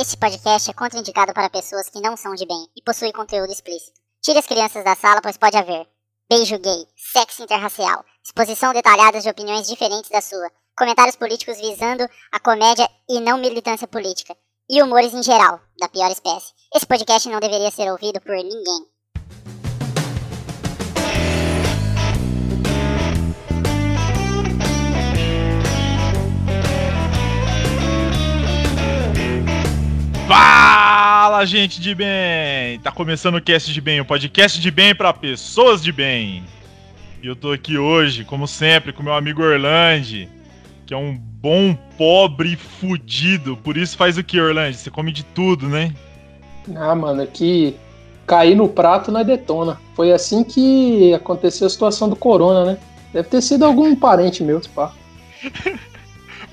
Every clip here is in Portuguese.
Este podcast é contraindicado para pessoas que não são de bem e possui conteúdo explícito. Tire as crianças da sala, pois pode haver beijo gay, sexo interracial, exposição detalhada de opiniões diferentes da sua, comentários políticos visando a comédia e não militância política, e humores em geral, da pior espécie. Esse podcast não deveria ser ouvido por ninguém. Fala, gente de bem! Tá começando o Cast de Bem, o podcast de bem para pessoas de bem. E eu tô aqui hoje, como sempre, com meu amigo Orlando, que é um bom pobre fudido. Por isso faz o que, Orlando? Você come de tudo, né? Ah, mano, aqui cair no prato na detona. Foi assim que aconteceu a situação do corona, né? Deve ter sido algum parente meu, pá.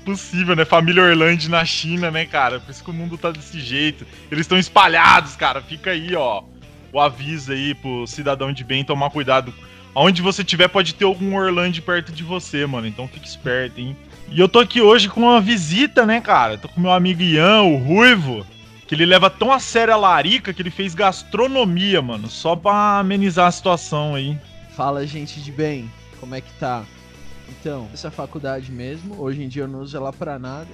possível, né? Família Orlando na China, né, cara? Por isso que o mundo tá desse jeito. Eles estão espalhados, cara. Fica aí, ó. O aviso aí pro cidadão de bem tomar cuidado. Onde você tiver, pode ter algum Orlando perto de você, mano. Então fique esperto, hein? E eu tô aqui hoje com uma visita, né, cara? Tô com meu amigo Ian, o Ruivo. Que ele leva tão a sério a larica que ele fez gastronomia, mano. Só pra amenizar a situação aí. Fala, gente de bem. Como é que tá? Então, essa faculdade mesmo, hoje em dia eu não uso ela pra nada.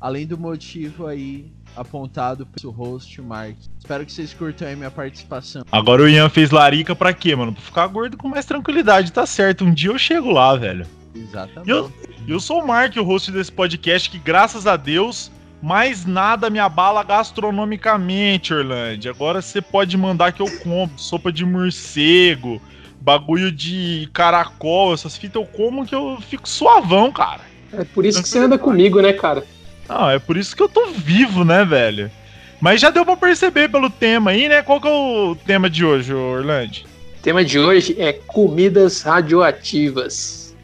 Além do motivo aí apontado pelo host, Mark. Espero que vocês curtam aí minha participação. Agora o Ian fez larica pra quê, mano? Pra ficar gordo com mais tranquilidade, tá certo. Um dia eu chego lá, velho. Exatamente. Eu, eu sou o Mark, o host desse podcast, que graças a Deus, mais nada me abala gastronomicamente, Orlando. Agora você pode mandar que eu compro sopa de morcego, bagulho de caracol, essas fitas eu como que eu fico suavão, cara. É por isso que você anda comigo, né, cara? Não, é por isso que eu tô vivo, né, velho? Mas já deu pra perceber pelo tema aí, né? Qual que é o tema de hoje, Orlando? O tema de hoje é comidas radioativas.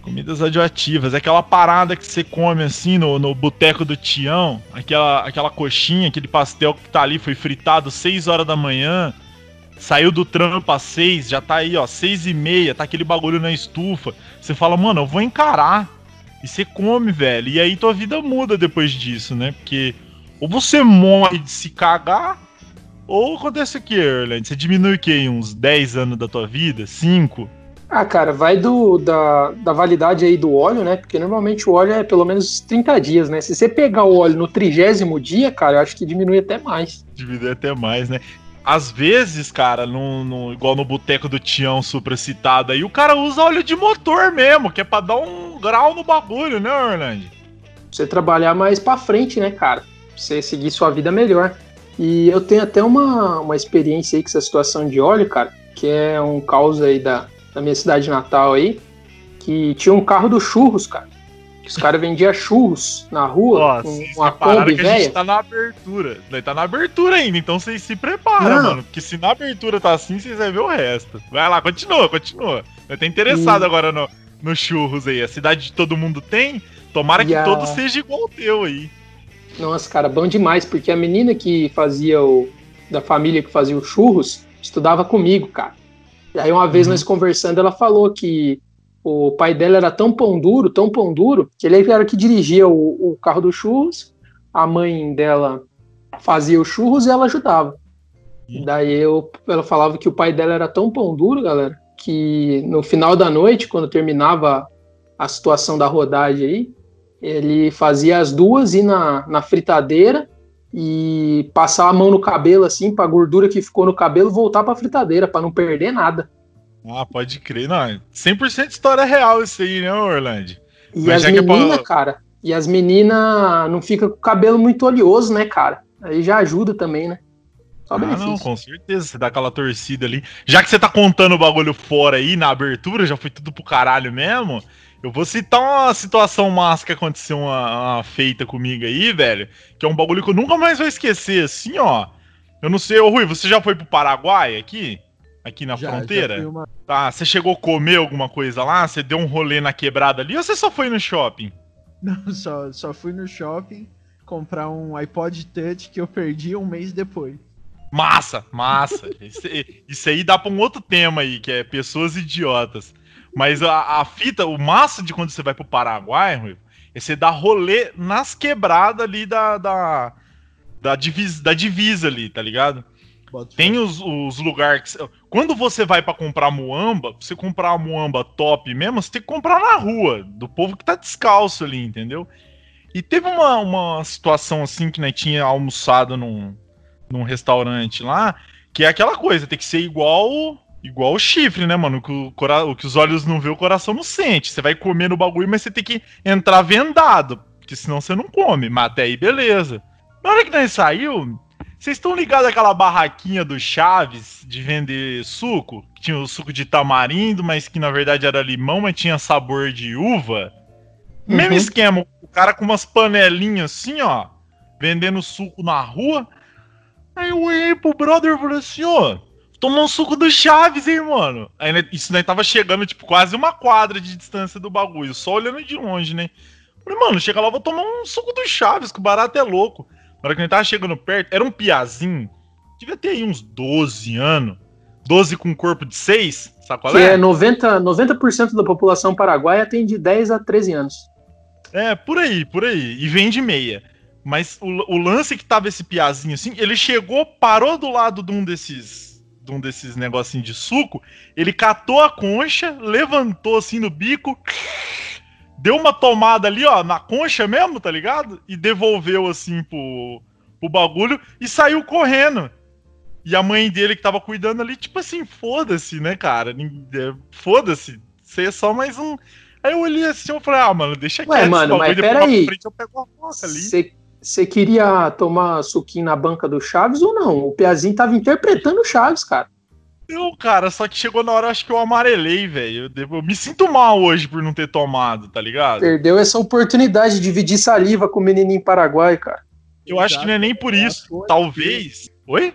Comidas radioativas, é aquela parada que você come assim no, no boteco do Tião, aquela, aquela coxinha, aquele pastel que tá ali, foi fritado 6 horas da manhã, Saiu do trampo às seis, já tá aí, ó, seis e meia, tá aquele bagulho na estufa. Você fala, mano, eu vou encarar. E você come, velho. E aí tua vida muda depois disso, né? Porque ou você morre de se cagar, ou acontece o que, Erland? Você diminui o quê? Uns 10 anos da tua vida? 5? Ah, cara, vai do, da, da validade aí do óleo, né? Porque normalmente o óleo é pelo menos 30 dias, né? Se você pegar o óleo no trigésimo dia, cara, eu acho que diminui até mais. Diminui até mais, né? Às vezes, cara, no, no, igual no boteco do Tião citado aí, o cara usa óleo de motor mesmo, que é pra dar um grau no bagulho, né, Orlando? Você trabalhar mais pra frente, né, cara? Você seguir sua vida melhor. E eu tenho até uma, uma experiência aí com essa situação de óleo, cara, que é um caos aí da, da minha cidade natal aí, que tinha um carro do churros, cara. Os caras vendiam churros na rua com uma Kombi velha. A gente tá na abertura. Tá na abertura ainda, então vocês se preparam, mano. Porque se na abertura tá assim, vocês vão ver o resto. Vai lá, continua, continua. Eu tô interessado e... agora no, no churros aí. A cidade de todo mundo tem. Tomara e que a... todo seja igual o teu aí. Nossa, cara, bom demais, porque a menina que fazia o. da família que fazia o churros estudava comigo, cara. E aí uma vez uhum. nós conversando, ela falou que o pai dela era tão pão duro, tão pão duro, que ele era que dirigia o, o carro dos churros, a mãe dela fazia os churros e ela ajudava. Daí eu, ela falava que o pai dela era tão pão duro, galera, que no final da noite, quando terminava a situação da rodagem aí, ele fazia as duas ir na, na fritadeira e passar a mão no cabelo assim, para a gordura que ficou no cabelo voltar para a fritadeira, para não perder nada. Ah, pode crer. Não, 100% história real isso aí, né, Orlando? E Mas as meninas, é cara, e as meninas não ficam com o cabelo muito oleoso, né, cara? Aí já ajuda também, né? Só ah, benefício. não, com certeza. Você dá aquela torcida ali. Já que você tá contando o bagulho fora aí, na abertura, já foi tudo pro caralho mesmo. Eu vou citar uma situação massa que aconteceu uma, uma, feita comigo aí, velho. Que é um bagulho que eu nunca mais vou esquecer. Assim, ó. Eu não sei, ô Rui, você já foi pro Paraguai aqui? Aqui na já, fronteira? Já uma... Tá, você chegou a comer alguma coisa lá? Você deu um rolê na quebrada ali ou você só foi no shopping? Não, só, só fui no shopping comprar um iPod Touch que eu perdi um mês depois. Massa, massa. isso, isso, aí dá pra um outro tema aí, que é pessoas idiotas. Mas a, a fita, o massa de quando você vai pro Paraguai, Rui, é você dar rolê nas quebradas ali da, da, da, divisa, da divisa ali, tá ligado? Tem os, os lugares. Que, quando você vai para comprar muamba, pra você comprar a muamba top mesmo, você tem que comprar na rua, do povo que tá descalço ali, entendeu? E teve uma, uma situação assim que né, tinha almoçado num, num restaurante lá, que é aquela coisa, tem que ser igual igual o chifre, né, mano? Que o, cora o que os olhos não vê, o coração não sente. Você vai comer no bagulho, mas você tem que entrar vendado, porque senão você não come. Mas até aí, beleza. Na hora que nós saiu, vocês estão ligados àquela barraquinha do Chaves de vender suco? Que tinha o suco de tamarindo, mas que na verdade era limão, mas tinha sabor de uva? Uhum. Mesmo esquema, o cara com umas panelinhas assim, ó, vendendo suco na rua. Aí eu olhei pro brother e falei assim, ó, tomou um suco do Chaves, hein, mano? Aí isso né, tava chegando, tipo, quase uma quadra de distância do bagulho, só olhando de longe, né? Falei, mano, chega lá, vou tomar um suco do Chaves, que o barato é louco. Na hora que a gente tava chegando perto, era um piazinho. Devia ter aí uns 12 anos. 12 com corpo de 6, sabe qual que é? é 90%, 90 da população paraguaia tem de 10 a 13 anos. É, por aí, por aí. E vem de meia. Mas o, o lance que tava esse piazinho assim, ele chegou, parou do lado de um desses de um desses negocinhos de suco, ele catou a concha, levantou assim no bico, deu uma tomada ali, ó, na concha mesmo, tá ligado? E devolveu assim pro, pro bagulho e saiu correndo. E a mãe dele que tava cuidando ali, tipo assim, foda-se, né, cara? É, foda-se. Você é só mais um. Aí eu olhei assim e falei, ah, mano, deixa aqui. Ué, mano, mas peraí. Você queria tomar suquinho na banca do Chaves ou não? O Piazinho tava interpretando o Chaves, cara. Não, cara, só que chegou na hora, acho que eu amarelei, velho. Eu, eu, me sinto mal hoje por não ter tomado, tá ligado? Perdeu essa oportunidade de dividir saliva com o menininho paraguai, cara. Eu Exato. acho que não é nem por é isso. Talvez. Oi?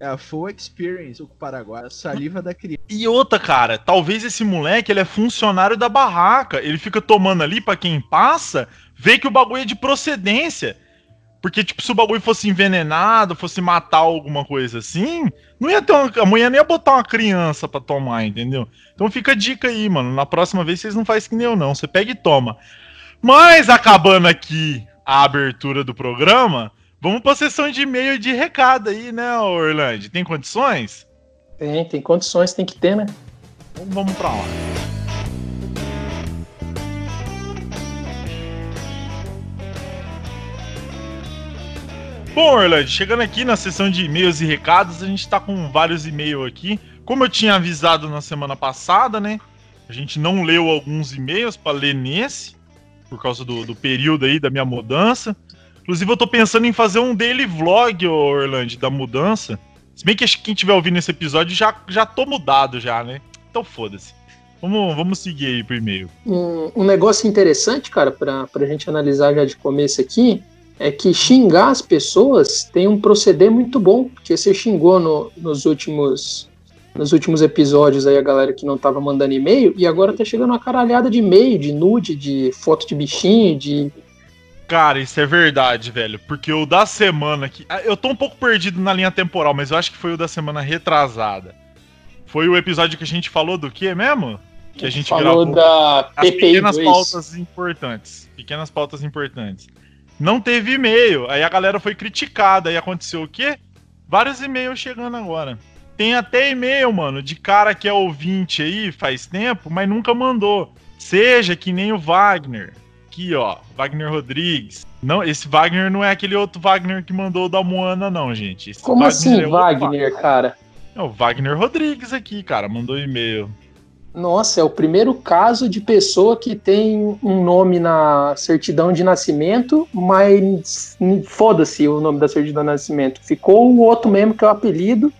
É a full experience, o Paraguai, a saliva da criança. E outra, cara, talvez esse moleque, ele é funcionário da barraca. Ele fica tomando ali para quem passa, vê que o bagulho é de procedência. Porque, tipo, se o bagulho fosse envenenado, fosse matar alguma coisa assim, não ia ter uma, a mulher nem ia botar uma criança para tomar, entendeu? Então fica a dica aí, mano. Na próxima vez vocês não fazem que nem eu, não. Você pega e toma. Mas, acabando aqui a abertura do programa, vamos pra sessão de e-mail e de recado aí, né, Orlando? Tem condições? Tem, tem condições, tem que ter, né? Então vamos pra lá. Bom, Orlando, chegando aqui na sessão de e-mails e recados, a gente tá com vários e-mails aqui. Como eu tinha avisado na semana passada, né? A gente não leu alguns e-mails para ler nesse, por causa do, do, período aí da minha mudança. Inclusive, eu tô pensando em fazer um daily vlog, Orlando, da mudança. Se bem que quem tiver ouvindo esse episódio já, já tô mudado já, né? Então foda-se. Vamos, vamos seguir aí pro e-mail. Um, um negócio interessante, cara, pra, pra gente analisar já de começo aqui, é que xingar as pessoas tem um proceder muito bom, porque você xingou no, nos últimos nos últimos episódios aí a galera que não tava mandando e-mail e agora tá chegando uma caralhada de e-mail, de nude, de foto de bichinho, de Cara, isso é verdade, velho. Porque o da semana que. Ah, eu tô um pouco perdido na linha temporal, mas eu acho que foi o da semana retrasada. Foi o episódio que a gente falou do que mesmo? Que a gente falou gravou. da PPI pequenas 2. pautas importantes. Pequenas pautas importantes não teve e-mail. Aí a galera foi criticada. Aí aconteceu o quê? Vários e-mails chegando agora. Tem até e-mail, mano, de cara que é ouvinte aí faz tempo, mas nunca mandou. Seja que nem o Wagner. Aqui, ó, Wagner Rodrigues. Não, esse Wagner não é aquele outro Wagner que mandou o da Moana, não, gente. Esse Como Wagner assim, é Wagner, Wagner, cara? É o Wagner Rodrigues aqui, cara, mandou e-mail. Nossa, é o primeiro caso de pessoa que tem um nome na certidão de nascimento, mas foda-se o nome da certidão de nascimento. Ficou o outro mesmo, que é o apelido,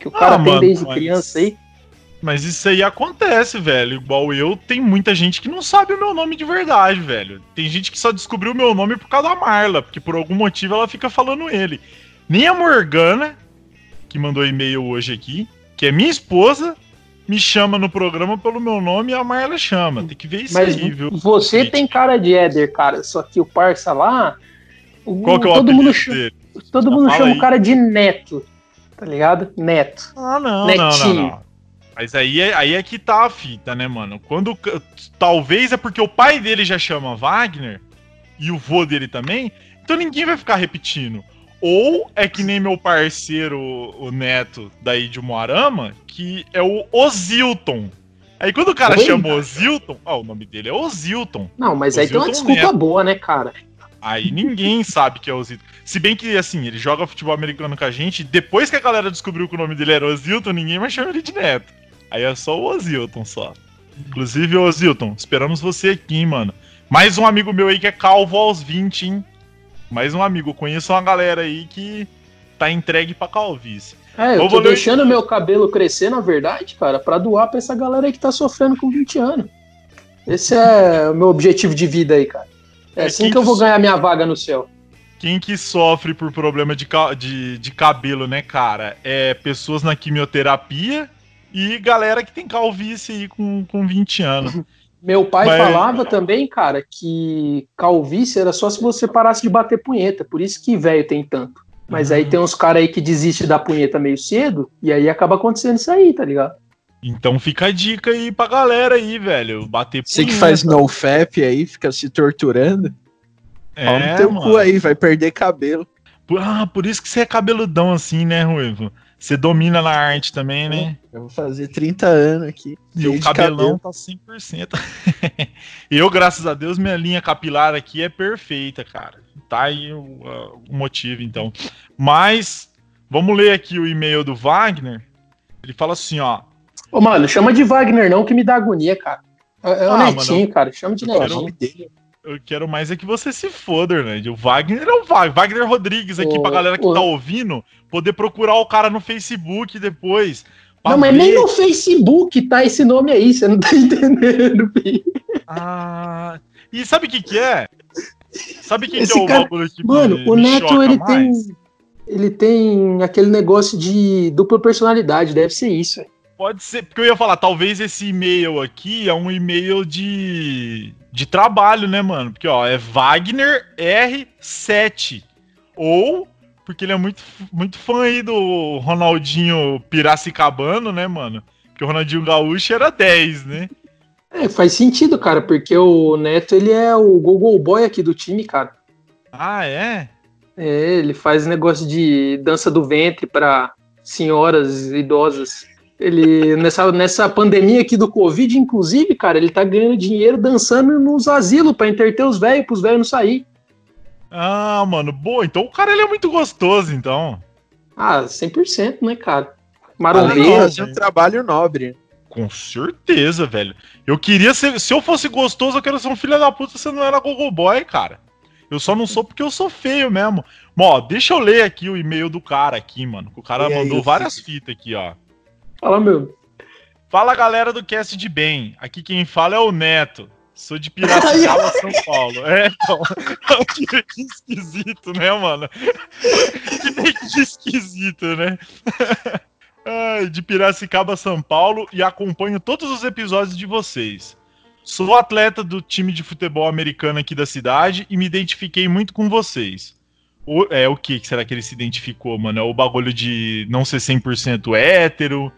que o ah, cara tem desde mas... criança aí. Mas isso aí acontece, velho. Igual eu, tem muita gente que não sabe o meu nome de verdade, velho. Tem gente que só descobriu o meu nome por causa da Marla, porque por algum motivo ela fica falando ele. Nem a Morgana, que mandou e-mail hoje aqui, que é minha esposa, me chama no programa pelo meu nome e a Marla chama. Tem que ver isso Mas aí, viu? Você gente. tem cara de Éder, cara. Só que o parça lá. Qual que é o todo mundo chama, Todo mundo chama aí. o cara de Neto. Tá ligado? Neto. Ah, não, Netinho. não, não, não. Mas aí é, aí é que tá a fita, né, mano? Quando. Talvez é porque o pai dele já chama Wagner e o vô dele também. Então ninguém vai ficar repetindo. Ou é que nem meu parceiro, o Neto, daí de Moarama, que é o Ozilton. Aí quando o cara Oi? chama Ozilton, ó, o nome dele é Ozilton. Não, mas aí tem uma desculpa Neto. boa, né, cara? Aí ninguém sabe que é Ozilton. Se bem que, assim, ele joga futebol americano com a gente, depois que a galera descobriu que o nome dele era Ozilton, ninguém mais chama ele de Neto. Aí é só o Ozilton, só. Inclusive, Ozilton, esperamos você aqui, hein, mano. Mais um amigo meu aí que é calvo aos 20, hein? Mais um amigo. Eu conheço uma galera aí que tá entregue pra calvície. É, eu Vou tô ler- deixando meu cabelo crescer, na verdade, cara, pra doar pra essa galera aí que tá sofrendo com 20 anos. Esse é o meu objetivo de vida aí, cara. É É, assim que eu vou ganhar minha vaga no céu. Quem que sofre por problema de, de, de cabelo, né, cara? É pessoas na quimioterapia e galera que tem calvície aí com, com 20 anos. Meu pai Mas- falava também, cara, que calvície era só se você parasse de bater punheta. Por isso que velho tem tanto. Mas aí Ah. tem uns caras aí que desistem da punheta meio cedo, e aí acaba acontecendo isso aí, tá ligado? Então fica a dica aí pra galera aí, velho. Bater Você que punheta. faz nofap aí, fica se torturando. Pau no É, teu mano. cu aí, vai perder cabelo. Ah, por isso que você é cabeludão assim, né, Ruivo? Você domina na arte também, né? Eu vou fazer 30 anos aqui. E o cabelão cabelo. tá 100%. eu, graças a Deus, minha linha capilar aqui é perfeita, cara. Tá aí o, o motivo, então. Mas, vamos ler aqui o e-mail do Wagner. Ele fala assim, ó. Ô, mano, chama de Wagner não, que me dá agonia, cara. É, é o Ah, Netinho, cara. Chama de quero- Netinho. nome dele. Eu quero mais é que você se foda, né? O Wagner é o Wagner, Wagner Rodrigues aqui, Ô, pra galera que ô. tá ouvindo, poder procurar o cara no Facebook depois. Não, mas ver- nem no Facebook tá esse nome aí, você não tá entendendo, filho. Ah, e sabe o que que é? Sabe o que, é o cara- bagulho que Mano, me, o Neto, ele mais? tem. Ele tem aquele negócio de dupla personalidade, deve ser isso. Pode ser, porque eu ia falar, talvez esse e-mail aqui é um e-mail de, de trabalho, né, mano? Porque, ó, é Wagner R7. Ou, porque ele é muito, muito fã aí do Ronaldinho Piracicabano, né, mano? Porque o Ronaldinho Gaúcho era 10, né? É, faz sentido, cara, porque o Neto, ele é o Google Boy aqui do time, cara. Ah, é? É, ele faz negócio de dança do ventre pra senhoras idosas. Ele, nessa, nessa pandemia aqui do Covid, inclusive, cara, ele tá ganhando dinheiro dançando nos asilos pra interter os velhos, pros velhos não sair. Ah, mano, boa. Então o cara ele é muito gostoso, então. Ah, 100%, né, cara? Marombeiro. fazer um trabalho nobre. Com certeza, velho. Eu queria ser. Se eu fosse gostoso, eu quero ser um filho da puta, você não era Gogo Boy, cara. Eu só não sou porque eu sou feio mesmo. Mas, ó, deixa eu ler aqui o e-mail do cara aqui, mano. O cara E aí, mandou eu várias fitas aqui, ó. Fala, meu. Fala galera do cast de bem. Aqui quem fala é o Neto. Sou de Piracicaba, São Paulo. É, então. que, que esquisito, né, mano? que, esquisito, né? Ai, de Piracicaba, São Paulo e acompanho todos os episódios de vocês. Sou atleta do time de futebol americano aqui da cidade e me identifiquei muito com vocês. O, é o que que será que ele se identificou, mano? É o bagulho de não ser 100% hétero?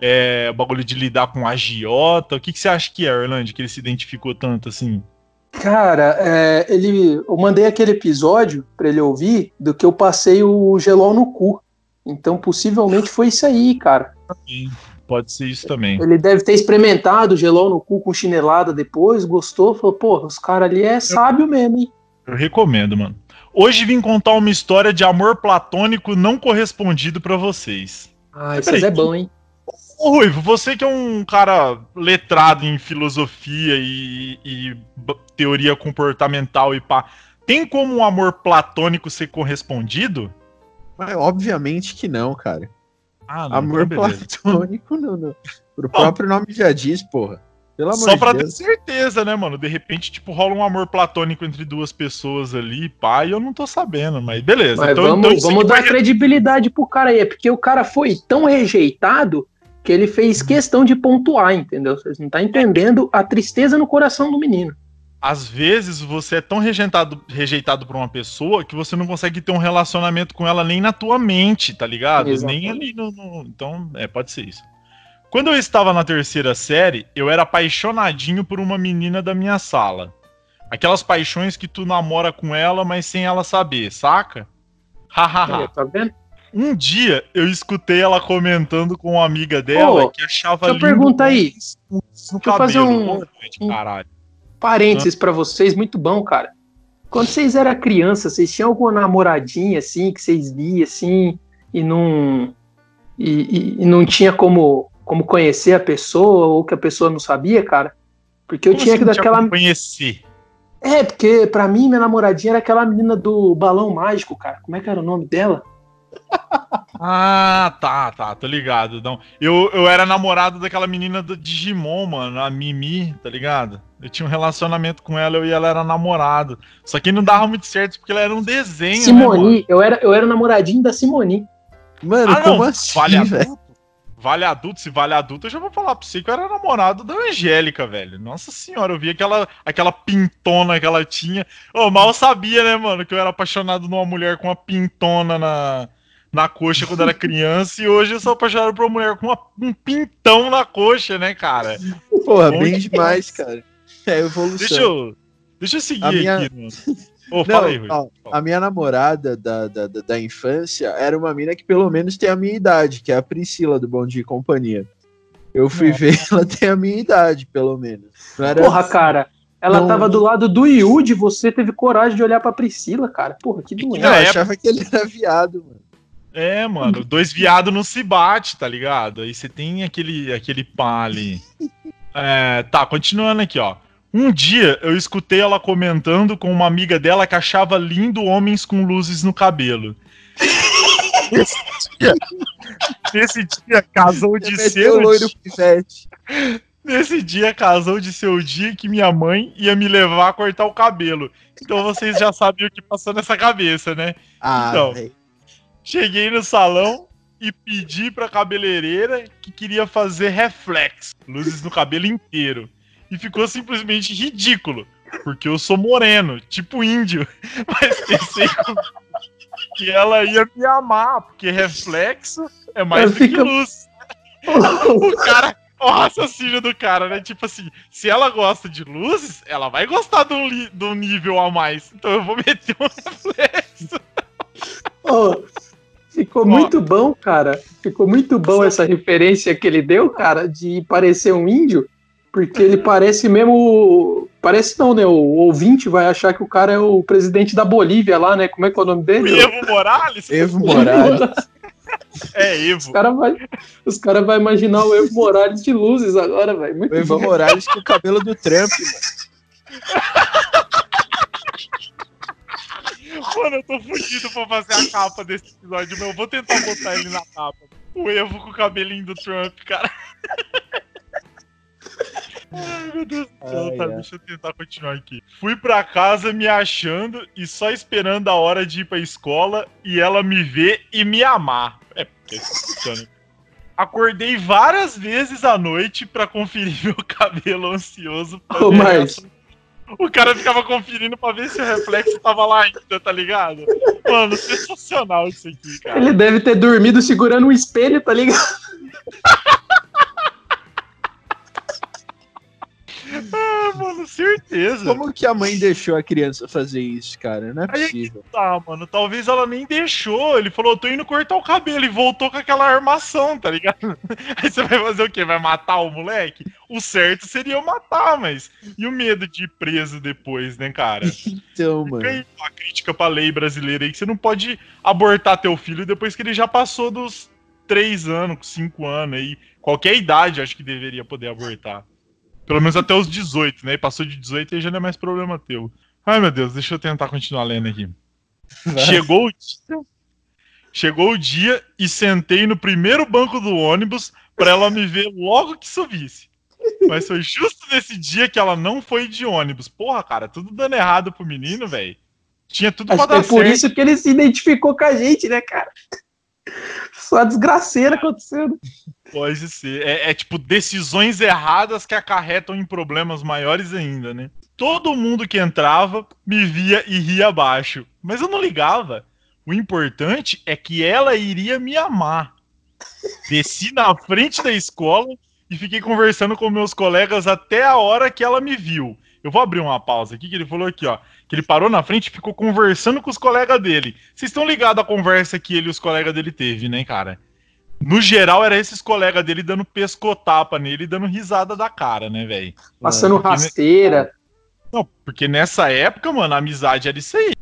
É o bagulho de lidar com agiota? O que, que você acha que é, Orlando, que ele se identificou tanto assim? Cara, é, ele, eu mandei aquele episódio pra ele ouvir do que eu passei o gelol no cu. Então, possivelmente foi isso aí, cara. Pode ser isso também. Ele deve ter experimentado o gelol no cu com chinelada depois, gostou, falou, pô, os caras ali é sábio mesmo, hein? Eu recomendo, mano. Hoje vim contar uma história de amor platônico não correspondido pra vocês. Ah, isso é bom, hein? Ô, Ruivo, você que é um cara letrado em filosofia e, e teoria comportamental e pá, tem como um amor platônico ser correspondido? Mas obviamente que não, cara. Ah, Amor então beleza. platônico, no, no, o próprio nome já diz, porra. Pelo amor Só de pra ter Deus. certeza, né, mano? De repente, tipo, rola um amor platônico entre duas pessoas ali, pá, e eu não tô sabendo, mas beleza. Mas então, vamos, então vamos dar vai- credibilidade pro cara aí. É porque o cara foi tão rejeitado que ele fez questão de pontuar, entendeu? Vocês não estão entendendo a tristeza no coração do menino. Às vezes você é tão rejeitado, rejeitado por uma pessoa que você não consegue ter um relacionamento com ela nem na tua mente, tá ligado? Exatamente. Nem ali no, no- Então, é, pode ser isso. Quando eu estava na terceira série, eu era apaixonadinho por uma menina da minha sala. Aquelas paixões que tu namora com ela, mas sem ela saber, saca? Hahaha. Tá vendo? Um dia eu escutei ela comentando com uma amiga dela que achava deixa eu perguntar aí. No Deixa eu fazer um- um- caralho. Parênteses pra vocês, muito bom, cara. Quando vocês eram criança, vocês tinham alguma namoradinha assim que vocês viam assim e não e, e- e não tinha como como conhecer a pessoa ou que a pessoa não sabia, cara? Porque eu Como tinha assim que daquela como conhecer. É, porque pra mim minha namoradinha era aquela menina do balão mágico, cara. Como é que era o nome dela? Ah, tá, tá, tô ligado. Não, eu, eu era namorado daquela menina do Digimon, mano, a Mimi, tá ligado? Eu tinha um relacionamento com ela eu e ela era namorado. Só que não dava muito certo porque ela era um desenho, né? Simoni, eu era eu era namoradinho da Simoni. Mano, Ah, como não, assim, vale velho? adulto? Vale adulto, se vale adulto, eu já vou falar pra você que eu era namorado da Angélica, velho. Nossa senhora, eu vi aquela, aquela pintona que ela tinha. Ô, mal sabia, né, mano, que eu era apaixonado numa mulher com uma pintona na, na coxa quando era criança. E hoje eu sou apaixonado por uma mulher com uma- um pintão na coxa, né, cara? Porra, Bom bem demais. demais, cara. É evolução. Deixa eu, deixa eu seguir A minha- aqui, mano. Ô, Não, fala aí, ó, a minha namorada da, da, da, da infância era uma mina que pelo menos tem a minha idade, que é a Priscila do Bom Dia e Companhia. Eu fui Nossa. ver, ela tem a minha idade, pelo menos. Era- Porra, cara. Ela Não- tava do lado do Yudi, você teve coragem de olhar pra Priscila, cara. Porra, que doente. Eu achava que ele era viado, mano. É, mano, dois viados não se bate, tá ligado? Aí você tem aquele, aquele pá ali. É, tá, continuando aqui, ó. Um dia eu escutei ela comentando com uma amiga dela que achava lindo homens com luzes no cabelo. Nesse dia, nesse dia casou de loiro pivete. Nesse dia casou de ser o dia que minha mãe ia me levar a cortar o cabelo. Então vocês já sabem o que passou nessa cabeça, né? Ah, Então. velho. Cheguei no salão e pedi pra cabeleireira que queria fazer reflexo, luzes no cabelo inteiro. E ficou simplesmente ridículo, porque eu sou moreno, tipo índio. Mas pensei que ela ia me amar, porque reflexo é mais do que luz. O cara, o raciocínio do cara, né? Tipo assim, se ela gosta de luzes, ela vai gostar de um, de um nível a mais. Então eu vou meter um reflexo. Ô, ficou muito bom, cara. Ficou muito bom essa referência que ele deu, cara, de parecer um índio, porque ele parece mesmo. Parece não, né? O ouvinte vai achar que o cara é o presidente da Bolívia lá, né? Como é que é o nome O dele? Evo Morales? Evo Morales. É, Os Evo. caras vai, os cara vai imaginar o Evo Morales de luzes agora, velho. O Evo bom. Morales com o cabelo do Trump, mano. Mano, eu tô fudido pra fazer a capa desse episódio, mas eu vou tentar botar ele na capa. O Evo com o cabelinho do Trump, cara. Ai, meu Deus do céu, tá, deixa eu tentar continuar aqui. Fui pra casa me achando e só esperando a hora de ir pra escola e ela me ver e me amar. É, é? Acordei várias vezes à noite pra conferir meu cabelo ansioso. pra Ô, essa- O cara ficava conferindo pra ver se o reflexo tava lá ainda, tá ligado? Mano, sensacional isso aqui, cara. Ele deve ter dormido segurando um espelho, tá ligado? Ah, mano, certeza. Como que a mãe deixou a criança fazer isso, cara? Não é Aí é possível. tá, mano. Talvez ela nem deixou. Ele falou, tô indo cortar o cabelo e voltou com aquela armação, tá ligado? Aí você vai fazer o quê? Vai matar o moleque? O certo seria eu matar, mas. E o medo de ir preso depois, né, cara? Então, Fica mano. aí uma crítica pra lei brasileira aí que você não pode abortar teu filho depois que ele já passou dos 3 anos, 5 anos aí. Qualquer idade acho que deveria poder abortar. Pelo menos até os 18, né? E passou de 18 aí já não é mais problema teu. Ai meu Deus, deixa eu tentar continuar lendo aqui. Chegou o dia. Chegou o dia e sentei no primeiro banco do ônibus pra ela me ver logo que subisse. Mas foi justo nesse dia que ela não foi de ônibus. Porra, cara, tudo dando errado pro menino, velho. Tinha tudo Acho pra é dar por certo. isso que ele se identificou com a gente, né, cara? Só desgraceira acontecendo. Pode ser. É, é tipo decisões erradas que acarretam em problemas maiores ainda, né? Todo mundo que entrava me via e ria abaixo. Mas eu não ligava. O importante é que ela iria me amar. Desci na frente da escola e fiquei conversando com meus colegas até a hora que ela me viu. Eu vou abrir uma pausa aqui, que ele falou aqui, ó. Que ele parou na frente e ficou conversando com os colegas dele. Vocês estão ligados à conversa que ele e os colegas dele teve, né, cara? No geral, era esses colegas dele dando pescotapa nele e dando risada da cara, né, velho? Passando Porque- rasteira. Não, porque nessa época, mano, a amizade era isso aí.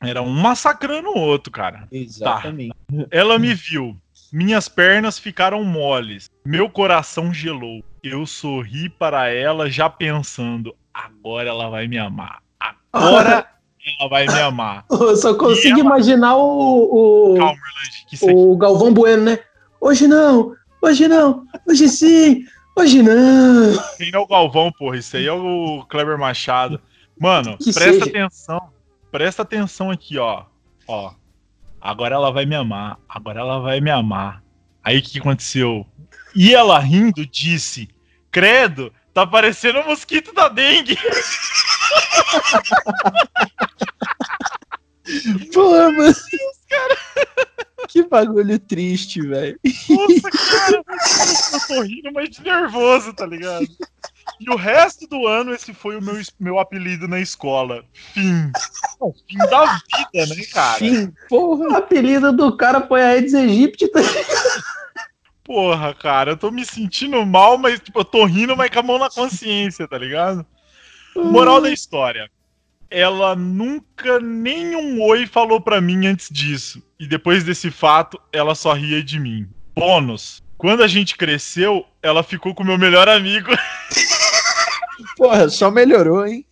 Era um massacrando o outro, cara. Exatamente. Ela me viu. Minhas pernas ficaram moles. Meu coração gelou. Eu sorri para ela, já pensando: agora ela vai me amar. Agora ela vai me amar. Eu só consigo ela- imaginar o, o, Calma, o Galvão Bueno, né? Hoje não, hoje não, hoje sim, hoje não. Quem é o Galvão, porra? Isso aí é o Kleber Machado. Mano, Que presta seja. atenção. Presta atenção aqui, ó. Ó. Agora ela vai me amar. Agora ela vai me amar. Aí o que aconteceu? E ela rindo disse: Credo, tá parecendo um mosquito da dengue. Pô, mano. Que bagulho triste, velho. Nossa, cara, eu tô rindo, mas de nervoso, tá ligado? E o resto do ano, esse foi o meu, meu apelido na escola. Fim. Não, fim da vida, né, cara? Fim, porra. O apelido do cara foi Aedes aegypti. tá? Porra, cara, eu tô me sentindo mal, mas tipo, eu tô rindo, mas com a mão na consciência, tá ligado? Moral da história. Ela nunca nem um oi falou pra mim antes disso. E depois desse fato, ela só ria de mim. Bônus. Quando a gente cresceu, ela ficou com o meu melhor amigo. Porra, só melhorou, hein?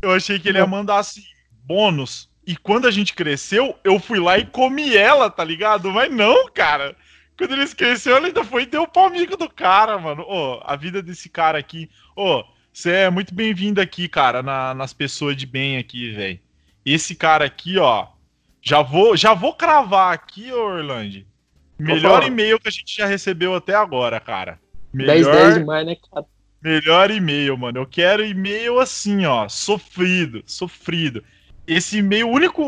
Eu achei que ele ia mandar assim, bônus. E quando a gente cresceu, eu fui lá e comi ela, tá ligado? Mas não, cara. Quando eles cresceram, ela ainda foi e deu pro amigo do cara, mano. Ô, a vida desse cara aqui. Ô, você é muito bem-vindo aqui, cara, na- nas pessoas de bem aqui, velho. Esse cara aqui, ó. Já vou, já vou cravar aqui, ô Orlando. Melhor e-mail que a gente já recebeu até agora, cara. 10, 10 demais, né, cara? Melhor e-mail, mano. Eu quero e-mail assim, ó. Sofrido, sofrido. Esse e-mail, o único.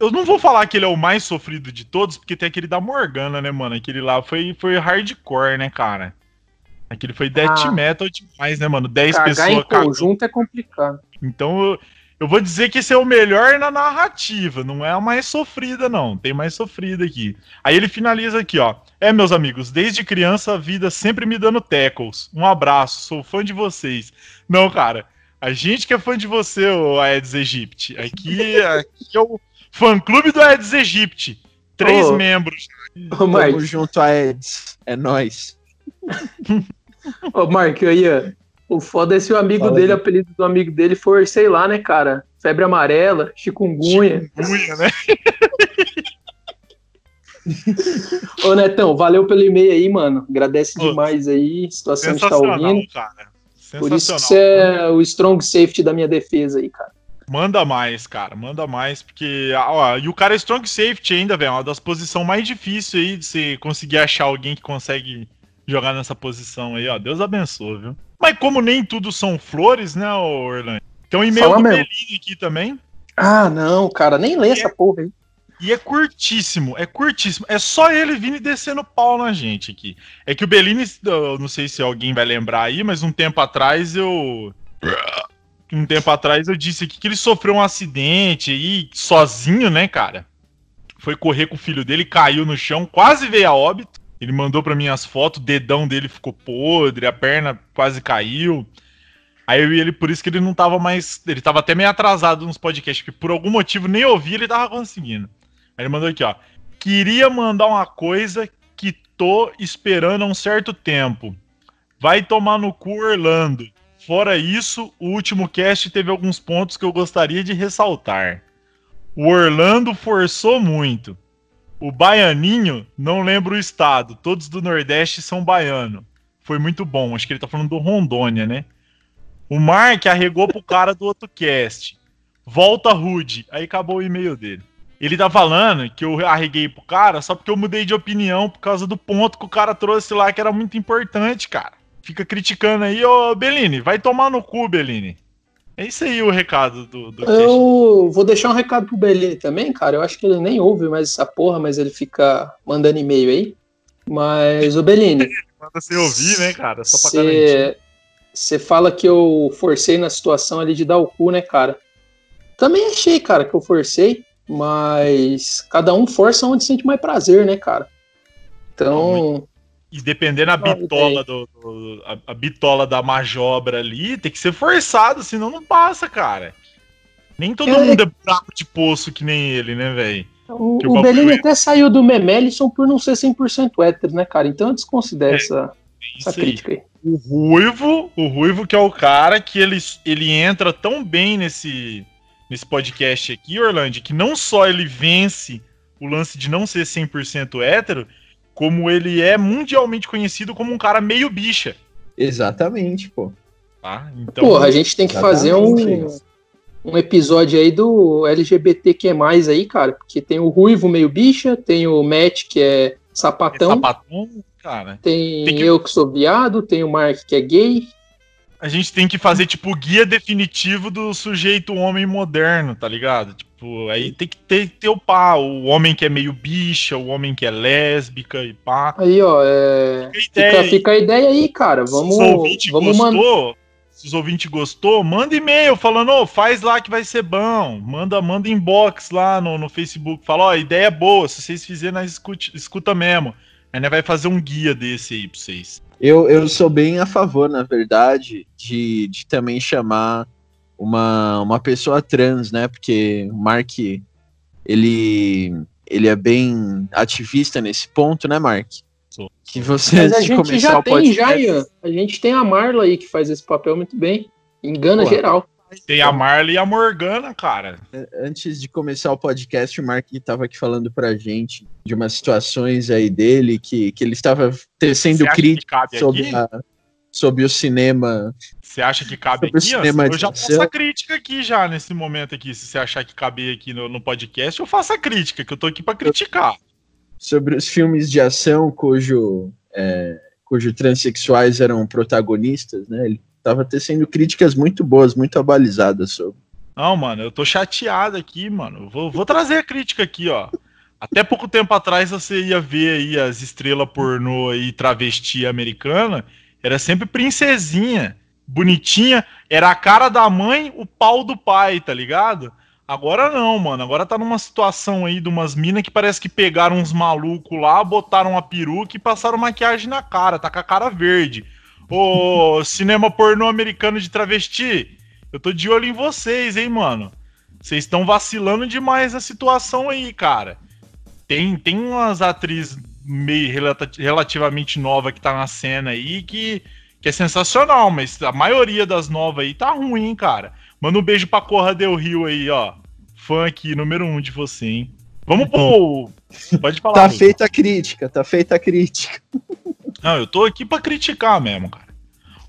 eu, não vou falar que ele é o mais sofrido de todos, porque tem aquele da Morgana, né, mano? Aquele lá foi, foi hardcore, né, cara? Aquele foi death Ah. metal demais, né, mano? 10 Cagar em pessoas cagando. conjunto é complicado. Então eu, eu vou dizer que esse é o melhor na narrativa, não é a mais sofrida, não. Tem mais sofrida aqui. Aí ele finaliza aqui, ó. É, meus amigos, desde criança a vida sempre me dando tackles. Um abraço, sou fã de vocês. Não, cara, a gente que é fã de você, o Aedes aegypti. Aqui, aqui é o fã-clube do Aedes aegypti. Três Ô. membros. Ô, Tamo Mark, junto a Eds. É nóis. ô, Mark, aí, ó. O foda é se o amigo Fala dele, o apelido do amigo dele for, sei lá, né, cara? Febre amarela, chikungunya. Chikungunya, né? Ô, Netão, valeu pelo e-mail aí, mano. Agradece Ô, demais aí. Situação de estar Sensacional, ouvindo. cara. Por isso que você é o strong safety da minha defesa aí, cara. Manda mais, cara, manda mais, porque. Ó, e o cara é strong safety ainda, velho. Uma das posições mais difíceis aí de você conseguir achar alguém que consegue jogar nessa posição aí, ó. Deus abençoe, viu? Mas como nem tudo são flores, né, Orlando? Tem um e-mail Fala do. Belini aqui também. Ah, não, cara, nem lê essa porra aí. E é curtíssimo, é curtíssimo. É só ele vindo e descendo pau na gente aqui. É que o Bellini, eu não sei se alguém vai lembrar aí, mas um tempo atrás eu. Um tempo atrás eu disse aqui que ele sofreu um acidente aí, sozinho, né, cara? Foi correr com o filho dele, caiu no chão, quase veio a óbito. Ele mandou pra mim as fotos, o dedão dele ficou podre, a perna quase caiu. Aí eu e ele, por isso que ele não tava mais. Ele tava até meio atrasado nos podcasts, porque por algum motivo nem ouvir ele tava conseguindo. Aí ele mandou aqui, ó. Queria mandar uma coisa que tô esperando há um certo tempo. Vai tomar no cu Orlando. Fora isso, o último cast teve alguns pontos que eu gostaria de ressaltar. O Orlando forçou muito. O Baianinho, não lembro o estado, todos do Nordeste são baiano. Foi muito bom, acho que ele tá falando do Rondônia, né? O Mark arregou pro cara do outro cast. Volta Rude. Aí acabou o e-mail dele. Ele tá falando que eu arreguei pro cara só porque eu mudei de opinião por causa do ponto que o cara trouxe lá que era muito importante, cara. Fica criticando aí, ô Bellini, vai tomar no cu, Bellini. É isso aí o recado do, do. Eu vou deixar um recado pro Bellini também, cara. Eu acho que ele nem ouve mais essa porra, mas ele fica mandando e-mail aí. Mas, o Bellini, Manda você ouvir, né, cara? Só pra garantir. Você fala que eu forcei na situação ali de dar o cu, né, cara? Também achei, cara, que eu forcei, mas cada um força onde sente mais prazer, né, cara? Então. E dependendo da bitola do, do a, a, bitola da majobra ali, tem que ser forçado, senão não passa, cara. Nem todo é, mundo é buraco de poço que nem ele, né, velho? O, o, o Bellini até saiu do Memelison por não ser 100% hétero, né, cara? Então eu desconsidero é, essa, essa crítica aí. O Ruivo, o Ruivo que é o cara que ele, ele entra tão bem nesse, nesse podcast aqui, Orlando, que não só ele vence o lance de não ser 100% hétero, como ele é mundialmente conhecido como um cara meio bicha. Exatamente, pô. Tá? Então, Porra, a gente tem que fazer um, um episódio aí do LGBTQ+, aí, cara, porque tem o Ruivo meio bicha, tem o Matt, que é sapatão. É sapatão, cara. Tem, tem que... eu que sou viado, tem o Mark, que é gay. A gente tem que fazer, tipo, o guia definitivo do sujeito homem moderno, tá ligado? Tipo, aí tem que ter, ter o pá, o homem que é meio bicha, o homem que é lésbica e pá. Aí, ó, é... fica, fica, fica, a ideia aí, cara. Vamos, vamos mandar. Se os ouvintes gostou, manda e-mail falando, oh, faz lá que vai ser bom. Manda, manda inbox lá no, no Facebook. Fala, ó, oh, ideia é boa, se vocês fizerem, nós escuta, escuta mesmo. Aí nós vai fazer um guia desse aí pra vocês. Eu, eu sou bem a favor, na verdade, de, de também chamar uma, uma pessoa trans, né? Porque o Mark, ele, ele é bem ativista nesse ponto, né, Mark? Que você Mas a gente já tem, já, Ian. A gente tem a Marla aí que faz esse papel muito bem. Engana Pô, geral. Tem a Marla e a Morgana, cara. É, antes de começar o podcast, o Mark estava aqui falando pra gente de umas situações aí dele que, que ele estava tecendo crítica sobre, a, sobre o cinema. Você acha que cabe aqui? Cinema eu já faço a crítica aqui já nesse momento aqui. Se você achar que cabe aqui no, no podcast, eu faço a crítica, que eu tô aqui para criticar sobre os filmes de ação cujo, é, cujo transexuais eram protagonistas, né? Ele estava tecendo críticas muito boas, muito abalizadas sobre. Não, mano, eu tô chateado aqui, mano. Vou, vou trazer a crítica aqui, ó. Até pouco tempo atrás você ia ver aí as estrelas pornô aí travesti americana, era sempre princesinha, bonitinha, era a cara da mãe, o pau do pai, tá ligado? Agora não, mano. Agora tá numa situação aí de umas minas que parece que pegaram uns malucos lá, botaram uma peruca e passaram maquiagem na cara, tá com a cara verde. Ô, cinema pornô americano de travesti, eu tô de olho em vocês, hein, mano. Vocês estão vacilando demais a situação aí, cara. Tem, tem umas atrizes meio relativamente nova que tá na cena aí que, que é sensacional, mas a maioria das novas aí tá ruim, cara. Manda um beijo pra Corra Del Rio aí, ó. Fã aqui, número um de você, hein? Vamos pô. Pode falar. tá feita a crítica, tá feita a crítica. Não, eu tô aqui pra criticar mesmo, cara.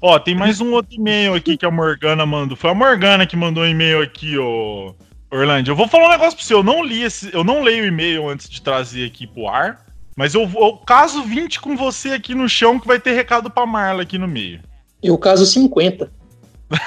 Ó, tem mais um outro e-mail aqui que a Morgana mandou. Foi a Morgana que mandou um e-mail aqui, ô. Orlando. Eu vou falar um negócio pra você. Eu não li esse. Eu não leio o e-mail antes de trazer aqui pro ar. Mas eu, eu caso 20 com você aqui no chão que vai ter recado pra Marla aqui no meio. Eu caso 50.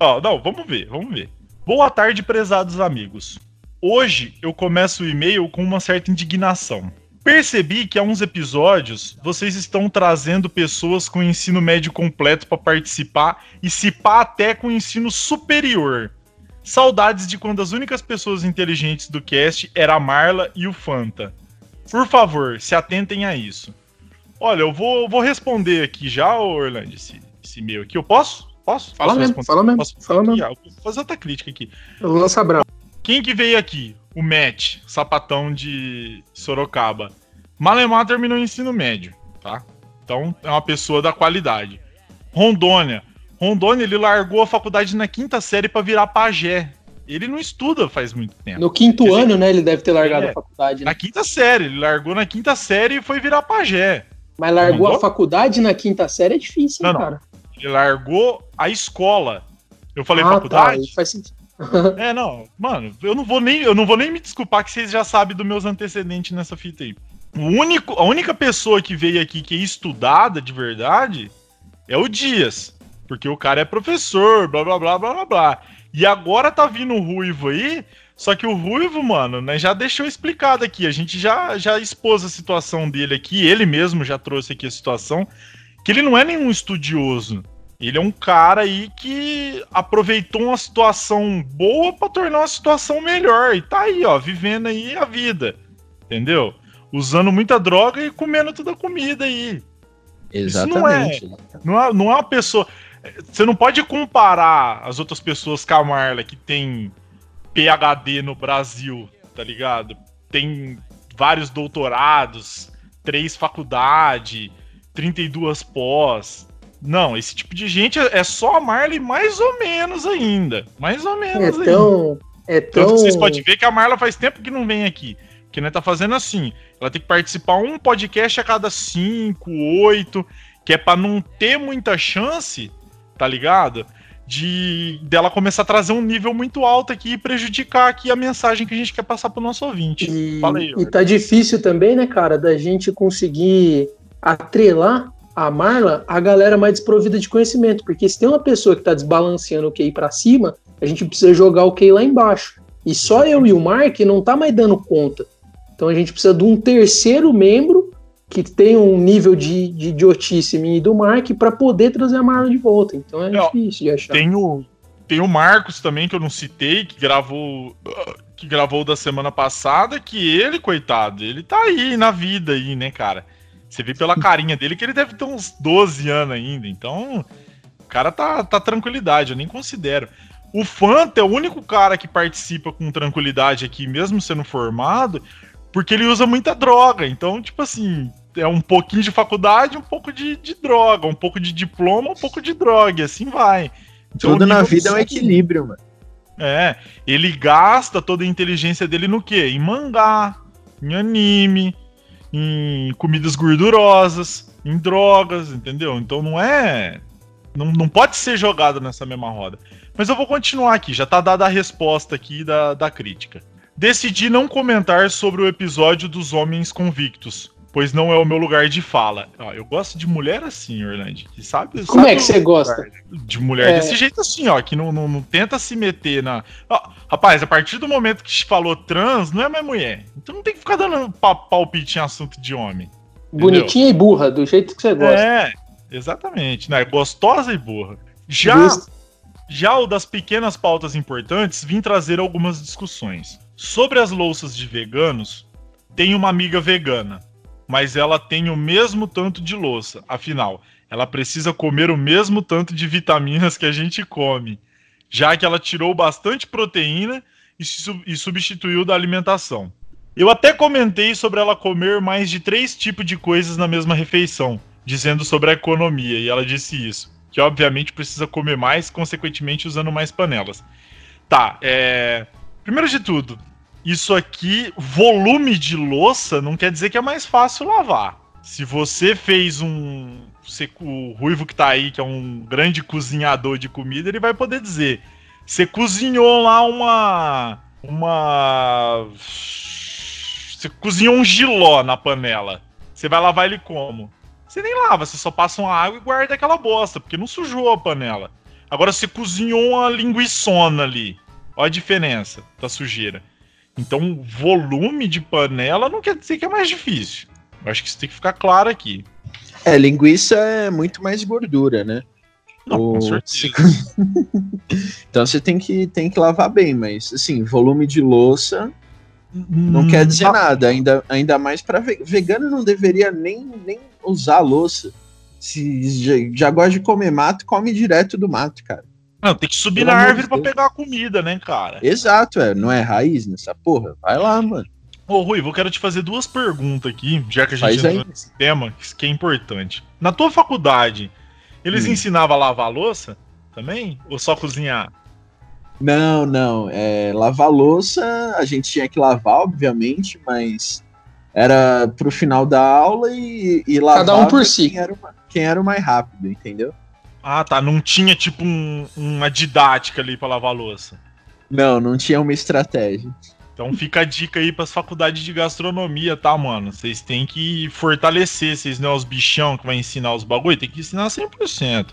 Ó, não, vamos ver, vamos ver. Boa tarde, prezados amigos. Hoje eu começo o e-mail com uma certa indignação. Percebi que há uns episódios vocês estão trazendo pessoas com ensino médio completo para participar e se pá até com ensino superior. Saudades de quando as únicas pessoas inteligentes do cast era a Marla e o Fanta. Por favor, se atentem a isso. Olha, eu vou, vou responder aqui já, Orlando, esse, esse e-mail aqui. Eu posso? Posso? Fala mesmo, fala mesmo. Posso fala mesmo. Vou fazer outra crítica aqui. Eu vou lançar bravo. Quem que veio aqui? O Matt, sapatão de Sorocaba. Malemar terminou o ensino médio, tá? Então é uma pessoa da qualidade. Rondônia. Rondônia, ele largou a faculdade na quinta série para virar pajé. Ele não estuda faz muito tempo. No quinto Quer ano, dizer, né? Ele deve ter largado é, a faculdade. Né? Na quinta série. Ele largou na quinta série e foi virar pajé. Mas largou a faculdade na quinta série é difícil, hein, não, cara? Ele largou a escola. Eu falei ah, tá, faculdade? Tá, faz sentido. É, não, mano, eu não vou nem, eu não vou nem me desculpar que vocês já sabem dos meus antecedentes nessa fita aí. O único, a única pessoa que veio aqui que é estudada de verdade é o Dias, porque o cara é professor, blá blá blá blá blá blá. E agora tá vindo o Ruivo aí, só que o Ruivo, mano, né, já deixou explicado aqui, a gente já já expôs a situação dele aqui, ele mesmo já trouxe aqui a situação que ele não é nenhum estudioso. Ele é um cara aí que aproveitou uma situação boa para tornar uma situação melhor. E tá aí, ó, vivendo aí a vida. Entendeu? Usando muita droga e comendo toda a comida aí. Exatamente. Não é, não é, não é uma pessoa. Você não pode comparar as outras pessoas com a Marla, que tem PhD no Brasil, tá ligado? Tem vários doutorados, três faculdades, 32 pós. Não, esse tipo de gente é só a Marley mais ou menos ainda. Mais ou menos é tão, É tão... Tanto vocês podem ver que a Marla faz tempo que não vem aqui. Que não tá fazendo assim. Ela tem que participar um podcast a cada cinco, oito, que é para não ter muita chance, tá ligado? de dela começar a trazer um nível muito alto aqui e prejudicar aqui a mensagem que a gente quer passar para o nosso ouvinte. E, Falei, e tá difícil também, né, cara, da gente conseguir atrelar a Marla a galera mais desprovida de conhecimento, porque se tem uma pessoa que tá desbalanceando o QI para cima, a gente precisa jogar o QI lá embaixo. E só eu e o Mark não tá mais dando conta. Então a gente precisa de um terceiro membro que tem um nível de, de idiotice minha e do Mark para poder trazer a Marlon de volta. Então é, é difícil de achar. Tem o, tem o Marcos também, que eu não citei, que gravou que gravou da semana passada, que ele, coitado, ele tá aí na vida aí, né, cara? Você vê pela carinha dele que ele deve ter uns 12 anos ainda. Então, o cara tá, tá tranquilidade, eu nem considero. O Fanta é o único cara que participa com tranquilidade aqui, mesmo sendo formado, porque ele usa muita droga. Então, tipo assim, é um pouquinho de faculdade, um pouco de, de droga, um pouco de diploma, um pouco de droga, e assim vai. Então, Tudo na vida é um equilíbrio, mano. É, ele gasta toda a inteligência dele no quê? Em mangá, em anime, em comidas gordurosas, em drogas, entendeu? Então não é. Não, não pode ser jogado nessa mesma roda. Mas eu vou continuar aqui, já tá dada a resposta aqui da, da crítica. Decidi não comentar sobre o episódio dos Homens Convictos, pois não é o meu lugar de fala. Ó, eu gosto de mulher assim, Orlando. Que sabe, Como é que você gosta? De mulher é... desse jeito assim, ó, que não, não, não tenta se meter na. Ó, rapaz, a partir do momento que falou trans, não é mais mulher. Então não tem que ficar dando palpite em assunto de homem. Bonitinha entendeu? e burra, do jeito que você gosta. É, exatamente. Né? Gostosa e burra. Já, já o das pequenas pautas importantes, vim trazer algumas discussões. Sobre as louças de veganos, tem uma amiga vegana mas ela tem o mesmo tanto de louça. Afinal, ela precisa comer o mesmo tanto de vitaminas que a gente come, já que ela tirou bastante proteína e, e substituiu da alimentação. Eu até comentei sobre ela comer mais de três tipos de coisas na mesma refeição, dizendo sobre a economia, e ela disse isso. Que obviamente precisa comer mais, consequentemente usando mais panelas. Tá, é. Primeiro de tudo, isso aqui, volume de louça, não quer dizer que é mais fácil lavar. Se você fez um. O Ruivo que tá aí, que é um grande cozinhador de comida, ele vai poder dizer. Você cozinhou lá uma. Uma. Você cozinhou um giló na panela. Você vai lavar ele como? Você nem lava, você só passa uma água e guarda aquela bosta, porque não sujou a panela. Agora você cozinhou uma linguiçona ali. Olha a diferença da sujeira. Então, volume de panela não quer dizer que é mais difícil. Eu acho que isso tem que ficar claro aqui. É, linguiça é muito mais gordura, né? Não, o... com certeza. então você tem que, tem que lavar bem, mas assim, volume de louça não hum, quer dizer nada. Ainda, ainda mais para ve vegano não deveria nem, nem usar louça. Se já, já gosta de comer mato, come direto do mato, cara. Não, tem que subir Pelo na árvore para pegar a comida, né, cara? Exato, é. Não é raiz nessa porra? Vai lá, mano. Ô, Rui, eu quero te fazer duas perguntas aqui, já que a gente entrou nesse tema, que é importante. Na tua faculdade, eles hum. ensinavam a lavar louça também? Ou só cozinhar? Não, não. É, lavar louça, a gente tinha que lavar, obviamente, mas era pro final da aula e, e lavar Cada um por si. Quem era, quem era o mais rápido, entendeu? Ah, tá. Não tinha, tipo, um, uma didática ali pra lavar louça. Não, não tinha uma estratégia. Então fica a dica aí pras faculdades de gastronomia, tá, mano? Vocês têm que fortalecer, vocês não é os bichão que vai ensinar os bagulho, tem que ensinar 100%.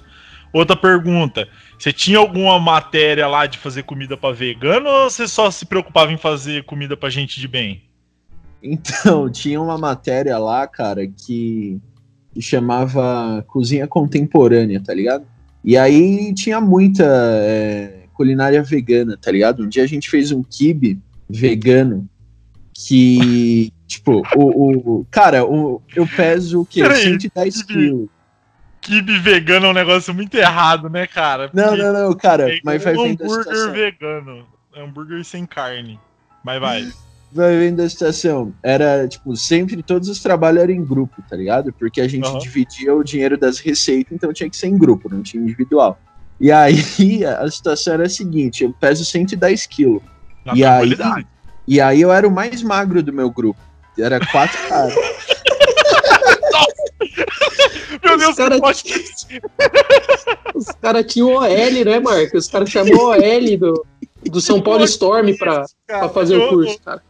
Outra pergunta, você tinha alguma matéria lá de fazer comida para vegano ou você só se preocupava em fazer comida pra gente de bem? Então, tinha uma matéria lá, cara, que que chamava Cozinha Contemporânea, tá ligado? E aí tinha muita é, culinária vegana, tá ligado? Um dia a gente fez um kibe vegano que, tipo, o, o cara, o, eu peso o quê? Peraí, 110 quilos. Kibe vegano é um negócio muito errado, né, cara? Não, Porque não, não, cara, é mas vai um hambúrguer vegano. Hambúrguer sem carne. Mas vai. Vai vendo a situação. Era, tipo, sempre todos os trabalhos eram em grupo, tá ligado? Porque a gente Aham. dividia o dinheiro das receitas, então tinha que ser em grupo, não tinha individual. E aí a situação era a seguinte: eu peso 110 quilos. Na E aí, e aí eu era o mais magro do meu grupo. Era quatro caras. Meu Os Deus, Os caras tinham OL, né, Marco? Os caras chamou OL do, do São Paulo Storm pra, pra fazer o curso, cara.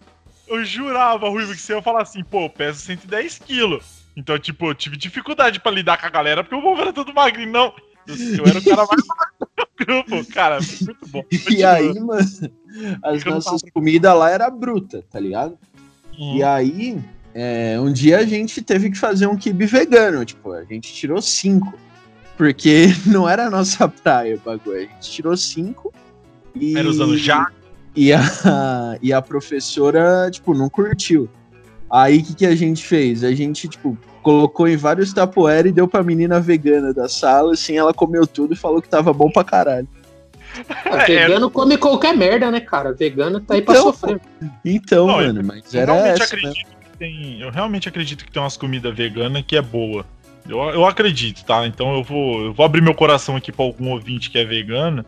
Eu jurava, Ruivo, que você ia falar assim, pô, eu peso 110 quilos. Então, tipo, eu tive dificuldade pra lidar com a galera, porque o povo era todo magrinho. Não, eu era o cara mais magro do grupo. Cara, muito bom. E Continua. aí, mano, as Eu nossas tava- comidas lá era bruta, tá ligado? Uhum. E aí, é, um dia a gente teve que fazer um kibe vegano. Tipo, a gente tirou cinco. Porque não era a nossa praia o bagulho. A gente tirou cinco. E, Era usando já? E a, e a professora, tipo, não curtiu. Aí o que, que a gente fez? A gente, tipo, colocou em vários tapoeira e deu pra menina vegana da sala, assim, ela comeu tudo e falou que tava bom pra caralho. Ah, vegano come qualquer merda, né, cara? Vegano tá aí pra Então, sofrer. Então, Não, mano, mas Eu era realmente, essa. né? acredito que tem, eu realmente acredito que tem umas comidas veganas que é boa. Eu, eu acredito, tá? Então eu vou, eu vou abrir meu coração aqui pra algum ouvinte que é vegano.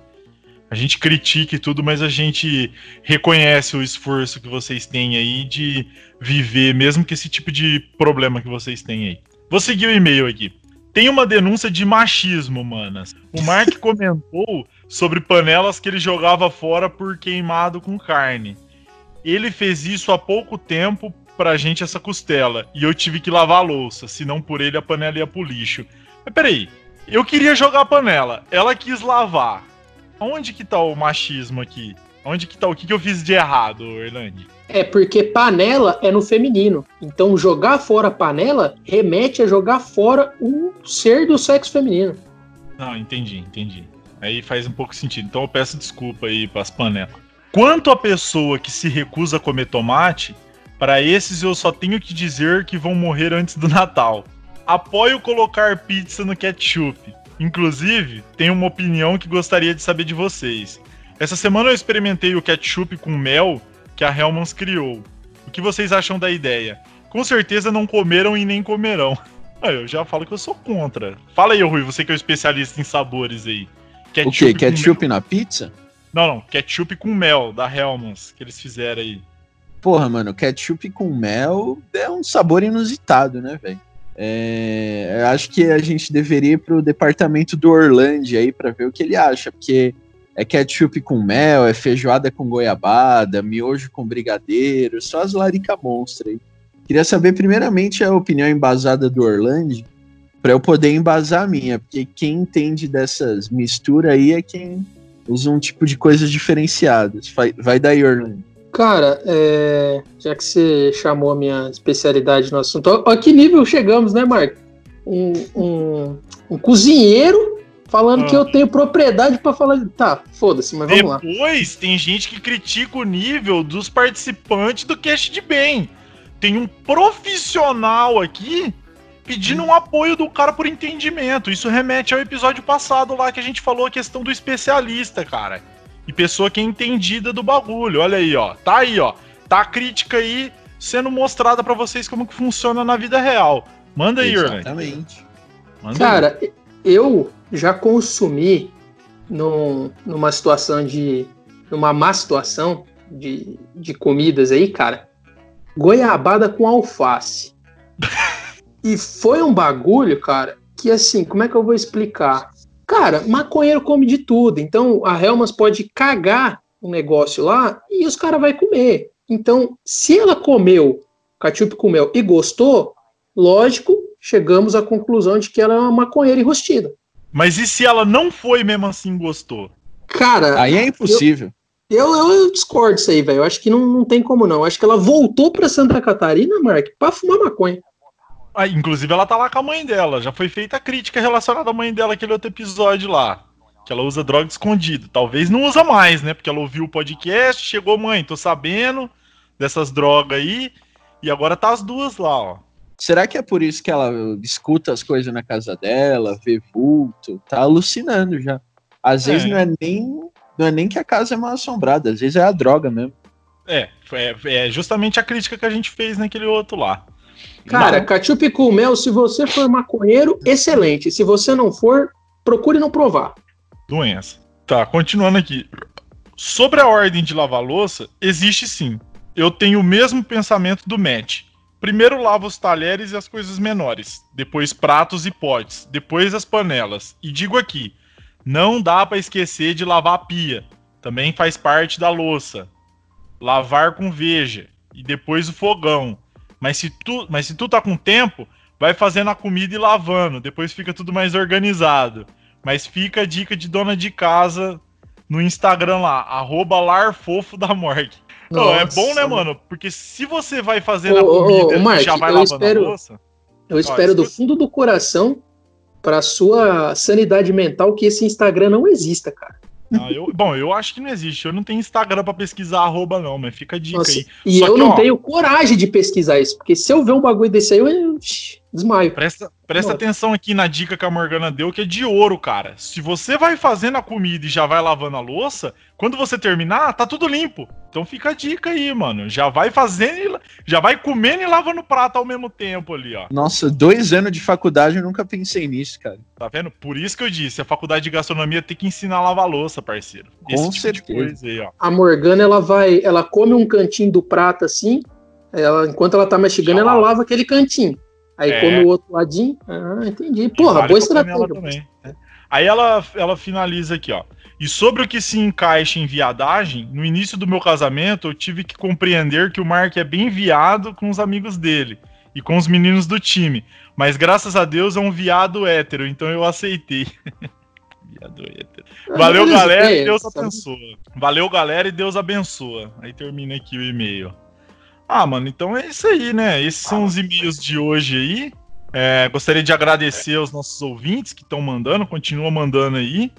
A gente critica e tudo, mas a gente reconhece o esforço que vocês têm aí de viver, mesmo que esse tipo de problema que vocês têm aí. Vou seguir o e-mail aqui. Tem uma denúncia de machismo, manas. O Mark comentou sobre panelas que ele jogava fora por queimado com carne. Ele fez isso há pouco tempo pra gente essa costela. E eu tive que lavar a louça, senão por ele a panela ia pro lixo. Mas peraí, eu queria jogar a panela, ela quis lavar. Onde que tá o machismo aqui? Onde que tá? O que, que eu fiz de errado, Orlando? É porque panela é no feminino. Então jogar fora panela remete a jogar fora um ser do sexo feminino. Não, entendi, entendi. Aí faz um pouco sentido. Então eu peço desculpa aí pras panelas. Quanto à pessoa que se recusa a comer tomate, para esses eu só tenho que dizer que vão morrer antes do Natal. Apoio colocar pizza no ketchup. Inclusive, tenho uma opinião que gostaria de saber de vocês. Essa semana eu experimentei o ketchup com mel que a Hellmann's criou. O que vocês acham da ideia? Com certeza não comeram e nem comerão. Ah, eu já falo que eu sou contra. Fala aí, Rui, você que é o especialista em sabores aí. O quê? Ketchup na pizza? Não, não, ketchup com mel da Hellmann's que eles fizeram aí. Porra, mano, ketchup com mel é um sabor inusitado, né, velho? É, acho que a gente deveria ir pro departamento do Orlando aí pra ver o que ele acha, porque é ketchup com mel, é feijoada com goiabada, miojo com brigadeiro, só as larica monstra aí. Queria saber primeiramente a opinião embasada do Orlando, pra eu poder embasar a minha, porque quem entende dessas misturas aí é quem usa um tipo de coisas diferenciadas. Vai, vai daí, Orlando. Cara, é, já que você chamou a minha especialidade no assunto, ó que nível chegamos, né, Marco? Um, um- um cozinheiro falando Ah. que eu tenho propriedade pra falar. de- Tá, foda-se, mas vamos lá. Depois tem gente que critica o nível dos participantes do Cast de Bem. Tem um profissional aqui pedindo um apoio do cara por entendimento. Isso remete ao episódio passado lá que a gente falou a questão do especialista, cara. E pessoa que é entendida do bagulho. Olha aí, ó. Tá aí, ó. Tá a crítica aí sendo mostrada pra vocês como que funciona na vida real. Manda aí, Orlando. Exatamente. Manda aí. Cara, eu já consumi num- numa situação de. numa má situação de, de comidas aí, cara, goiabada com alface. e foi um bagulho, cara, que assim, como é que eu vou explicar? Cara, maconheiro come de tudo. Então a Helmas pode cagar um negócio lá e os caras vão comer. Então, se ela comeu ketchup com mel e gostou, lógico, chegamos à conclusão de que ela é uma maconheira enrostida. Mas e se ela não foi mesmo assim gostou? Cara, Aí é impossível. eu, eu, eu discordo disso aí, velho. Eu acho que não, não tem como não. Eu acho que ela voltou pra Santa Catarina, Mark, pra fumar maconha. Ah, inclusive, ela tá lá com a mãe dela. Já foi feita a crítica relacionada à mãe dela, aquele outro episódio lá. Que ela usa droga escondido. Talvez não usa mais, né? Porque ela ouviu o podcast, chegou, mãe, tô sabendo dessas drogas aí. E agora tá as duas lá, ó. Será que é por isso que ela escuta as coisas na casa dela, vê vulto? Tá alucinando já. Às é. vezes não é nem não é nem que a casa é mal assombrada, às vezes é a droga mesmo. É, é, é justamente a crítica que a gente fez naquele outro lá. Cara, ketchup com mel, se você for maconheiro, excelente. Se você não for, procure não provar. Doença. Tá, continuando aqui. Sobre a ordem de lavar louça, existe sim. Eu tenho o mesmo pensamento do Matt. Primeiro lavo os talheres e as coisas menores, depois pratos e potes, depois as panelas. E digo aqui, não dá para esquecer de lavar a pia. Também faz parte da louça. Lavar com veja e depois o fogão. Mas se tu, mas se tu tá com tempo, vai fazendo a comida e lavando, depois fica tudo mais organizado. Mas fica a dica de dona de casa no Instagram lá, arroba larfofo da morgue. Não, é bom, né, mano? Porque se você vai fazer a comida ô, Mark, e já vai lavando espero, a louça... Eu espero do fundo do coração para sua sanidade mental que esse Instagram não exista, cara. Ah, eu, bom, eu acho que não existe. Eu não tenho Instagram para pesquisar arroba, não, mas fica a dica Nossa, aí. E Só eu que, não ó, tenho coragem de pesquisar isso, porque se eu ver um bagulho desse aí, eu desmaio. Presta, presta atenção aqui na dica que a Morgana deu, que é de ouro, cara. Se você vai fazendo a comida e já vai lavando a louça, quando você terminar, tá tudo limpo. Então fica a dica aí, mano. Já vai fazendo, já vai comendo e lavando prato ao mesmo tempo ali, ó. Nossa, dois anos de faculdade eu nunca pensei nisso, cara. Tá vendo? Por isso que eu disse, a faculdade de gastronomia tem que ensinar a lavar louça, parceiro. Com Esse tipo certeza. Aí, ó. A Morgana, ela vai, ela come um cantinho do prato assim, ela, enquanto ela tá mastigando, ela lava aquele cantinho. Aí é. come o outro ladinho. Ah, entendi. Porra, vale boa estratégia. Também. É. Aí ela, ela finaliza aqui, ó. E sobre o que se encaixa em viadagem, no início do meu casamento eu tive que compreender que o Mark é bem viado com os amigos dele e com os meninos do time. Mas graças a Deus é um viado hétero, então eu aceitei. viado hétero. Valeu, galera, e Deus abençoa. Valeu, galera, e Deus abençoa. Aí termina aqui o e-mail. Ah, mano, então é isso aí, né? Esses são os e-mails de hoje aí. É, gostaria de agradecer aos nossos ouvintes que estão mandando, continua mandando aí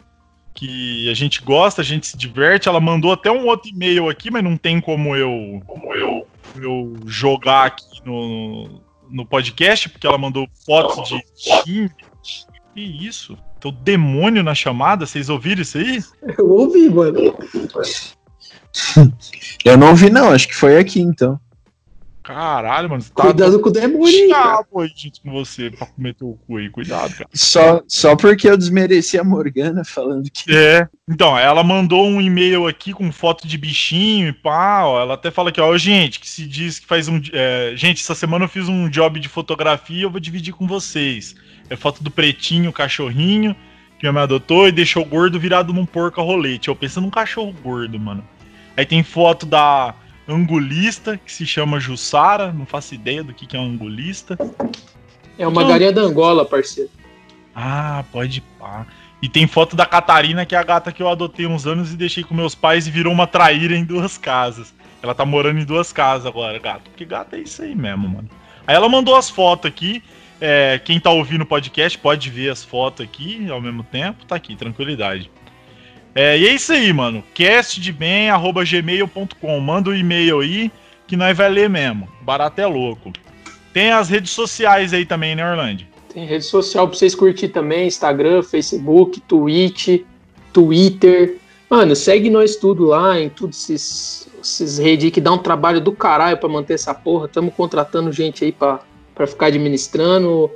que a gente gosta, a gente se diverte. Ela mandou até um outro e-mail aqui, mas não tem como eu, como eu, eu jogar aqui no, no podcast, porque ela mandou fotos de time. Que isso? Tem o demônio na chamada, vocês ouviram isso aí? Eu ouvi, mano. Eu não ouvi, não, acho que foi aqui então. Caralho, mano. Tá cuidado com o demônio, aí, gente, com você pra comer teu cu aí. Cuidado, cara. Só, só porque eu desmereci a Morgana falando que. É. Então, ela mandou um e-mail aqui com foto de bichinho e pá. Ó, ela até fala aqui, ó, gente, que se diz que faz um. É, gente, essa semana eu fiz um job de fotografia eu vou dividir com vocês. É foto do pretinho, cachorrinho, que minha mãe adotou e deixou gordo virado num porco a rolete. Eu pensando num cachorro gordo, mano. Aí tem foto da angulista que se chama Jussara, não faço ideia do que, que é um angulista. É uma então... galinha da Angola, parceiro. Ah, pode pá. E tem foto da Catarina, que é a gata que eu adotei uns anos e deixei com meus pais e virou uma traíra em duas casas. Ela tá morando em duas casas agora, gato. Porque gato é isso aí mesmo, mano. Aí ela mandou as fotos aqui. É, quem tá ouvindo o podcast pode ver as fotos aqui ao mesmo tempo. Tá aqui, tranquilidade. É, e é isso aí, mano. castdebem.gmail.com. Manda o um e-mail aí que nós vai ler mesmo. Barato é louco. Tem as redes sociais aí também, né, Orlando? Tem rede social pra vocês curtir também: Instagram, Facebook, Twitch, Twitter. Mano, segue nós tudo lá em tudo esses, esses redes aí que dá um trabalho do caralho pra manter essa porra. Tamo contratando gente aí pra, pra ficar administrando.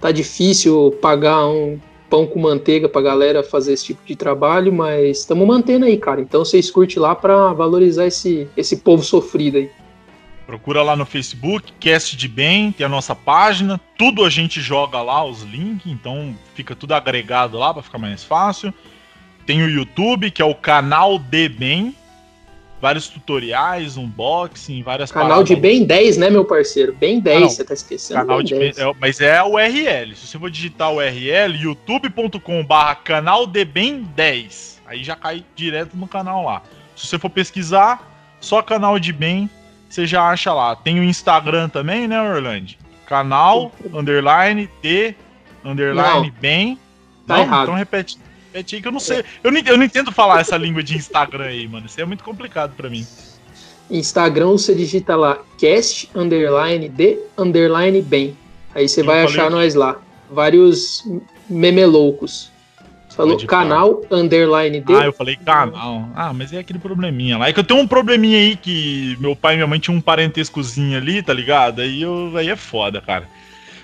Tá difícil pagar um pão com manteiga pra galera fazer esse tipo de trabalho, mas estamos mantendo aí, cara. Então vocês curte lá para valorizar esse, esse povo sofrido aí. Procura lá no Facebook, Cast de Bem, tem a nossa página, tudo a gente joga lá, os links, então fica tudo agregado lá para ficar mais fácil. Tem o YouTube, que é o canal de Bem, vários tutoriais, unboxing, várias Canal paradas. de bem 10, né, meu parceiro? Bem 10, ah, você tá esquecendo. Canal de bem, é, mas é o URL. Se você for digitar o URL, youtube.com/barra canal de bem 10. Aí já cai direto no canal lá. Se você for pesquisar, só canal de bem, você já acha lá. Tem o Instagram também, né, Orlando? Canal, underline, D, underline, Não. bem. Tá não, errado. então repete, repete aí que eu não sei. Eu não, eu não entendo falar essa língua de Instagram aí, mano. Isso é muito complicado pra mim. Instagram você digita lá cast underline de underline bem. Aí você Eu vai achar aqui. nós lá. Vários memeloucos. Você falou canal underline de. Ah, eu falei canal. Ah, mas é aquele probleminha lá. É que eu tenho um probleminha aí que meu pai e minha mãe tinham um parentescozinho ali, tá ligado? Aí, eu, aí é foda, cara.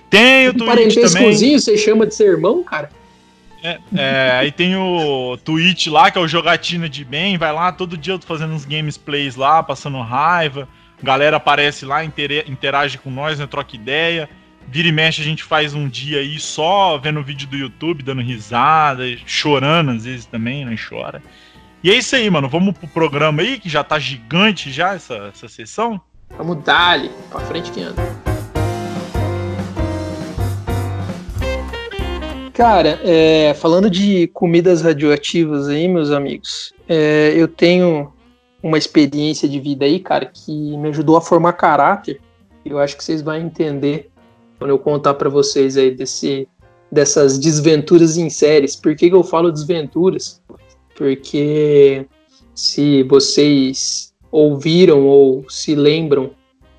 Tenho um Twitch também. parentescozinho você chama de ser irmão, cara? É, é, aí tem o Twitch lá, que é o Jogatina de Bem. Vai lá, todo dia eu tô fazendo uns gameplays lá, passando raiva. Galera aparece lá, interage com nós, né? Troca ideia. Vira e mexe, a gente faz um dia aí só vendo vídeo do YouTube, dando risada, chorando às vezes também, né? Chora. E é isso aí, mano. Vamos pro programa aí, que já tá gigante já essa, essa sessão. Vamos dali, pra frente que anda. Cara, é, falando de comidas radioativas aí, meus amigos, é, eu tenho uma experiência de vida aí, cara, que me ajudou a formar caráter. Eu acho que vocês vão entender quando eu contar pra vocês aí desse, dessas desventuras em séries. Por que, que eu falo desventuras? Porque se vocês ouviram ou se lembram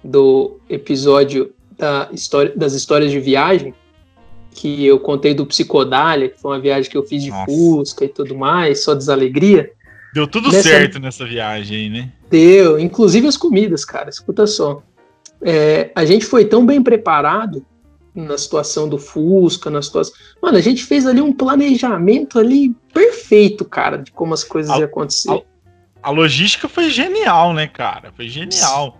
do episódio da história, das histórias de viagem, que eu contei do Psicodália, que foi uma viagem que eu fiz de Nossa. Fusca e tudo mais, só desalegria. Deu tudo Nessa- certo nessa viagem né? Deu, inclusive as comidas, cara, escuta só. É, a gente foi tão bem preparado na situação do Fusca, na situação. Mano, a gente fez ali um planejamento ali perfeito, cara, de como as coisas Al- iam acontecer. al- A logística foi genial, né, cara? Foi genial.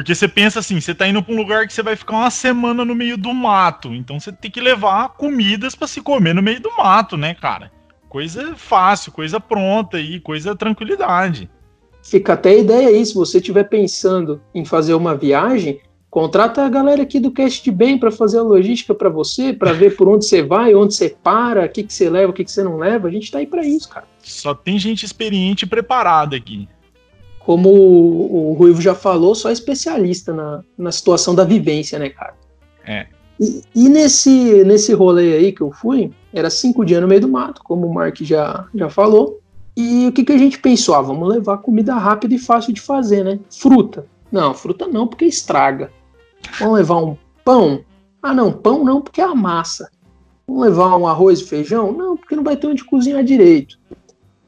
Porque você pensa assim, você tá indo pra um lugar que você vai ficar uma semana no meio do mato. Então você tem que levar comidas pra se comer no meio do mato, né, cara? Coisa fácil, coisa pronta aí, coisa tranquilidade. Fica até a ideia aí, se você estiver pensando em fazer uma viagem, contrata a galera aqui do Cast de Bem para fazer a logística para você, para ver por onde você vai, onde você para, o que, que você leva, o que, que você não leva. A gente tá aí para isso, cara. Só tem gente experiente e preparada aqui. Como o, o Ruivo já falou, só especialista na, na situação da vivência, né, cara? É. E, e nesse, nesse rolê aí que eu fui, era cinco dias no meio do mato, como o Mark já, já falou. E o que, que a gente pensou? Ah, vamos levar comida rápida e fácil de fazer, né? Fruta. Não, fruta não, porque estraga. Vamos levar um pão? Ah, não, pão não, porque amassa. Vamos levar um arroz e feijão? Não, porque não vai ter onde cozinhar direito.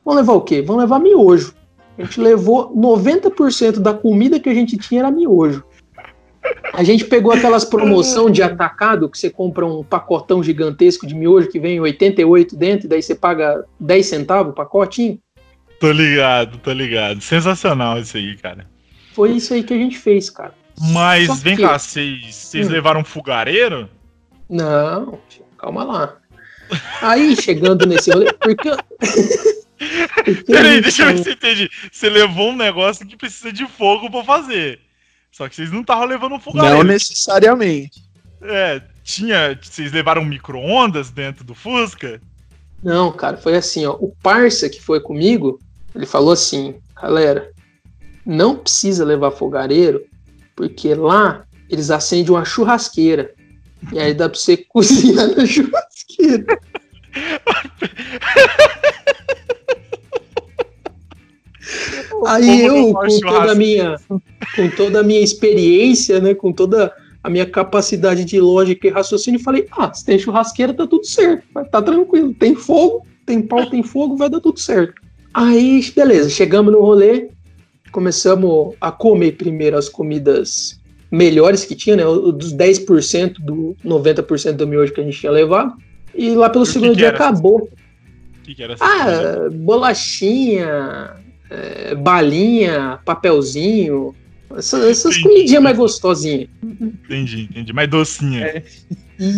Vamos levar o quê? Vamos levar miojo. A gente levou 90% da comida que a gente tinha era miojo. A gente pegou aquelas promoção de atacado que você compra um pacotão gigantesco de miojo que vem 88 dentro, e daí você paga 10 centavos o pacotinho. Tô ligado, tô ligado. Sensacional isso aí, cara. Foi isso aí que a gente fez, cara. Mas Só vem que- cá, vocês vocês Hum. levaram um fogareiro? Não, calma lá. Aí, chegando nesse rolê, porque... a Peraí, deixa eu ver se eu entendi. Você levou um negócio que precisa de fogo pra fazer. Só que vocês não estavam levando um fogareiro. Não necessariamente. É, tinha. Vocês levaram micro-ondas dentro do Fusca? Não, cara, foi assim, ó. O parça que foi comigo, ele falou assim, galera, não precisa levar fogareiro, porque lá eles acendem uma churrasqueira. E aí dá pra você cozinhar na churrasqueira. Aí eu, com toda a minha, com toda a minha experiência, né, com toda a minha capacidade de lógica e raciocínio, falei: "Ah, se tem churrasqueira, tá tudo certo, vai tá tranquilo, tem fogo, tem pau, tem fogo, vai dar tudo certo". Aí, beleza, chegamos no rolê, começamos a comer primeiro as comidas melhores que tinha, né, dos 10% do 90% do miojo que a gente tinha levado. E lá pelo E que segundo que dia era? acabou. O que, que? Ah, bolachinha, é, balinha, papelzinho, essa- essas Entendi. comidinhas mais gostosinhas. Entendi, entendi. Mais docinha. É.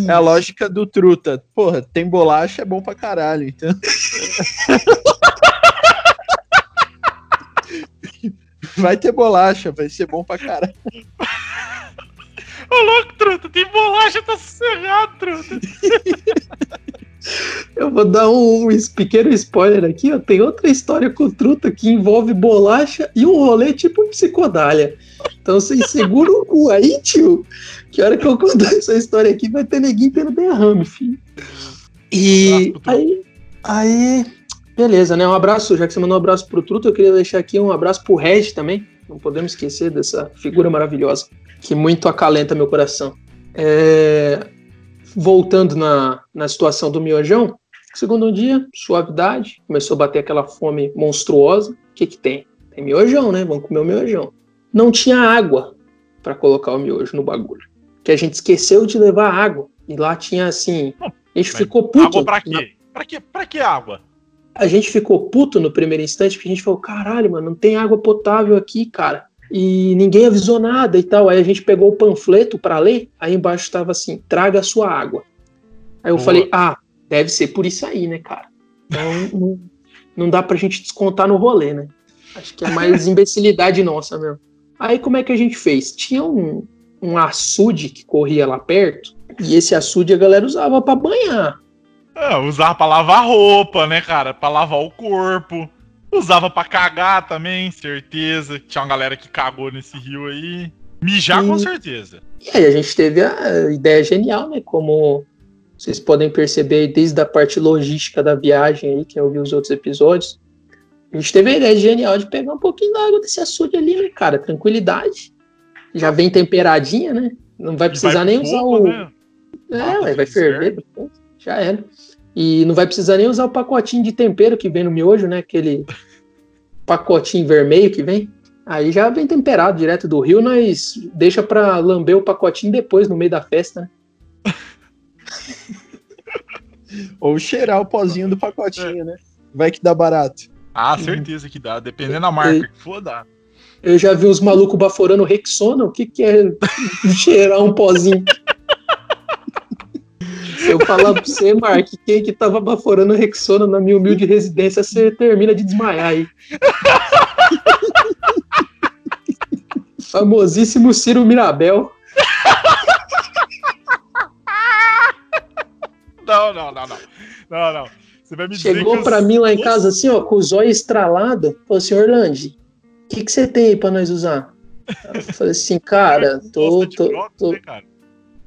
É a lógica do truta. Porra, tem bolacha, é bom pra caralho. Então. Vai ter bolacha, vai ser bom pra caralho. Ô, louco, truta, tem bolacha, tá sossegado, truta. Eu vou dar um, um pequeno spoiler aqui, ó. Tem outra história com truta que envolve bolacha e um rolê tipo psicodália. Então vocês seguram o cu aí, tio. Que hora que eu contar essa história aqui vai ter neguinho tendo derrame, filho. E aí, aí, beleza, né? Um abraço, já que você mandou um abraço pro Truto, eu queria deixar aqui um abraço pro Reg também. Não podemos esquecer dessa figura maravilhosa que muito acalenta meu coração. É, voltando na, na situação do miojão, segundo dia, suavidade, começou a bater aquela fome monstruosa. O que que tem? Tem miojão, né? Vamos comer o miojão. Não tinha água para colocar o miojo no bagulho. Que a gente esqueceu de levar água. E lá tinha assim. A gente Mas ficou puto. Água pra na- quê? Pra quê? Pra que água? a gente ficou puto no primeiro instante, porque a gente falou, caralho, mano, não tem água potável aqui, cara. E ninguém avisou nada e tal. Aí a gente pegou o panfleto pra ler, aí embaixo tava assim, traga a sua água. Aí eu Boa. falei, ah, deve ser por isso aí, né, cara? Então não, não dá pra gente descontar no rolê, né? Acho que é mais imbecilidade nossa mesmo. Aí como é que a gente fez? Tinha um, um açude que corria lá perto, e esse açude a galera usava pra banhar. Ah, usava pra lavar roupa, né, cara? Pra lavar o corpo. Usava pra cagar também, certeza. Tinha uma galera que cagou nesse rio aí. Mijar com Sim. certeza. E aí a gente teve a ideia genial, né? Como vocês podem perceber aí desde a parte logística da viagem aí, quem ouviu os outros episódios. A gente teve a ideia genial de pegar um pouquinho da água desse açude ali, né, cara? Tranquilidade. Já vem temperadinha, né? Não vai precisar Vai nem usar o. né? É, Ah, tá vai ferver. depois. Já era. E não vai precisar nem usar o pacotinho de tempero que vem no miojo, né? Aquele pacotinho vermelho que vem. Aí já vem temperado direto do rio, nós deixa pra lamber o pacotinho depois, no meio da festa, né? Ou cheirar o pozinho do pacotinho, né? Vai que dá barato. Ah, certeza que dá. Dependendo da marca que for, dá. Eu já vi uns malucos baforando Rexona, o que que é cheirar um pozinho? Se eu falar pra você, Mark, quem que tava baforando Rexona na minha humilde residência, você termina de desmaiar aí. Famosíssimo Ciro Mirabel. Não, não, não, não. Não, não. Você vai me dizer Chegou que pra os- mim lá em casa assim, ó, com o zóio estralado. Falou assim, Orlandi, o que, que você tem aí pra nós usar? Eu falei assim, cara, tô, tô, tô, né, cara?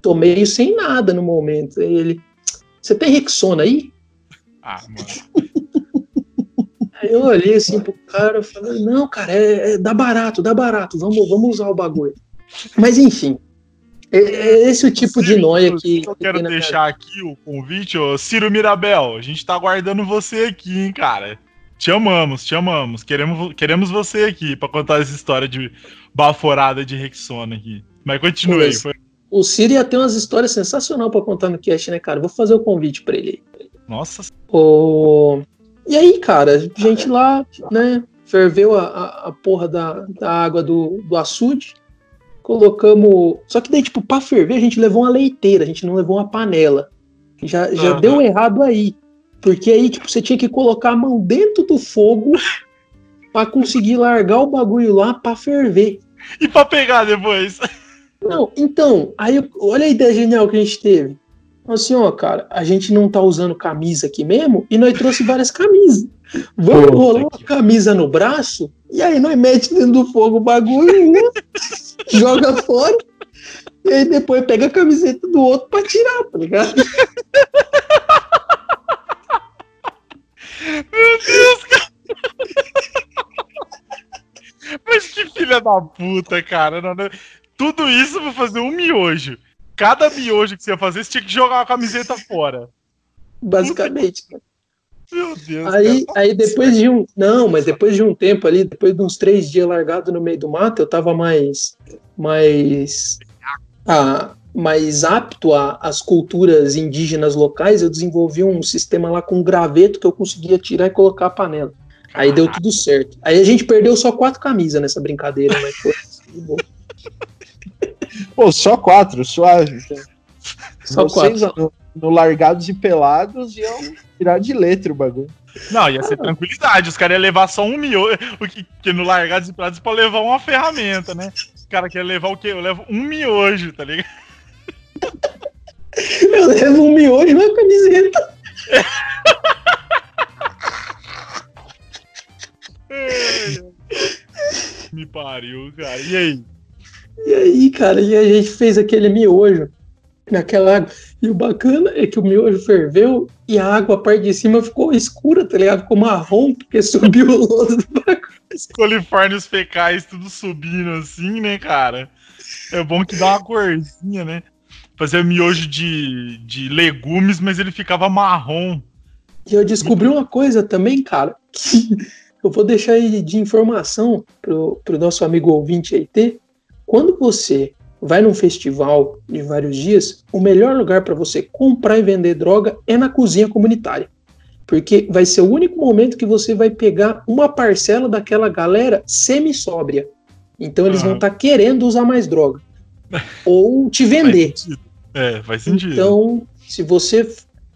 Tô meio sem nada no momento. Aí ele, você tem Rexona aí? Ah, mano. Aí eu olhei assim pro cara e falei, não, cara, é, é- dá barato, dá barato, vamos, vamos usar o bagulho. Mas enfim, é, é esse o tipo de Ciro, noia por que, eu que quero deixar aqui o convite, ô Ciro Mirabel. A gente tá aguardando você aqui, hein, cara. Te amamos, te amamos. Queremos, queremos você aqui pra contar essa história de baforada de Rexona aqui. Mas continue aí. Foi... O Ciro ia ter umas histórias sensacionais pra contar no cast, né, cara? Vou fazer o convite pra ele. Nossa, O... E aí, cara, a gente lá, né, ferveu a, a, a porra da, da água do, do açude, colocamos. Só que daí, tipo, pra ferver, a gente levou uma leiteira, a gente não levou uma panela. Já, já Aham. deu errado aí. Porque aí, tipo, você tinha que colocar a mão dentro do fogo pra conseguir largar o bagulho lá pra ferver. E pra pegar depois? Não, então, aí olha a ideia genial que a gente teve. Assim, ó, cara, a gente não tá usando camisa aqui mesmo e nós trouxe várias camisas. Vamos Puta rolar uma que- camisa no braço e aí nós mete dentro do fogo o bagulho, né? joga fora e aí depois pega a camiseta do outro pra tirar, tá ligado? Meu Deus, cara. Mas que filha da puta, cara. Não, não. Tudo isso pra fazer um miojo. Cada miojo que você ia fazer, você tinha que jogar a camiseta fora. Basicamente. cara. Meu Deus, Aí, cara. aí depois de um. Não, mas depois de um tempo ali, depois de uns três dias largado no meio do mato, eu tava mais. mais. ah, mais apto às culturas indígenas locais. Eu desenvolvi um sistema lá com um graveto que eu conseguia tirar e colocar a panela. Aí deu tudo certo. Aí a gente perdeu só quatro camisas nessa brincadeira, mas foi. Pô, só quatro, suave. Só Vocês quatro. No, no, Largados e Pelados iam tirar de letra o bagulho. Não, ia ser ah, tranquilidade. Os caras iam levar só um miolo. O que, que no Largados e Pelados é pra levar uma ferramenta, né? Os caras querem levar o quê? Eu levo um miojo, tá ligado? Eu levo um miojo na uma camiseta. Me pariu, cara. E aí? E aí, cara, e a gente fez aquele miojo naquela água. E o bacana é que o miojo ferveu e a água, a parte de cima, ficou escura, tá ligado? Ficou marrom, porque subiu o lodo do bagulho. Os coliformes fecais tudo subindo assim, né, cara? É bom que dá uma corzinha, né? Fazia miojo de, de legumes, mas ele ficava marrom. E eu descobri uma coisa também, cara, que eu vou deixar aí de informação pro, pro nosso amigo ouvinte aí ter. Quando você vai num festival de vários dias, o melhor lugar para você comprar e vender droga é na cozinha comunitária. Porque vai ser o único momento que você vai pegar uma parcela daquela galera semi-sóbria. Então eles uhum. vão estar tá querendo usar mais droga. Ou te vender. Faz é, faz sentido. Então, se você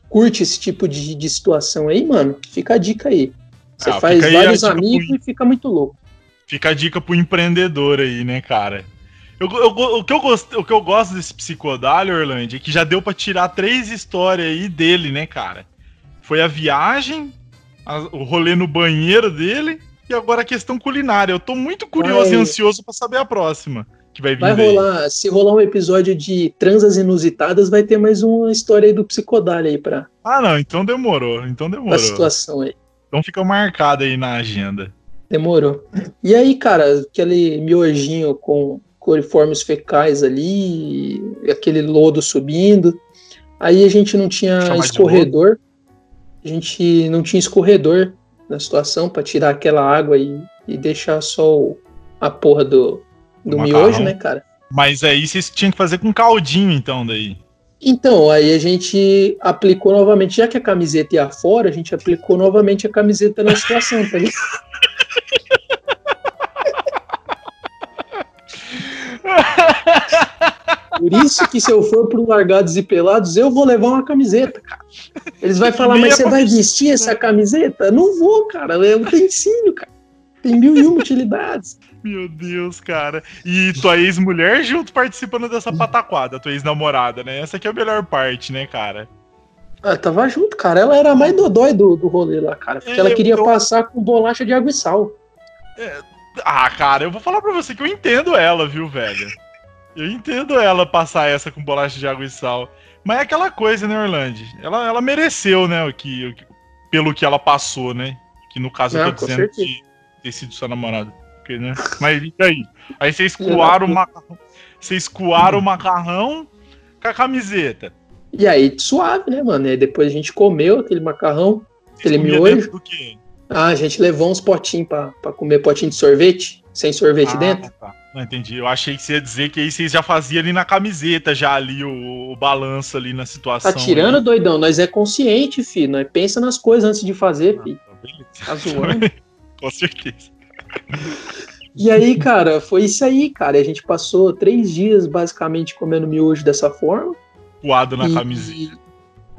curte esse tipo de, de situação aí, mano, fica a dica aí. Você ah, faz vários amigos pro... e fica muito louco. Fica a dica pro empreendedor aí, né, cara? Eu, eu, o, que eu gosto, o que eu gosto desse psicodálio, Orlando, é que já deu para tirar três histórias aí dele, né, cara? Foi a viagem, a, o rolê no banheiro dele e agora a questão culinária. Eu tô muito curioso vai, e ansioso para saber a próxima que vai vir. Vai rolar, se rolar um episódio de transas inusitadas, vai ter mais uma história aí do psicodálio aí pra. Ah, não, então demorou. Então demorou. A situação aí. Então fica marcado aí na agenda. Demorou. E aí, cara, aquele miojinho com coliformes fecais ali, aquele lodo subindo. Aí a gente não tinha Chamar escorredor. A gente não tinha escorredor na situação para tirar aquela água e, e deixar só o, a porra do, do miojo, né, cara? Mas aí vocês tinham que fazer com caldinho, então, daí. Então, aí a gente aplicou novamente, já que a camiseta ia fora, a gente aplicou novamente a camiseta na situação, tá ligado? Por isso que se eu for pro Largados e Pelados, eu vou levar uma camiseta, cara. Eles vão falar, mas você vai vestir essa camiseta? Não vou, cara. É um utensílio, cara. Tem mil e uma utilidades. Meu Deus, cara. E tua ex-mulher junto participando dessa pataquada, tua ex-namorada, né? Essa aqui é a melhor parte, né, cara? Ah, tava junto, cara. Ela era a mais dodói do, do rolê lá, cara. Porque é, ela queria passar com bolacha de água e sal. É... Ah, cara, eu vou falar pra você que eu entendo ela, viu, velho? Eu entendo ela passar essa com bolacha de água e sal. Mas é aquela coisa, né, Orlando? Ela, ela mereceu, né, o que, o que, pelo que ela passou, né? Que no caso Não, eu tô dizendo que ter sido sua namorada. Porque, né? Mas e aí? Aí vocês coaram o macarrão. Vocês coaram o macarrão com a camiseta. E aí, suave, né, mano? E aí depois a gente comeu aquele macarrão, aquele miojo. Do quê? Ah, a gente levou uns potinhos pra, pra comer potinho de sorvete, sem sorvete ah, dentro. Tá. Não entendi. Eu achei que você ia dizer que aí vocês já faziam ali na camiseta, já ali o, o balanço ali na situação. Tá tirando, né? doidão? Nós é consciente, filho. Nós pensa nas coisas antes de fazer, ah, filho. Tá, tá zoando. Com certeza. E aí, cara, foi isso aí, cara. A gente passou três dias basicamente comendo miojo dessa forma. Coado na e... camiseta.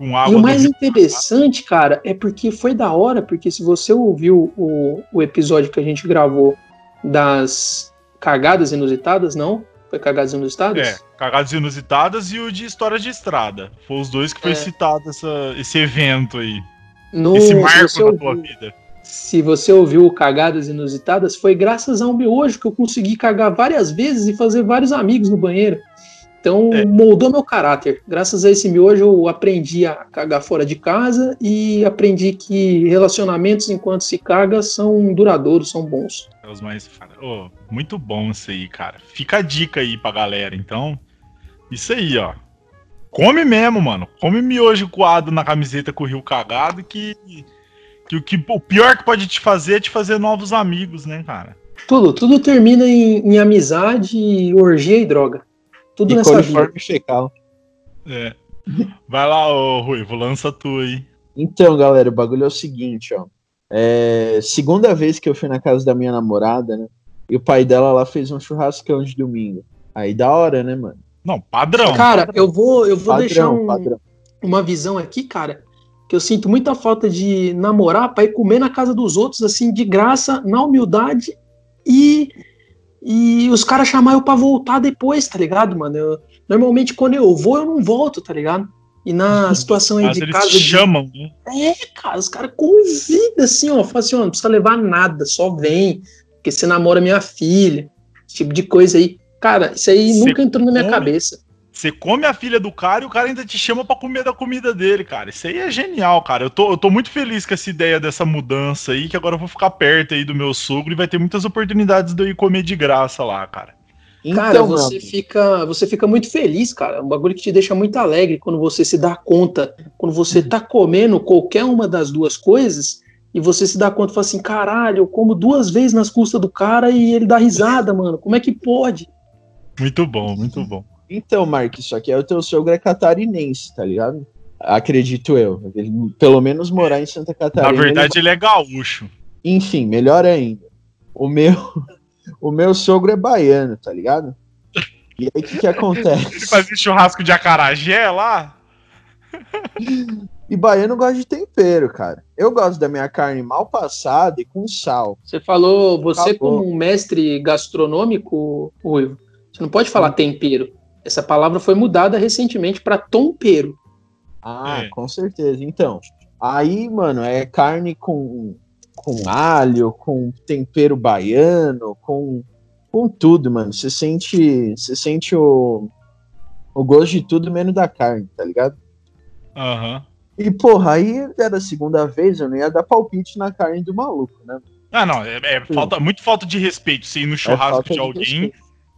Com água e o mais interessante, cara, é porque foi da hora, porque se você ouviu o, o episódio que a gente gravou das cagadas inusitadas, não? Foi cagadas inusitadas? É, cagadas inusitadas e o de história de estrada. Foi os dois que foi é. citado essa, esse evento aí. No, esse marco da tua vida se você ouviu Cagadas Inusitadas, foi graças ao miojo que eu consegui cagar várias vezes e fazer vários amigos no banheiro. Então, é. moldou meu caráter. Graças a esse miojo, eu aprendi a cagar fora de casa e aprendi que relacionamentos enquanto se caga são duradouros, são bons. É os mais. Oh, muito bom isso aí, cara. Fica a dica aí pra galera. Então, isso aí, ó. Come mesmo, mano. Come miojo coado na camiseta com o rio cagado que que o, que o pior que pode te fazer é te fazer novos amigos, né, cara? Tudo, tudo termina em, em amizade, orgia e droga. Tudo e nessa vida. fecal. É. Vai lá, ô Ruivo, lança tu aí. Então, galera, o bagulho é o seguinte, ó. É, segunda vez que eu fui na casa da minha namorada, né? E o pai dela lá fez um churrascão de domingo. Aí da hora, né, mano? Não, padrão. Cara, eu vou, eu vou padrão, deixar um, uma visão aqui, cara que eu sinto muita falta de namorar para ir comer na casa dos outros, assim, de graça, na humildade, e, e os caras chamar eu pra voltar depois, tá ligado, mano? Eu, normalmente quando eu vou, eu não volto, tá ligado? E na situação aí Mas de eles casa. Eles chamam, né? É, cara, os caras convidam assim, ó. Falam assim, ó, não precisa levar nada, só vem, porque você namora minha filha. Esse tipo de coisa aí. Cara, isso aí Cê nunca entrou na minha come, cabeça. Você come a filha do cara e o cara ainda te chama para comer da comida dele, cara. Isso aí é genial, cara. Eu tô, eu tô muito feliz com essa ideia dessa mudança aí, que agora eu vou ficar perto aí do meu sogro e vai ter muitas oportunidades de eu ir comer de graça lá, cara. Cara, então, você fica, você fica muito feliz, cara. É um bagulho que te deixa muito alegre quando você se dá conta, quando você tá comendo qualquer uma das duas coisas e você se dá conta e fala assim, caralho, eu como duas vezes nas custas do cara e ele dá risada, mano. Como é que pode? Muito bom, muito bom. Então, Mark, isso aqui é o teu sogro é catarinense, tá ligado? Acredito eu. Ele, pelo menos morar em Santa Catarina. Na verdade, ele, ele é gaúcho. Enfim, melhor ainda. O meu, o meu sogro é baiano, tá ligado? E aí o que, que acontece? Ele fazia churrasco de acarajé lá? E baiano gosta de tempero, cara. Eu gosto da minha carne mal passada e com sal. Você falou, você Acabou. como um mestre gastronômico, Ruivo, você não pode falar hum. tempero. Essa palavra foi mudada recentemente para tompeiro. Ah, é. com certeza. Então, aí, mano, é carne com, com alho, com tempero baiano, com, com tudo, mano. Você sente, você sente o, o gosto de tudo menos da carne, tá ligado? Aham. Uhum. E, porra, aí era a segunda vez, eu não ia dar palpite na carne do maluco, né? Ah, não, é, é falta, muito falta de respeito você ir no é churrasco é de alguém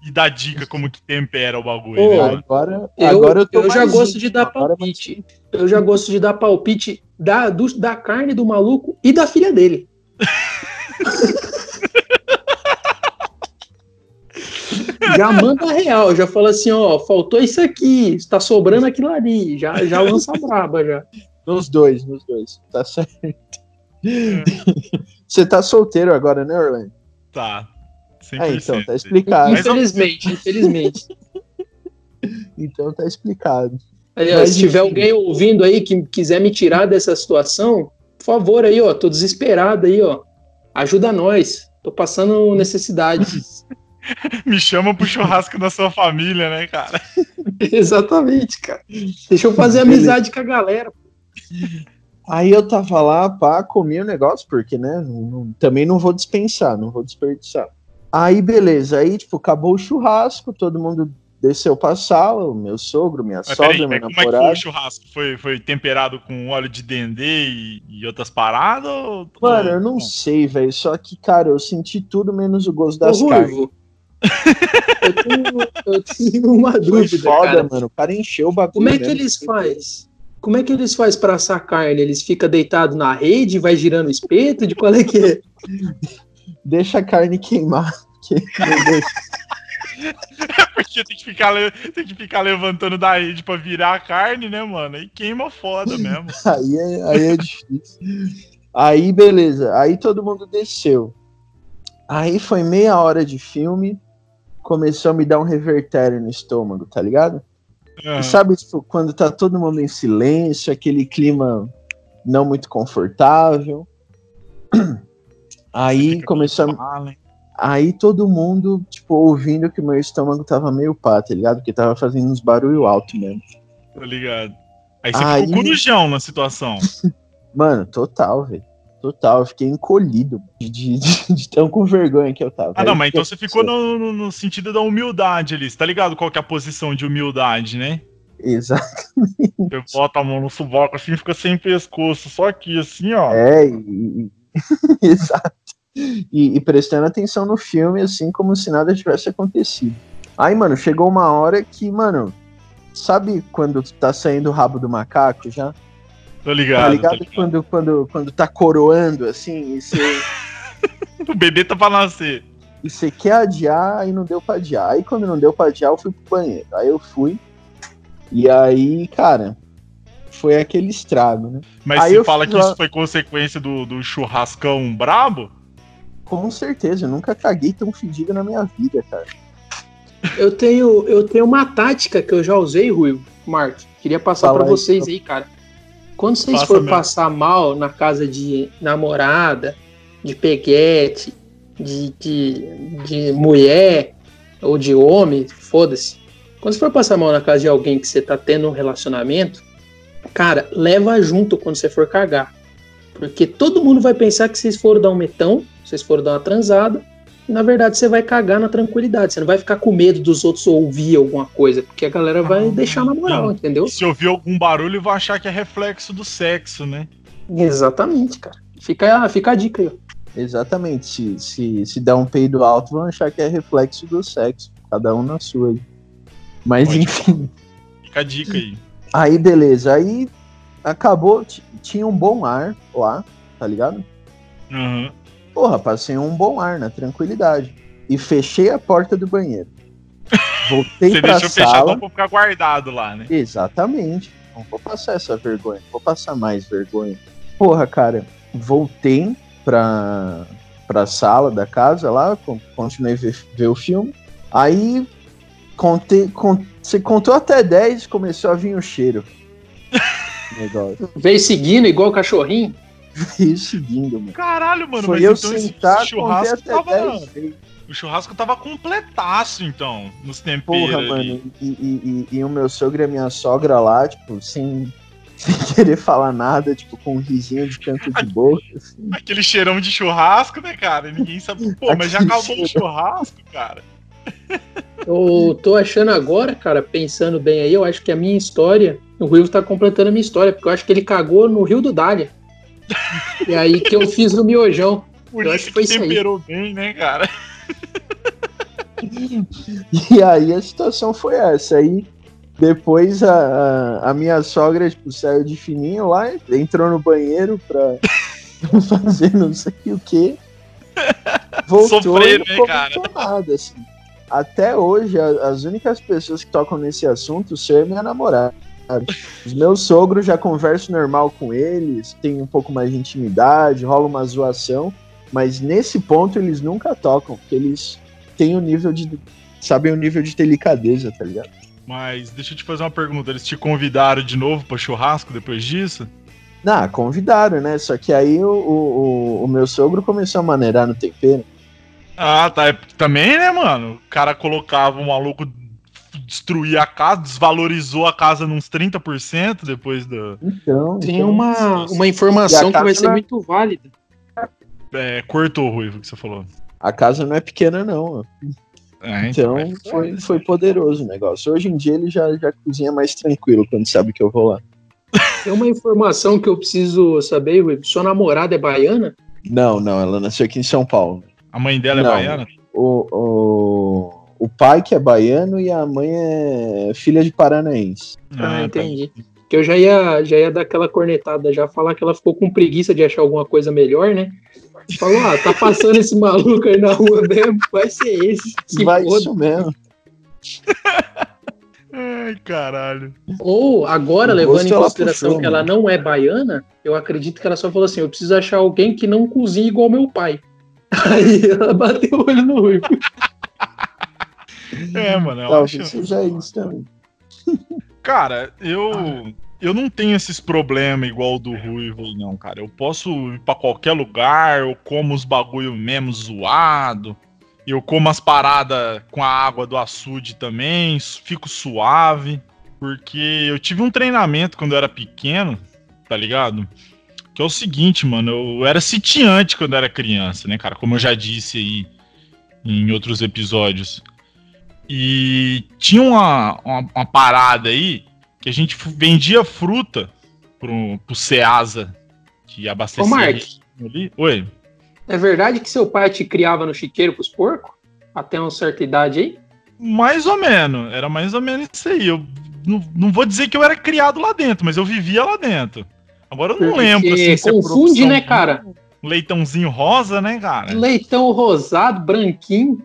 e dar dica como que tempera o bagulho. Pô, né, agora, eu, agora eu, eu já gosto de dar palpite. Eu já gosto de dar palpite da, do, da carne do maluco e da filha dele. já manda real, já fala assim, ó, faltou isso aqui, está sobrando aquilo ali, já, já lança braba já. Nos dois, nos dois, tá certo. Você tá solteiro agora, né, Orlando? Tá. É, então, tá explicado. Infelizmente, infelizmente. então tá explicado. Aliás, se tiver alguém ouvindo aí que quiser me tirar dessa situação, por favor aí, ó, tô desesperado aí, ó. Ajuda nós. Tô passando necessidades. me chama pro churrasco da sua família, né, cara? Exatamente, cara. Deixa eu fazer amizade com a galera. Aí eu tava lá, pá, comi o negócio, porque, né, não, também não vou dispensar, não vou desperdiçar. Aí, beleza. Aí, tipo, acabou o churrasco, todo mundo desceu pra sala, o meu sogro, minha mas sogra, meu namorado. Como é que foi o churrasco? Foi, foi temperado com óleo de dendê e, e outras paradas? Ou... Mano, eu não sei, velho. Só que, cara, eu senti tudo menos o gosto das carnes. eu, tenho, eu tenho uma dúvida, foda, cara. mano. O cara encheu o bagulho. Como é que eles faz? Como é que eles faz para assar carne? Eles ficam deitados na rede, vai girando o espeto? De qual é que é? Deixa a carne queimar. Porque tem que, ficar, tem que ficar levantando da rede pra virar a carne, né, mano? Aí queima foda mesmo. aí, é, aí é difícil. Aí, beleza. Aí todo mundo desceu. Aí foi meia hora de filme. Começou a me dar um revertério no estômago, tá ligado? Uhum. Sabe, tipo, quando tá todo mundo em silêncio, aquele clima não muito confortável. Aí começou a. Aí todo mundo, tipo, ouvindo que meu estômago tava meio pá, tá ligado? Porque tava fazendo uns barulho alto mesmo. Tá ligado. Aí você Aí... ficou corujão na situação. Mano, total, velho. Total, eu fiquei encolhido de, de, de, tão com vergonha que eu tava. Ah, não, mas então você ficou no, no, no, sentido da humildade ali. Você tá ligado qual que é a posição de humildade, né? Exatamente. Você bota a mão no subaco assim fica sem pescoço, só aqui, assim, ó. É, e... exato e, e, prestando atenção no filme, assim, como se nada tivesse acontecido. Aí, mano, chegou uma hora que, mano, sabe quando tá saindo o rabo do macaco já? Tô ligado. Tá ligado, ligado. Quando, quando, quando tá coroando, assim, e você. o bebê tá pra nascer. E você quer adiar e não deu pra adiar. Aí quando não deu pra adiar, eu fui pro banheiro. Aí eu fui. E aí, cara, foi aquele estrago, né? Mas aí você fala que lá... isso foi consequência do, do churrascão brabo? Com certeza, eu nunca caguei tão fedido na minha vida, cara. Eu tenho, eu tenho uma tática que eu já usei, Rui, Mark. Queria passar para vocês aí, cara. Quando vocês Passa for passar mal na casa de namorada, de peguete, de, de, de mulher ou de homem, foda-se. Quando você for passar mal na casa de alguém que você tá tendo um relacionamento, cara, leva junto quando você for cagar. Porque todo mundo vai pensar que vocês foram dar um metão vocês foram dar uma transada na verdade você vai cagar na tranquilidade. Você não vai ficar com medo dos outros ouvir alguma coisa, porque a galera vai ah, deixar na moral, não. entendeu? Se ouvir algum barulho, vai achar que é reflexo do sexo, né? Exatamente, cara. Fica, fica a dica aí, ó. Exatamente. Se, se, se der um peido alto, vão achar que é reflexo do sexo. Cada um na sua aí. Mas Pode enfim. Fica a dica aí. Aí, beleza. Aí acabou. Tinha um bom ar lá, tá ligado? Uhum. Porra, passei um bom ar na tranquilidade. E fechei a porta do banheiro. Voltei Você pra deixou sala. fechado pra ficar guardado lá, né? Exatamente. Não vou passar essa vergonha. Vou passar mais vergonha. Porra, cara. Voltei pra, pra sala da casa lá. Continuei ver, ver o filme. Aí contei, cont, você contou até 10 começou a vir o cheiro. Veio seguindo igual o cachorrinho? Veio seguindo, mano. Caralho, mano, Foi mas eu então sentar, esse churrasco tava. O churrasco tava completaço, então, nos temperos. Porra, ali. mano, e, e, e, e, o meu sogro e a minha sogra lá, tipo, sem, sem querer falar nada, tipo, com um risinho de canto de boca. Assim. Aquele cheirão de churrasco, né, cara? Ninguém sabe. Pô, mas já acabou o churrasco, cara. Eu tô achando agora, cara, pensando bem aí, eu acho que a minha história, o Ruivo tá completando a minha história, porque eu acho que ele cagou no Rio do Dália. e aí que eu fiz no miojão. Por eu acho que foi temperou isso aí. bem, né, cara? e aí a situação foi essa. Aí depois a, a, a, minha sogra tipo, saiu de fininho lá, entrou no banheiro pra fazer não sei o que. Voltou Sofrer, e não né, nada, assim até hoje, as únicas pessoas que tocam nesse assunto são minha namorada. Os meus sogros já converso normal com eles, tem um pouco mais de intimidade, rola uma zoação, mas nesse ponto eles nunca tocam, porque eles têm o um nível de. sabem o nível de delicadeza, tá ligado? Mas deixa eu te fazer uma pergunta, eles te convidaram de novo para churrasco depois disso? Não, convidaram, né? Só que aí o, o, o meu sogro começou a maneirar no tempero. Ah, tá. É, também, né, mano? O cara colocava um maluco destruir a casa, desvalorizou a casa nos 30% depois do. Então. Tem então, uma, uma informação que vai ser muito válida. É, cortou o ruivo que você falou. A casa não é pequena, não. É, então, então é foi, foi poderoso o negócio. Hoje em dia ele já, já cozinha mais tranquilo quando sabe que eu vou lá. Tem uma informação que eu preciso saber, Ruivo. Sua namorada é baiana? Não, não, ela nasceu aqui em São Paulo. A mãe dela é Não, é baiana? O, o, o pai que é baiano e a mãe é filha de paranaense. Ah, ah entendi. Tá. Que eu já ia, já ia dar aquela cornetada, já falar que ela ficou com preguiça de achar alguma coisa melhor, né? Falou, ah, tá passando esse maluco aí na rua mesmo, vai ser esse. Vai foda. isso mesmo. Ai, caralho. Ou, agora, o levando em consideração puxou, que ela não é baiana, eu acredito que ela só falou assim: eu preciso achar alguém que não cozinhe igual meu pai. Aí ela bateu o olho no Ruivo. É, mano, eu Talvez acho... seja isso também. Cara, eu. Eu não tenho esses problemas igual o do Ruivo, não, cara. Eu posso ir pra qualquer lugar, eu como os bagulho mesmo zoado. Eu como as paradas com a água do açude também, fico suave. Porque eu tive um treinamento quando eu era pequeno, tá ligado? Que é o seguinte, mano, eu era sitiante quando era criança, né, cara? Como eu já disse aí em outros episódios. E tinha uma, uma, uma parada aí que a gente vendia fruta pro, pro Ceasa, que abastecia Ô, Mark, ali. Oi. É verdade que seu pai te criava no chiqueiro pros porcos? Até uma certa idade aí? Mais ou menos. Era mais ou menos isso aí. Eu não, não vou dizer que eu era criado lá dentro, mas eu vivia lá dentro. Agora eu não Porque lembro. Assim, se confunde, né, cara? Leitãozinho rosa, né, cara? Leitão rosado, branquinho.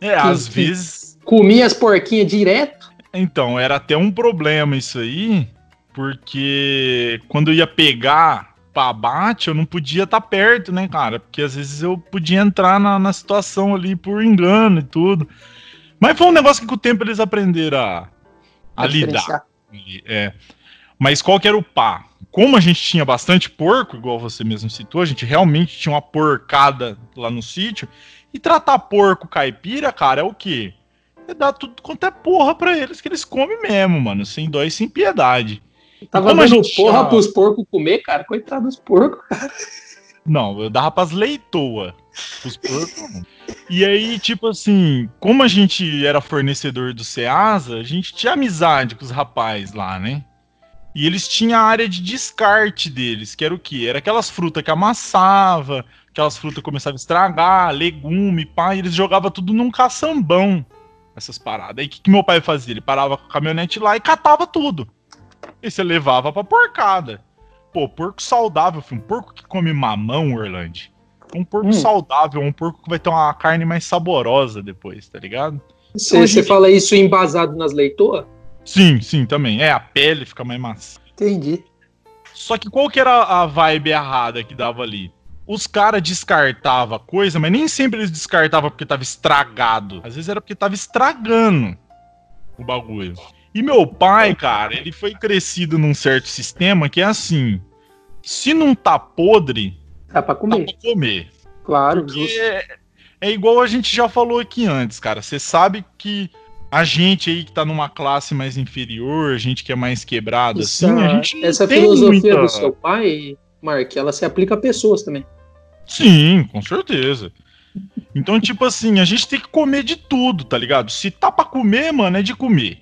É, que, às que vezes. Comia as porquinhas direto. Então, era até um problema isso aí, porque quando eu ia pegar pra abate, eu não podia estar tá perto, né, cara? Porque às vezes eu podia entrar na, na situação ali por engano e tudo. Mas foi um negócio que com o tempo eles aprenderam a, a lidar. É. Mas qual que era o pá? Como a gente tinha bastante porco, igual você mesmo citou, a gente realmente tinha uma porcada lá no sítio. E tratar porco caipira, cara, é o quê? É dar tudo quanto é porra pra eles, que eles comem mesmo, mano, sem dó e sem piedade. Tava dando porra tinha... pros porcos comer, cara? Coitado dos porcos, cara. Não, eu dava pras leitoas. Os porcos. E aí, tipo assim, como a gente era fornecedor do Ceasa, a gente tinha amizade com os rapazes lá, né? E eles tinham a área de descarte deles, que era o quê? Era aquelas frutas que amassava, aquelas frutas começavam a estragar, legume, pá, e eles jogavam tudo num caçambão, essas paradas. Aí o que, que meu pai fazia? Ele parava com a caminhonete lá e catava tudo. E você levava pra porcada. Pô, porco saudável, filho. Um porco que come mamão, Orlando. Um porco Hum. saudável, um porco que vai ter uma carne mais saborosa depois, tá ligado? Você Então, você gente- fala isso embasado nas leitoas? Sim, sim, também. É, a pele fica mais macia. Entendi. Só que qual que era a vibe errada que dava ali? Os caras descartavam coisa, mas nem sempre eles descartavam porque tava estragado. Às vezes era porque tava estragando o bagulho. E meu pai, cara, ele foi crescido num certo sistema que é assim: se não tá podre, Dá pra dá comer. pra comer. Claro, Porque justo. é, é igual a gente já falou aqui antes, cara. Você sabe que a gente aí que tá numa classe mais inferior, a gente que é mais quebrado Essa, assim, a gente essa filosofia muita- do seu pai, Mark, ela se aplica a pessoas também. Sim, com certeza. Então, tipo assim, a gente tem que comer de tudo, tá ligado? Se tá pra comer, mano, é de comer.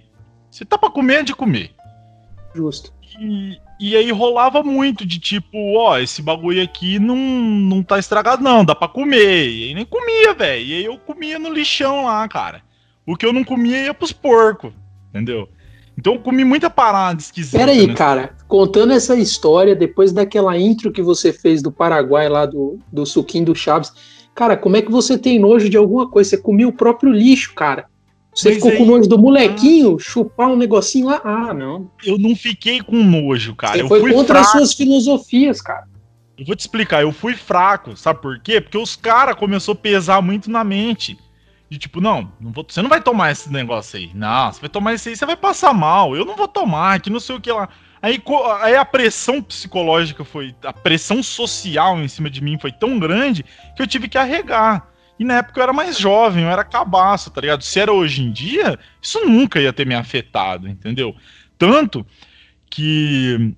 Se tá pra comer, é de comer. Justo. E, e aí rolava muito de tipo, ó, esse bagulho aqui não, não tá estragado, não, dá pra comer. E aí nem comia, velho. E aí eu comia no lixão lá, cara. O que eu não comia ia pros porcos, entendeu? Então eu comi muita parada esquisita. Pera aí, né? cara. Contando essa história, depois daquela intro que você fez do Paraguai lá, do, do suquinho do Chaves, cara, como é que você tem nojo de alguma coisa? Você comia o próprio lixo, cara. Você Mas ficou aí- com nojo do molequinho, chupar um negocinho lá? Ah, não. Eu não fiquei com nojo, cara. Você eu foi fui contra fraco. as suas filosofias, cara. Eu vou te explicar, eu fui fraco, sabe por quê? Porque os caras começou a pesar muito na mente. De tipo, não, não vou, você não vai tomar esse negócio aí. Não, você vai tomar esse aí, você vai passar mal. Eu não vou tomar, que não sei o que lá. Aí, aí a pressão psicológica foi. A pressão social em cima de mim foi tão grande que eu tive que arregar. E na época eu era mais jovem, eu era cabaço, tá ligado? Se era hoje em dia, isso nunca ia ter me afetado, entendeu? Tanto que.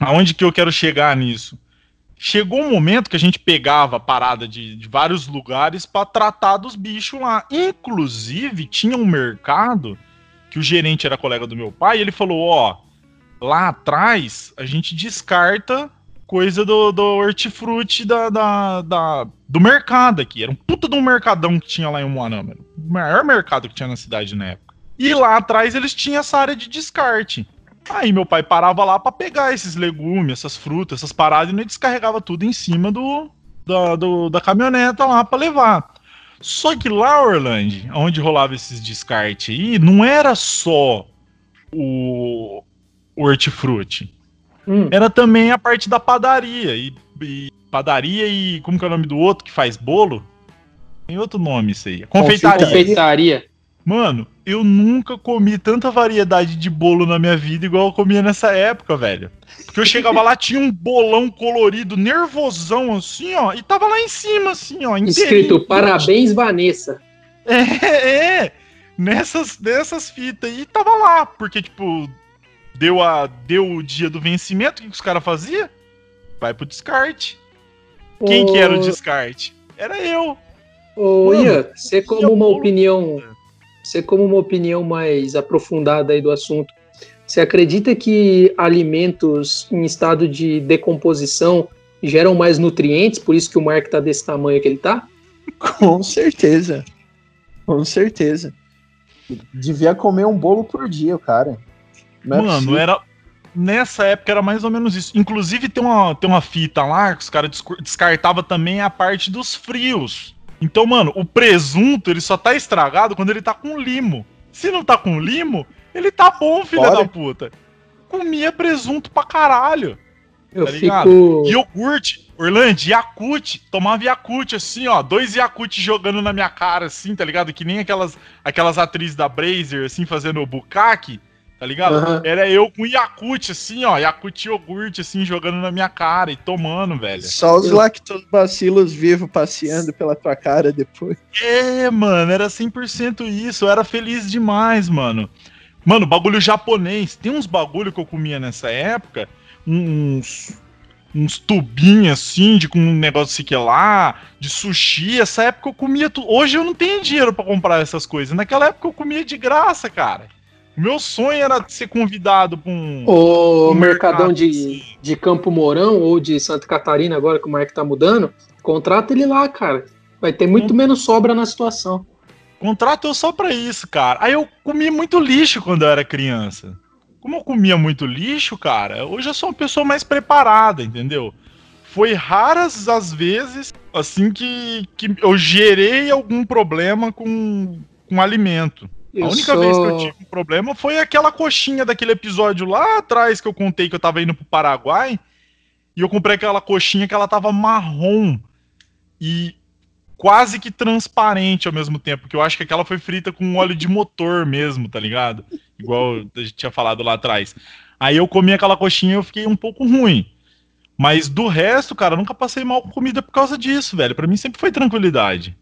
Aonde que eu quero chegar nisso? Chegou um momento que a gente pegava parada de, de vários lugares pra tratar dos bichos lá. Inclusive, tinha um mercado que o gerente era colega do meu pai, e ele falou: Ó, lá atrás a gente descarta coisa do, do hortifruti da, da, da- do mercado aqui. Era um puta de um mercadão que tinha lá em Moarama. O maior mercado que tinha na cidade na época. E lá atrás eles tinham essa área de descarte. Aí meu pai parava lá pra pegar esses legumes, essas frutas, essas paradas, e ele descarregava tudo em cima do, da, do- da caminhoneta lá pra levar. Só que lá, Orlando, onde rolava esses descartes aí, não era só o, o hortifruti. Hum, Era também a parte da padaria. E, e padaria e. Como que é o nome do outro que faz bolo? Tem outro nome isso aí. Confeitaria. confeitaria. Mano, eu nunca comi tanta variedade de bolo na minha vida igual eu comia nessa época, velho. Porque eu chegava lá, tinha um bolão colorido, nervosão assim, ó, e tava lá em cima, assim, ó. Escrito parabéns, Vanessa. É, é, nessas, nessas fitas aí, tava lá, porque, tipo, deu, a, deu o dia do vencimento, o que, que os caras faziam? Vai pro descarte. Quem que era o descarte? Era eu. Ô, Ian, você como uma opinião, você como uma opinião mais aprofundada aí do assunto, você acredita que alimentos em estado de decomposição geram mais nutrientes, por isso que o Mark tá desse tamanho que ele tá? Com certeza. Com certeza. Devia comer um bolo por dia, cara. Não é Mano, possível. era. Nessa época era mais ou menos isso. Inclusive tem uma, tem uma fita lá que os caras descartava também a parte dos frios. Então, mano, o presunto ele só tá estragado quando ele tá com limo. Se não tá com limo, ele tá bom, filha da puta. Comia presunto pra caralho. Eu Tá ligado? fico. Iogurte, Orlando, Yakut, tomava Yakut assim, ó, dois Yakut jogando na minha cara assim, tá ligado? Que nem aquelas aquelas atrizes da Brazer assim fazendo o bukkake, tá ligado? Aham. Era eu com Yakut assim, ó, Yakut iogurte assim jogando na minha cara e tomando, velho. Só os Eu- lactobacilos vivos passeando pela tua cara depois. É, mano, era 100% isso, eu era feliz demais, mano. Mano, bagulho japonês, tem uns bagulho que eu comia nessa época, uns uns tubinhos assim, de com um negócio assim que lá, de sushi. Essa época eu comia tudo. Hoje eu não tenho dinheiro para comprar essas coisas. Naquela época eu comia de graça, cara. O meu sonho era ser convidado pra um. O um Mercadão de, assim. de Campo Mourão ou de Santa Catarina, agora que o Mark tá mudando, contrata ele lá, cara. Vai ter muito menos sobra na situação. Contrato eu só pra isso, cara. Aí eu comia muito lixo quando eu era criança como eu comia muito lixo, cara, hoje eu sou uma pessoa mais preparada, entendeu? Foi raras as vezes, assim, que, que eu gerei algum problema com, com alimento. Eu a única sou... vez que eu tive um problema foi aquela coxinha daquele episódio lá atrás que eu contei que eu tava indo pro Paraguai e eu comprei aquela coxinha que ela tava marrom e quase que transparente ao mesmo tempo, que eu acho que aquela foi frita com óleo de motor mesmo, tá ligado? igual a gente tinha falado lá atrás. Aí eu comi aquela coxinha e eu fiquei um pouco ruim. Mas do resto, cara, nunca passei mal com comida por causa disso, velho. Para mim sempre foi tranquilidade.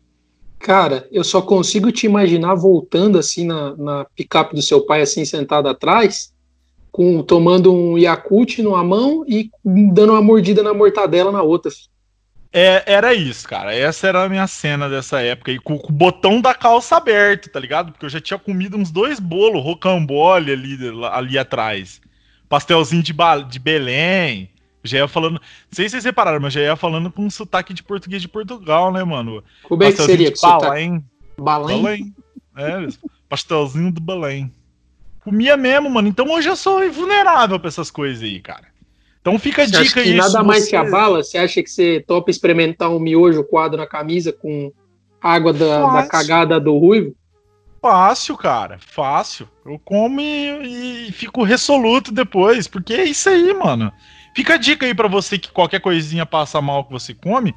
Cara, eu só consigo te imaginar voltando assim na, na picape do seu pai, assim, sentado atrás, com tomando um Yakult numa mão e dando uma mordida na mortadela na outra. É, era isso, cara. Essa era a minha cena dessa época. E com, com, o botão da calça aberto, tá ligado? Porque eu já tinha comido uns dois bolos rocambole ali, ali atrás. Pastelzinho de, de Belém. Já ia falando. Não sei se vocês repararam, mas já ia falando com um sotaque de português de Portugal, né, mano? Como é que seria? De Belém. Belém? Belém. É, pastelzinho do Belém. Comia mesmo, mano. Então hoje eu sou vulnerável pra essas coisas aí, cara. Então fica a você dica aí. Nada mais que a bala? Você acha que você topa experimentar um miojo quadro na camisa com água da, da cagada do ruivo? Fácil, cara. Fácil. Eu como e, e, fico resoluto depois, porque é isso aí, mano. Fica a dica aí para você que qualquer coisinha passa mal que você come,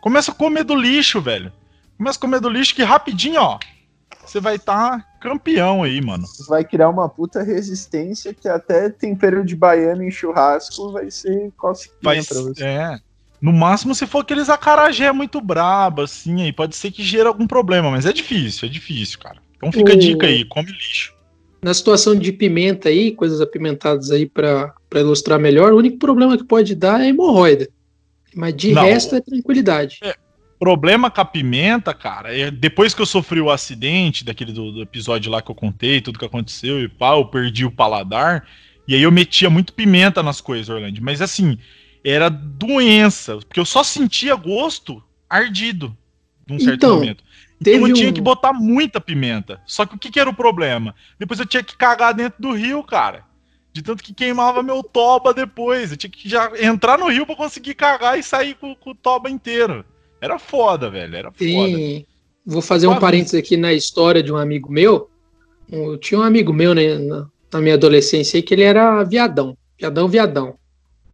começa a comer do lixo, velho. Começa a comer do lixo que rapidinho, ó, você vai estar tá campeão aí, mano. Vai criar uma puta resistência que até tempero de baiano em churrasco vai ser cosquinha vai, pra você. É. No máximo, se for aqueles acarajé muito brabo, assim, aí pode ser que gere algum problema, mas é difícil, é difícil, cara. Então fica o... a dica aí, come lixo. Na situação de pimenta aí, coisas apimentadas aí para ilustrar melhor, o único problema que pode dar é hemorroida. Mas de Não, resto é tranquilidade. É, problema com a pimenta, cara, é, depois que eu sofri o acidente daquele do, do, episódio lá que eu contei, tudo que aconteceu e pá, eu perdi o paladar. E aí eu metia muito pimenta nas coisas, Orlando. Mas assim, era doença, porque eu só sentia gosto ardido num certo então, momento. Então eu tinha um... que botar muita pimenta. Só que o que, que era o problema? Depois eu tinha que cagar dentro do rio, cara. De tanto que queimava meu toba depois. Eu tinha que já entrar no rio para conseguir cagar e sair com, com o toba inteiro. Era foda, velho. Era foda. E vou fazer um parênteses aqui na história de um amigo meu. Eu tinha um amigo meu né, na, minha adolescência aí que ele era viadão. Viadão, viadão.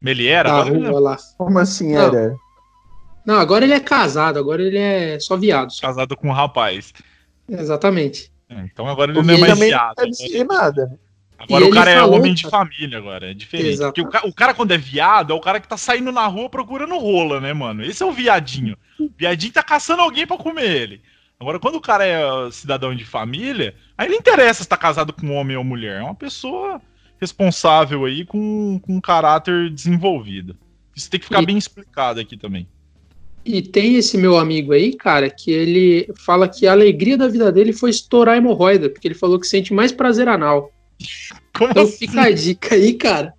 Ele era? Da rua lá. Como assim Não. era? Não, agora ele é casado, agora ele é só viado. Só. Casado com um rapaz. Exatamente. É, então agora ele não é mais viado. Não né? nada. Agora e o cara é falou, homem de família agora, é diferente. Exato. Porque o, o, cara quando é viado, é o cara que tá saindo na rua procurando rola, né, mano? Esse é o viadinho. O viadinho tá caçando alguém para comer ele. Agora, quando o cara é cidadão de família, aí não interessa se tá casado com homem ou mulher. É uma pessoa responsável aí com, com um caráter desenvolvido. Isso tem que ficar e, bem explicado aqui também. E tem esse meu amigo aí, cara, que ele fala que a alegria da vida dele foi estourar a hemorroida, porque ele falou que sente mais prazer anal. Como então assim? fica a dica aí, cara.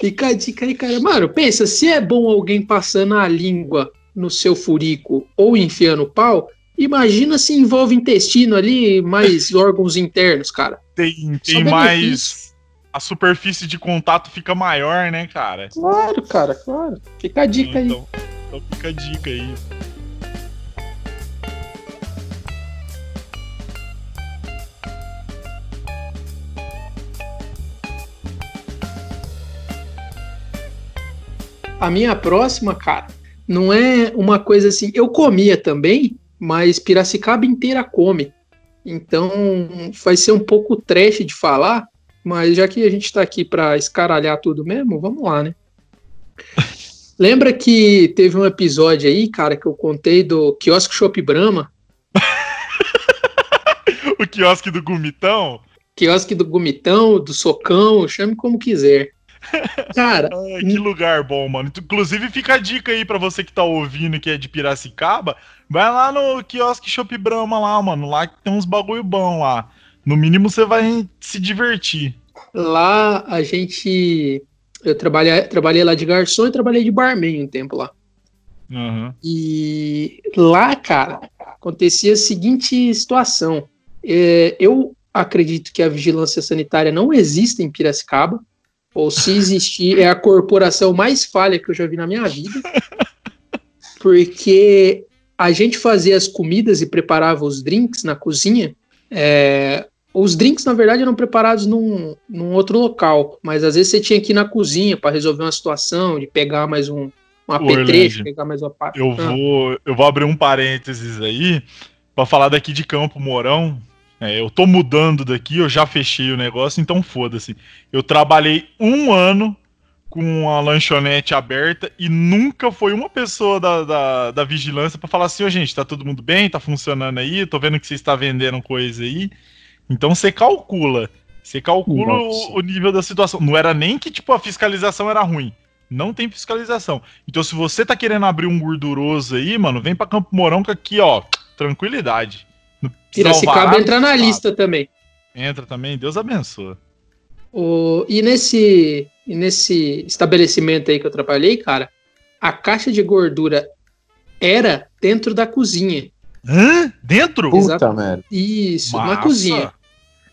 fica a dica aí, cara. Mano, pensa, se é bom alguém passando a língua no seu furico ou enfiando o pau, imagina se envolve intestino ali, mais órgãos internos, cara. Tem, tem mais. A superfície de contato fica maior, né, cara? Claro, cara, claro. Fica a dica então, aí. Então fica a dica aí. A minha próxima, cara, não é uma coisa assim. Eu comia também, mas Piracicaba inteira come. Então vai ser um pouco trash de falar, mas já que a gente está aqui para escaralhar tudo mesmo, vamos lá, né? Lembra que teve um episódio aí, cara, que eu contei do quiosque Shop Brahma? o quiosque do Gumitão? quiosque do Gomitão, do Socão, chame como quiser. Cara. Ai, que lugar bom, mano. Inclusive, fica a dica aí pra você que tá ouvindo que é de Piracicaba. Vai lá no quiosque Shop Brahma lá, mano. Lá que tem uns bagulho bom lá. No mínimo você vai se divertir. Lá a gente. Eu trabalhei, trabalhei lá de garçom e trabalhei de barman um tempo lá. Uhum. E lá, cara, acontecia a seguinte situação. É, eu acredito que a vigilância sanitária não existe em Piracicaba, ou se existir, é a corporação mais falha que eu já vi na minha vida. Porque a gente fazia as comidas e preparava os drinks na cozinha. É, os drinks, na verdade, eram preparados num, num outro local, mas às vezes você tinha que ir na cozinha para resolver uma situação, de pegar mais um, um apetrecho, pegar mais uma parte. Eu, vou, eu vou abrir um parênteses aí para falar daqui de Campo Mourão. É, eu tô mudando daqui, eu já fechei o negócio, então foda-se. Eu trabalhei um ano com a lanchonete aberta e nunca foi uma pessoa da, da, da vigilância para falar assim, ô oh, gente, tá todo mundo bem? Tá funcionando aí? Tô vendo que você está vendendo coisa aí. Então você calcula. Você calcula o, o, nível da situação. Não era nem que tipo a fiscalização era ruim. Não tem fiscalização. Então se você tá querendo abrir um gorduroso aí, mano, vem para Campo Mourão que aqui, ó, tranquilidade. Piracicaba entra na lista também. Entra também, Deus abençoe. O, e nesse, e nesse estabelecimento aí que eu trabalhei, cara, a caixa de gordura era dentro da cozinha. Hã? Dentro? Puta merda. Isso, Massa. na cozinha.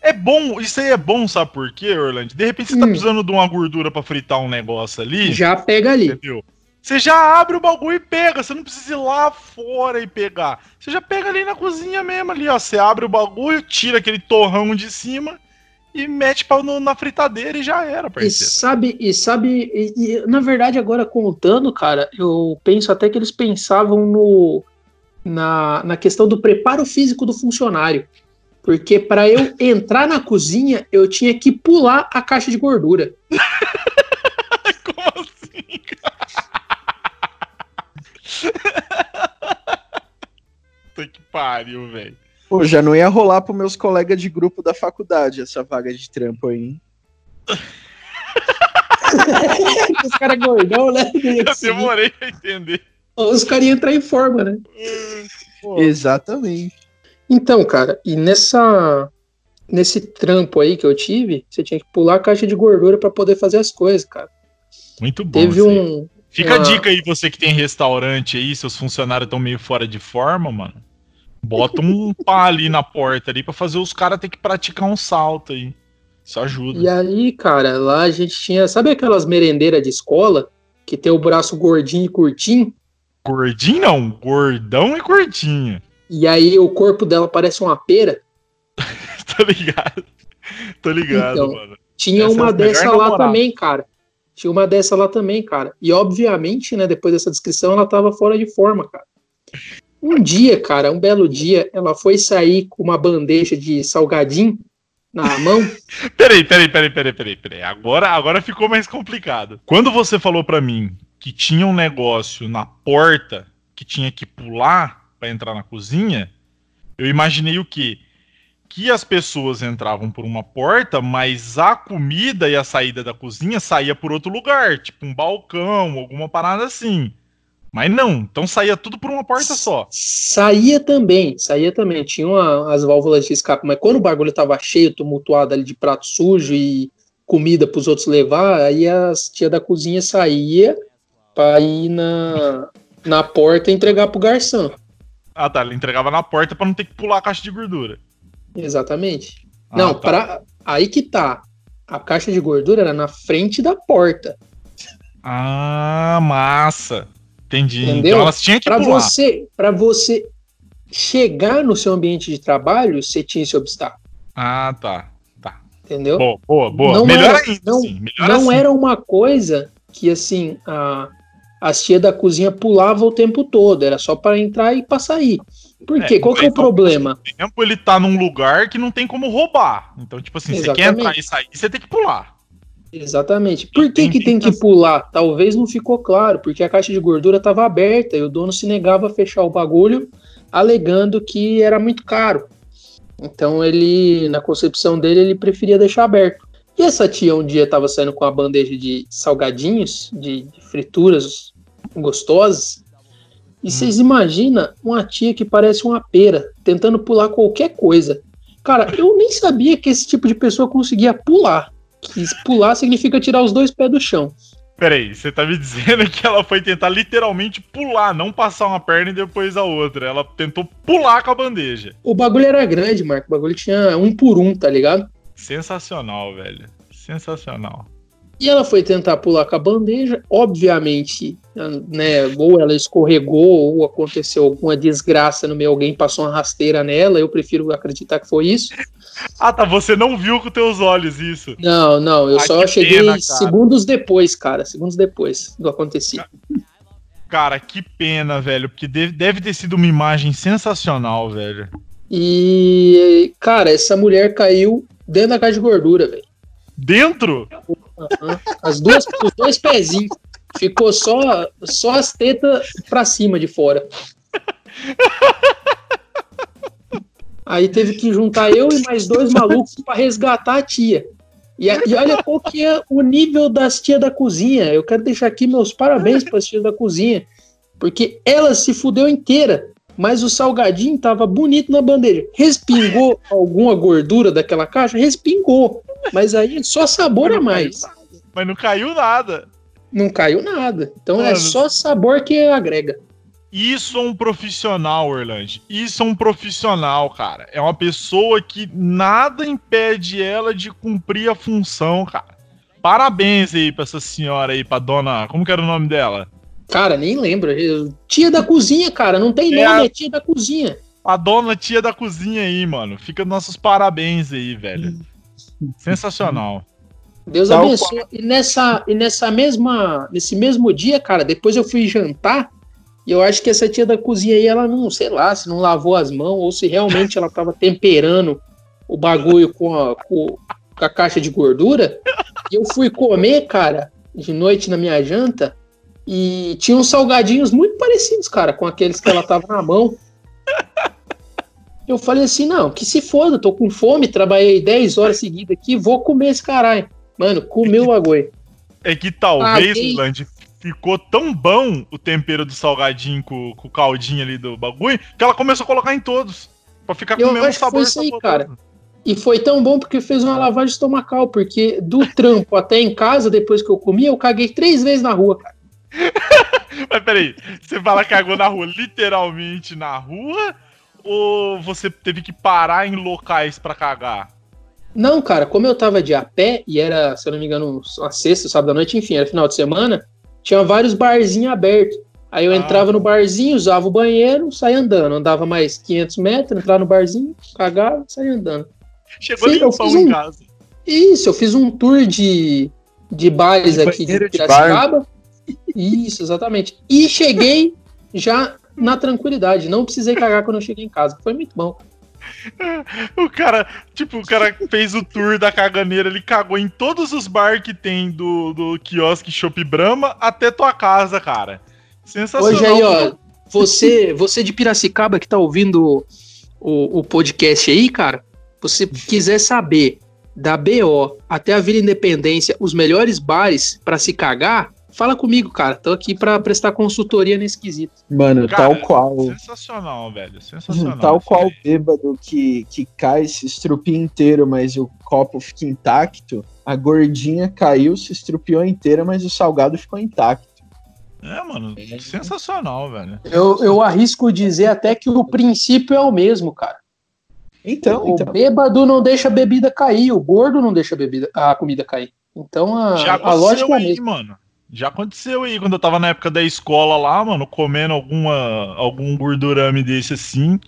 É bom, isso aí é bom, sabe por quê, Orlando? De repente você tá hum. precisando de uma gordura para fritar um negócio ali. Já pega ali. Entendeu? Você já abre o bagulho e pega. Você não precisa ir lá fora e pegar. Você já pega ali na cozinha mesmo ali, ó. Você abre o bagulho, tira aquele torrão de cima e mete pau no, na fritadeira e já era, parceiro. E sabe, e sabe, e, e, na verdade, agora contando, cara, eu penso até que eles pensavam no na, na questão do preparo físico do funcionário. Porque para eu entrar na cozinha, eu tinha que pular a caixa de gordura. Como assim, cara? Puta que pariu, velho. Pô, já não ia rolar pros meus colegas de grupo da faculdade essa vaga de trampo aí, hein? Os caras gordão, né? Eu demorei a entender. Os caras iam entrar em forma, né? Exatamente. Então, cara, e nessa nesse trampo aí que eu tive, você tinha que pular a caixa de gordura para poder fazer as coisas, cara. Muito bom. Teve um. Fica uma... a dica aí, você que tem restaurante aí, seus funcionários estão meio fora de forma, mano. Bota um pá ali na porta ali para fazer os caras ter que praticar um salto aí. Isso ajuda. E aí, cara, lá a gente tinha. Sabe aquelas merendeiras de escola? Que tem o braço gordinho e curtinho? Gordinho não, gordão e curtinho. E aí o corpo dela parece uma pera. Tô ligado. Tô ligado, então, mano. Tinha Essa uma é dessa lá também, cara. Tinha uma dessa lá também, cara. E obviamente, né, depois dessa descrição, ela tava fora de forma, cara. Um dia, cara, um belo dia, ela foi sair com uma bandeja de salgadinho na mão. peraí, peraí, peraí, peraí, peraí, peraí. Agora, agora ficou mais complicado. Quando você falou para mim que tinha um negócio na porta que tinha que pular para entrar na cozinha, eu imaginei o quê? Que as pessoas entravam por uma porta, mas a comida e a saída da cozinha saía por outro lugar, tipo um balcão, alguma parada assim. Mas não, então saía tudo por uma porta só. Saía também, saía também. Tinha uma, as válvulas de escape, mas quando o bagulho tava cheio, tumultuado ali de prato sujo e comida para os outros levar, aí as tia da cozinha saía para ir na, na porta entregar pro garçom. Ah, tá. Ele entregava na porta para não ter que pular a caixa de gordura. Exatamente. Ah, não, tá. Pra, aí que tá. A caixa de gordura era na frente da porta. Ah, massa. Entendi. Entendeu? Então elas tinham que pra pular. Você, para você chegar no seu ambiente de trabalho, você tinha esse obstáculo. Ah, tá. Tá. Entendeu? Boa, boa, boa. Não Melhor era, ainda, não, sim. Melhor não assim. era uma coisa que, assim, a, a tia da cozinha pulava o tempo todo. Era só para entrar e para sair. Por quê? É, Qual que é o problema? tempo ele tá num lugar que não tem como roubar. Então, tipo assim, Exatamente. você quer entrar e sair, você tem que pular. Exatamente. Por que, que tem que pular? Talvez não ficou claro, porque a caixa de gordura estava aberta e o dono se negava a fechar o bagulho, alegando que era muito caro. Então ele, na concepção dele, ele preferia deixar aberto. E essa tia um dia estava saindo com uma bandeja de salgadinhos, de, de frituras gostosas. E hum. vocês imaginam uma tia que parece uma pera, tentando pular qualquer coisa. Cara, eu nem sabia que esse tipo de pessoa conseguia pular. Que pular significa tirar os dois pés do chão. Peraí, você tá me dizendo que ela foi tentar literalmente pular, não passar uma perna e depois a outra. Ela tentou pular com a bandeja. O bagulho era grande, Marco. O bagulho tinha um por um, tá ligado? Sensacional, velho. Sensacional. E ela foi tentar pular com a bandeja, obviamente, né, ou ela escorregou, ou aconteceu alguma desgraça no meio, alguém passou uma rasteira nela, eu prefiro acreditar que foi isso. ah, tá, você não viu com teus olhos isso. Não, não, eu ah, só cheguei pena, segundos depois, cara, segundos depois do acontecido. Cara, que pena, velho, porque deve ter sido uma imagem sensacional, velho. E, cara, essa mulher caiu dentro da caixa de gordura, velho. Dentro? Uhum. As duas, os dois pezinhos. Ficou só, só as tetas pra cima de fora. Aí teve que juntar eu e mais dois malucos para resgatar a tia. E, e, olha qual que é o nível das tias da cozinha. Eu quero deixar aqui meus parabéns para as tias da cozinha. Porque ela se fudeu inteira. Mas o salgadinho tava bonito na bandeja. Respingou alguma gordura daquela caixa? Respingou. Mas aí só sabor a mais. Mas não caiu nada. Não caiu nada. Então é Mano, é só sabor que agrega. Isso é um profissional, Orlando. Isso é um profissional, cara. É uma pessoa que nada impede ela de cumprir a função, cara. Parabéns aí pra essa senhora aí, pra dona. Como que era o nome dela? Cara, nem lembro. Tia da cozinha, cara. Não tem é nome, a... é tia da cozinha. A dona tia da cozinha aí, mano. Fica nossos parabéns aí, velho. Sensacional. Deus Tal abençoe. Qual. E nessa, e nessa mesma, nesse mesmo dia, cara, depois eu fui jantar e eu acho que essa tia da cozinha aí, ela não, sei lá, se não lavou as mãos ou se realmente ela tava temperando o bagulho com a, com, com a caixa de gordura. E eu fui comer, cara, de noite na minha janta e tinha uns salgadinhos muito parecidos, cara, com aqueles que ela tava na mão. Eu falei assim, não, que se foda, tô com fome, trabalhei 10 horas seguidas aqui, vou comer esse caralho. Mano, comeu o bagulho. É que talvez, Paguei... Land, ficou tão bom o tempero do salgadinho com, com, o caldinho ali do bagulho, que ela começou a colocar em todos. Pra ficar com o mesmo sabor. Foi isso aí, cara. E foi tão bom porque fez uma lavagem estomacal, porque do trampo até em casa, depois que eu comi, eu caguei três vezes na rua, cara. Mas peraí, você fala que cagou na rua, literalmente na rua? Ou você teve que parar em locais para cagar? Não, cara, como eu tava de a pé, e era, se eu não me engano, uma sexta, sábado à noite, enfim, era final de semana, tinha vários barzinhos abertos. Aí eu ah. entrava no barzinho, usava o banheiro, saía andando. Andava mais 500 metros, entrava no barzinho, cagava, saía andando. Chegou Sim, limpão um... em casa. Isso, eu fiz um tour de, de bares de aqui de Piracicaba. Isso, exatamente. E cheguei já na tranquilidade. Não precisei cagar quando eu cheguei em casa. Foi muito bom. O cara, tipo, o cara fez o tour da caganeira, ele cagou em todos os bar que tem do, do quiosque Shop Brahma até tua casa, cara. Sensacional. Hoje aí, ó, você, você de Piracicaba que tá ouvindo o, o podcast aí, cara, você quiser saber da BO até a Vila Independência, os melhores bares para se cagar, Fala comigo, cara. Tô aqui para prestar consultoria nesse quesito. Mano, cara, tal qual. Sensacional, velho. Sensacional. Tal qual o bêbado que, que cai, se estrupia inteiro, mas o copo fica intacto. A gordinha caiu, se estrupiou inteira, mas o salgado ficou intacto. É, mano, é. sensacional, velho. Eu, eu arrisco dizer até que o princípio é o mesmo, cara. Então, o então. bêbado não deixa a bebida cair, o gordo não deixa a, bebida, a comida cair. Então a, a lógica é a mesma. mano. Já aconteceu aí, quando eu tava na época da escola lá, mano, comendo alguma, algum gordurame desse assim.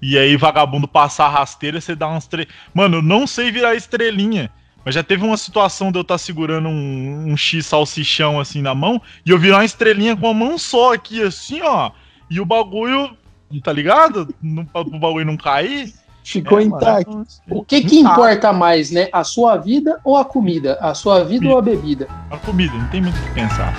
E aí, vagabundo passar rasteira, você dá umas tre... Mano, eu não sei virar estrelinha. Mas já teve uma situação de eu estar tá segurando um, um X salsichão assim na mão e eu virar uma estrelinha com a mão só aqui, assim, ó. E o bagulho, tá ligado? No, o bagulho não cair. Ficou é, intacto. O que que importa mais, né? A sua vida ou a comida? A sua vida comida. ou a bebida? A comida, não tem muito o que pensar.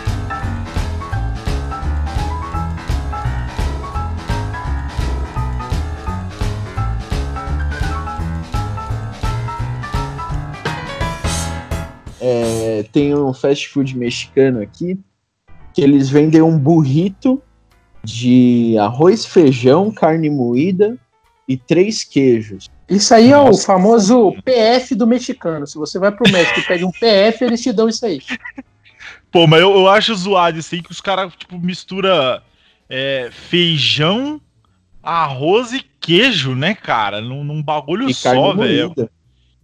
É, tem um fast food mexicano aqui que eles vendem um burrito de arroz, feijão, carne moída, e três queijos. Isso aí é o famoso PF do mexicano. Se você vai pro México e pede um PF, eles te dão isso aí. Pô, mas eu, eu acho zoado isso aí que os caras, tipo, mistura é, feijão, arroz e queijo, né, cara? Num, num bagulho E só, velho.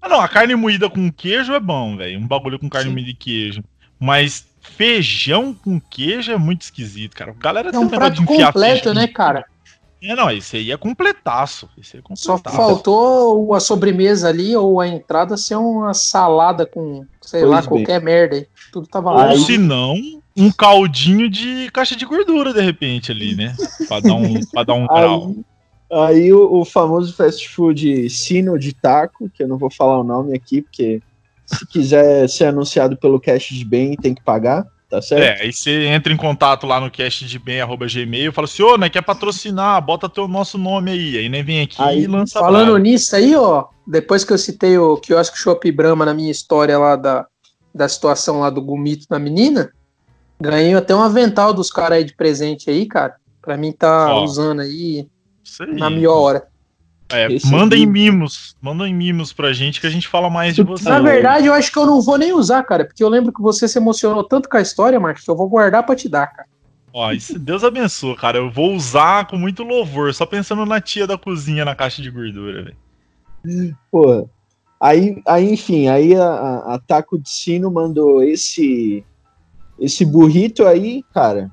Ah, não, a carne moída com queijo é bom, velho. Um bagulho com carne Sim. moída e queijo. Mas feijão com queijo é muito esquisito, cara. A galera É um prato completo, né, cara? É, não, esse aí é completaço. Esse é Só completaço. faltou a sobremesa ali ou a entrada ser uma salada com, sei Pois lá, bem. qualquer merda aí. Tudo tava Ou lá. Aí- se não, um caldinho de caixa de gordura, de repente, ali, né? Pra dar um, pra dar um grau. Aí, aí o, o famoso fast food Sino de Taco, que eu não vou falar o nome aqui, porque se quiser ser anunciado pelo Cash de Bem, tem que pagar, tá certo? É, aí você entra em contato lá no castdebem.gmail, fala assim, ô, né, quer patrocinar, bota teu nosso nome aí. Aí nem vem aqui Aí, e lança Falando nisso aí, ó, depois que eu citei o quiosque Shop Brahma na minha história lá da, da situação lá do gomito da menina, ganhei até um avental dos caras aí de presente aí, cara. Pra mim tá Ó. usando aí Isso aí. na melhor hora. É, Esse mandem aqui- mimos, mandem mimos pra gente que a gente fala mais de você. Na verdade, eu acho que eu não vou nem usar, cara, porque eu lembro que você se emocionou tanto com a história, Marcos, que eu vou guardar pra te dar, cara. Ó, isso, Deus abençoe, cara. Eu vou usar com muito louvor, só pensando na tia da cozinha na caixa de gordura, velho. Porra. Aí, aí, enfim, aí a, a- a Taco de Sino mandou esse esse burrito aí, cara,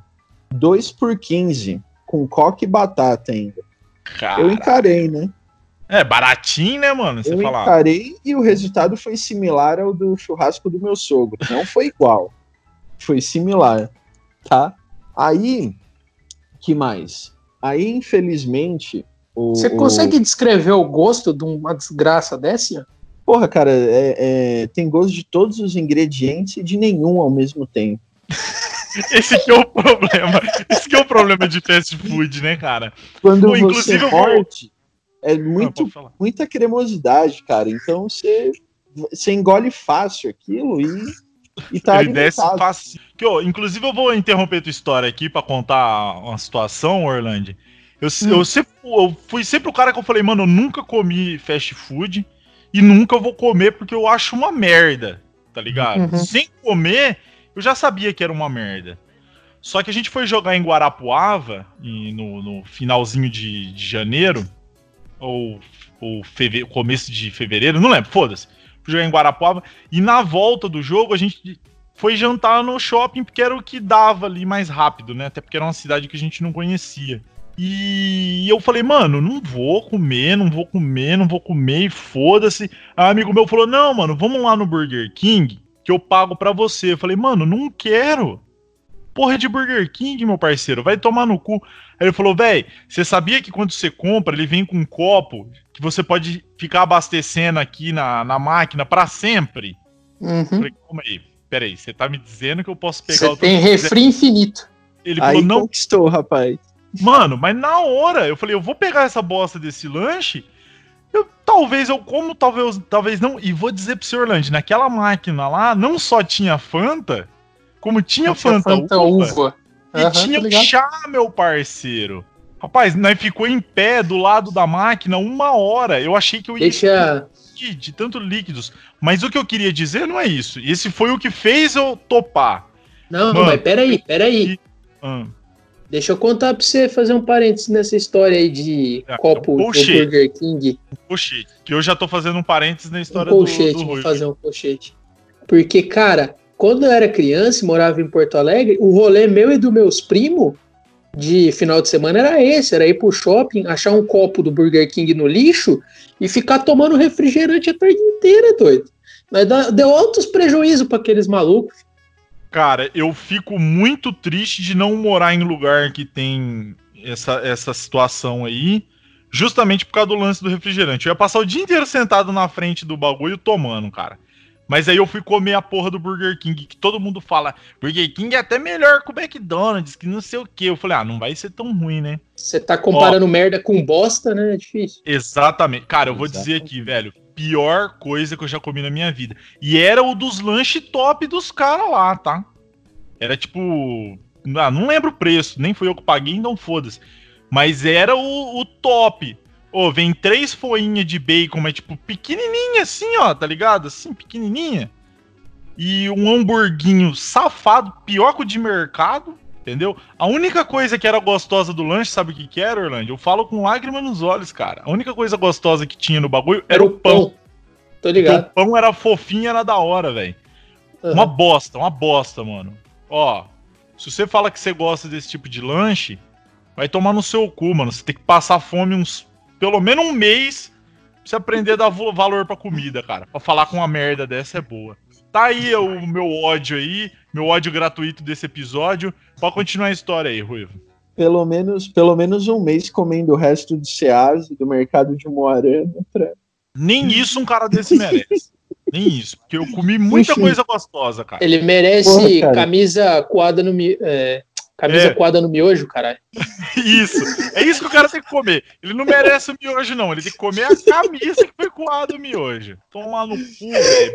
2 por 15, com coque e batata ainda. Cara, Eu encarei, né? É, baratinho, né, mano? Você eu falar. encarei e o resultado foi similar ao do churrasco do meu sogro. Não foi igual. Foi similar, tá? Aí, que mais? Aí, infelizmente, o, Você o- consegue descrever o gosto de uma desgraça dessa? Porra, cara, é- é, tem gosto de todos os ingredientes e de nenhum ao mesmo tempo. Esse que é o problema. Esse que é o problema de fast food, né, cara? Quando Pô, você inclusive morde, é muito, falar. muita cremosidade, cara. Então você, você engole fácil aquilo e, e tá Ele desce fácil. Que, ó, inclusive, eu vou interromper tua história aqui pra contar uma situação, Orlando. Eu, Hum. eu, sempre, eu fui sempre o cara que eu falei, mano, eu nunca comi fast food e nunca vou comer porque eu acho uma merda, tá ligado? Uhum. Sem comer, eu já sabia que era uma merda. Só que a gente foi jogar em Guarapuava, no, no finalzinho de, de janeiro, ou, ou feve- começo de fevereiro, não lembro, foda-se. Fui jogar em Guarapuava, e na volta do jogo a gente foi jantar no shopping, porque era o que dava ali mais rápido, né? Até porque era uma cidade que a gente não conhecia. E eu falei, mano, não vou comer, não vou comer, não vou comer, e foda-se. Aí um amigo meu falou, não, mano, vamos lá no Burger King, que eu pago pra você. Eu falei, mano, não quero. Porra de Burger King, meu parceiro, vai tomar no cu. Aí ele falou, véi, você sabia que quando você compra, ele vem com um copo que você pode ficar abastecendo aqui na, na máquina pra sempre? Eu Uhum. falei, calma aí, peraí, você tá me dizendo que eu posso pegar Você o tem refri infinito. Ele Aí falou, não, conquistou, rapaz. Mano, mas na hora, eu falei, eu vou pegar essa bosta desse lanche. Eu, talvez eu como, talvez, talvez não. E vou dizer pro senhor Orlando, naquela máquina lá, não só tinha Fanta, como tinha, Fanta, Fanta uva, uva. e tinha tá ligado? chá, meu parceiro. Rapaz, nós ficou em pé do lado da máquina uma hora. Eu achei que eu ia Deixa. de tanto líquidos. Mas o que eu queria dizer não é isso. Esse foi o que fez eu topar. Não, Mano. mas peraí, peraí. Ah, Deixa eu contar pra você fazer um parênteses nessa história aí de É, copo um do. Burger King. colchete. Que eu já tô fazendo um parênteses na Um história do, colchete, do vou Rui. fazer um colchete. Porque, cara, quando eu era criança e morava em Porto Alegre, o rolê meu e dos meus primos de final de semana era esse, era ir pro shopping, achar um copo do Burger King no lixo e ficar tomando refrigerante a tarde inteira, doido. Mas deu altos prejuízos pra aqueles malucos. Cara, eu fico muito triste de não morar em lugar que tem essa, essa situação aí, justamente por causa do lance do refrigerante. Eu ia passar o dia inteiro sentado na frente do bagulho tomando, cara. Mas aí eu fui comer a porra do Burger King, que todo mundo fala, Burger King é até melhor que o McDonald's, que não sei o que. Eu falei, ah, não vai ser tão ruim, né? Você tá comparando merda com bosta, né? É difícil. Exatamente. Cara, eu vou dizer Exatamente. aqui, velho. pior coisa que eu já comi na minha vida. E era o dos lanches top dos caras lá, tá? Era tipo. Ah, não lembro o preço, nem foi eu que paguei, então foda-se. Mas era o, o top. Ô, oh, vem três folhinhas de bacon, mas tipo, pequenininha assim, ó, tá ligado? Assim, pequenininha. E um hamburguinho safado, pior que o de mercado, entendeu? A única coisa que era gostosa do lanche, sabe o que que era, Orlando? Eu falo com lágrimas nos olhos, cara. A única coisa gostosa que tinha no bagulho era o pão. Tô ligado. o pão era fofinho, era da hora, velho. Uhum. Uma bosta, uma bosta, mano. Ó, se você fala que você gosta desse tipo de lanche, vai tomar no seu cu, mano. Você tem que passar fome uns. Pelo menos um mês pra você aprender a dar valor pra comida, cara. Pra falar com uma merda dessa é boa. Tá aí o meu ódio aí, meu ódio gratuito desse episódio. Pode continuar a história aí, Ruivo. Pelo menos, pelo menos um mês comendo o resto de Cease, do mercado de Moarama. Pra... Nem isso um cara desse merece. Nem isso, porque eu comi muita Enfim. coisa gostosa, cara. Ele merece Porra, camisa coada no. É, camisa é. coada no miojo, caralho. Isso. É isso que o cara tem que comer. Ele não merece o miojo, não. Ele tem que comer a camisa que foi coada no miojo. Tomar no cu, velho.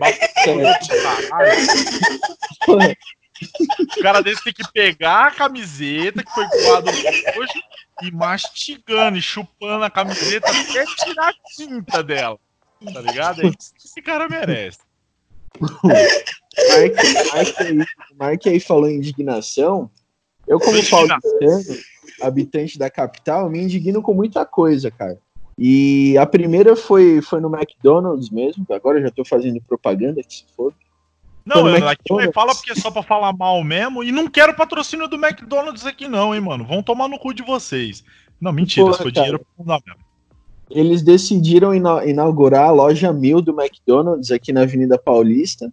O cara desse tem que pegar a camiseta que foi coada no miojo e mastigando e chupando a camiseta até tirar a tinta dela. Tá ligado? É isso que esse cara merece. Mark, Mark, aí, Mark aí falou em indignação. Eu, como paulistano, habitante da capital, me indigno com muita coisa, cara. E a primeira foi, foi no McDonald's mesmo, agora eu já tô fazendo propaganda, que se for. Não, eu, aqui fala porque é só pra falar mal mesmo. E não quero patrocínio do McDonald's aqui, não, hein, mano. Vão tomar no cu de vocês. Não, mentira, Porra, foi dinheiro pra não mesmo eles decidiram inaugurar a loja mil do McDonald's aqui na Avenida Paulista.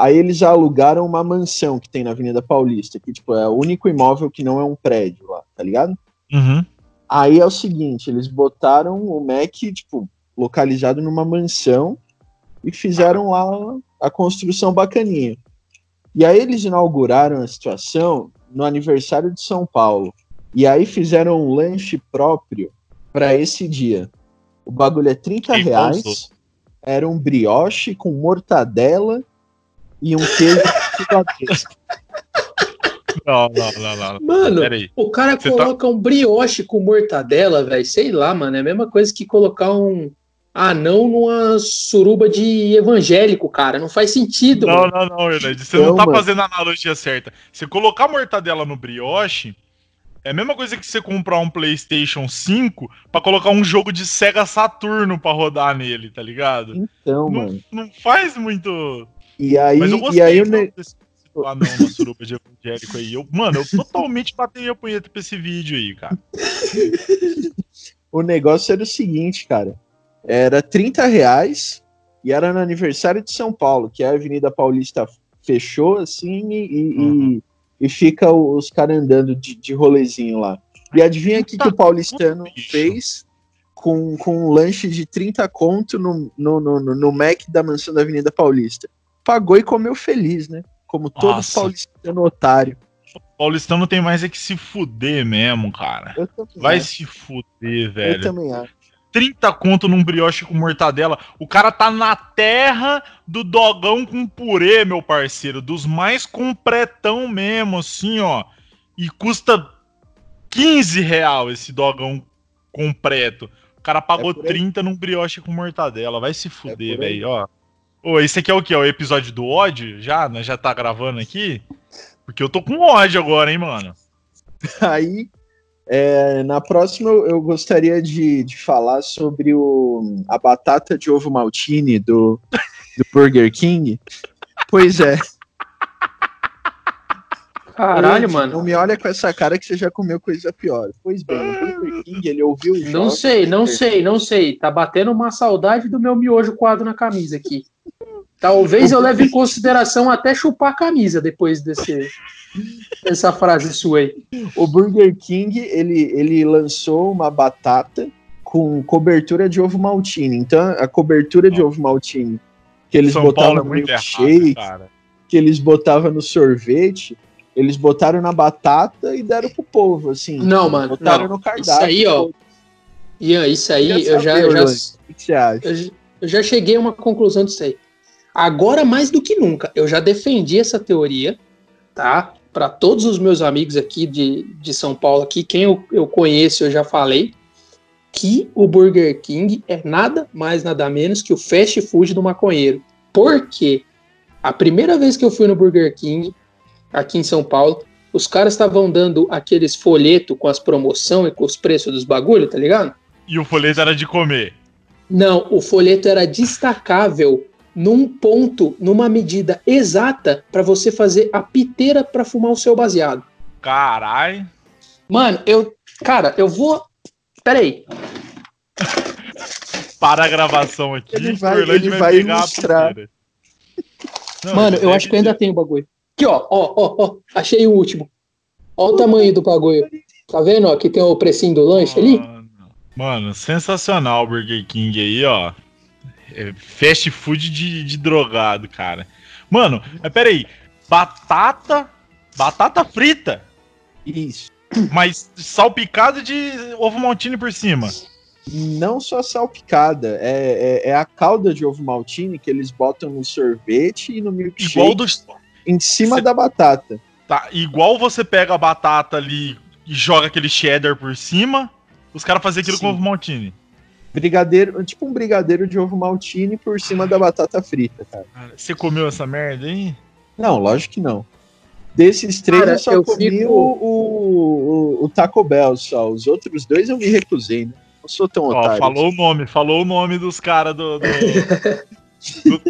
Aí eles alugaram uma mansão que tem na Avenida Paulista, que tipo, é o único imóvel que não é um prédio lá, tá ligado? Uhum. Aí é o seguinte, eles botaram o Mac, tipo, localizado numa mansão e fizeram lá a construção bacaninha. E aí eles inauguraram a situação no aniversário de São Paulo. E aí fizeram um lanche próprio para esse dia. O bagulho é 30 reais. Era um brioche com mortadela e um queijo Não, não, não, não. Mano, o cara Você tá coloca tá... um brioche com mortadela, velho. Sei lá, mano. É a mesma coisa que colocar um anão numa suruba de evangélico, cara. Não faz sentido. Não, mano. não, não, Ernest. Você não, não tá mano. fazendo a analogia certa. Você colocar mortadela no brioche é a mesma coisa que você comprar um PlayStation 5 para colocar um jogo de Sega Saturno para rodar nele, tá ligado? Então, não, mano. Não faz muito. E aí, Mas eu gostei e aí eu ne... desse ah, não, uma suruba de evangélico aí. Eu, mano, eu totalmente batei a punheta pra esse vídeo aí, cara. o negócio era o seguinte, cara. Era 30 reais e era no aniversário de São Paulo, que a Avenida Paulista fechou assim e, uhum. e e fica os caras andando de, de rolezinho lá. E adivinha o que, que o paulistano fez com, com um lanche de 30 conto no, no, no, no Mac da mansão da Avenida Paulista? Pagou e comeu feliz, né? Como todo Nossa. paulistano otário. Paulistano tem mais é que se fuder mesmo, cara. Vai acho. se fuder, velho. Eu também acho. 30 conto num brioche com mortadela. O cara tá na terra do dogão com purê, meu parceiro. Dos mais completão mesmo, assim, ó. E custa 15 real esse dogão completo. O cara pagou é 30 num brioche com mortadela. Vai se é fuder, é velho, ó. Ô, esse aqui é o que? É o episódio do ódio? Já? Nós já tá gravando aqui? Porque eu tô com ódio agora, hein, mano. Aí é, na próxima eu gostaria de, de falar sobre o, a batata de ovo maltine do, do Burger King. Pois é. Caralho, mano. Não me olha com essa cara que você já comeu coisa pior. Pois bem, o Burger King, ele ouviu o Não sei, não sei, não sei. Tá batendo uma saudade do meu miojo coado na camisa aqui. Talvez eu leve em consideração até chupar a camisa depois desse, essa frase sua aí. O Burger King, ele, ele lançou uma batata com cobertura de ovo maltine. Então, a cobertura de ovo maltine que eles São botavam é no milkshake, que eles botavam no sorvete, eles botaram na batata e deram pro povo, assim. Não, mano. Botaram não. no cardápio. Isso aí, ó. Ian, isso aí, eu já, eu já, o que você acha? Eu, eu já cheguei a uma conclusão disso aí. Agora, mais do que nunca, eu já defendi essa teoria, tá? Para todos os meus amigos aqui de, de São Paulo, aqui, quem eu, eu conheço, eu já falei, que o Burger King é nada mais, nada menos que o fast food do maconheiro. Por quê? A primeira vez que eu fui no Burger King, aqui em São Paulo, os caras estavam dando aqueles folhetos com as promoções e com os preços dos bagulho, tá ligado? E o folheto era de comer. Não, o folheto era destacável num ponto, numa medida exata para você fazer a piteira para fumar o seu baseado. Carai. Mano, eu, cara, eu vou Peraí. Para a gravação aqui. Ele vai, ele vai ilustrar. Não, Mano, eu acho que eu ainda tenho o bagulho. Aqui, ó, ó, ó, ó. Achei o último. Ó o tamanho do bagulho. Tá vendo? Ó, aqui tem o precinho do lanche ali. Mano, sensacional o Burger King aí, ó. É fast food de, de drogado, cara. Mano, mas peraí. Batata. Batata frita. Isso. Mas salpicada de ovo maltine por cima. Não só salpicada, é, é, é, a calda de ovo maltine que eles botam no sorvete e no milkshake igual do... em cima Cê... da batata. Tá, igual você pega a batata ali e joga aquele cheddar por cima, os caras fazem aquilo Sim. com ovo maltine. Brigadeiro, tipo um brigadeiro de ovo maltine por cima da batata frita, cara. Você comeu essa merda aí? Não, lógico que não. Desses três Cara, eu só eu comi fico... o, o, o, Taco Bell só. Os outros dois eu me recusei, né? Não sou tão Ó, otário. Falou assim. o nome, falou o nome dos caras do, do, do,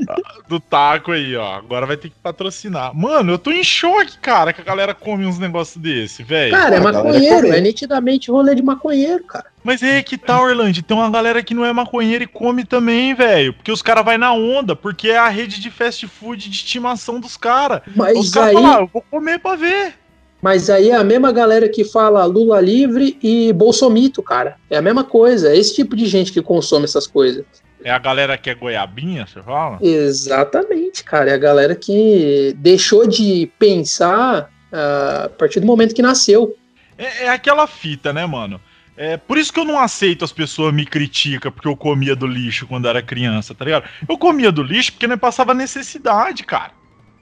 do, taco aí, ó. Agora vai ter que patrocinar. Mano, eu tô em choque, cara, que a galera come uns negócios desse, velho. Cara, é maconheiro, é nitidamente rolê de maconheiro, cara. Mas é que tá, Orlando, tem uma galera que não é maconheira e come também, velho. Porque os caras vai na onda, porque é a rede de fast food de estimação dos caras. Mas os caras aí... falam, eu vou comer pra ver. Mas aí é a mesma galera que fala Lula livre e Bolsomito, cara. É a mesma coisa. É esse tipo de gente que consome essas coisas. É a galera que é goiabinha, você fala? Exatamente, cara. É a galera que deixou de pensar uh, a partir do momento que nasceu. É, é aquela fita, né, mano? É por isso que eu não aceito as pessoas me criticam porque eu comia do lixo quando era criança, tá ligado? Eu comia do lixo porque não passava necessidade, cara.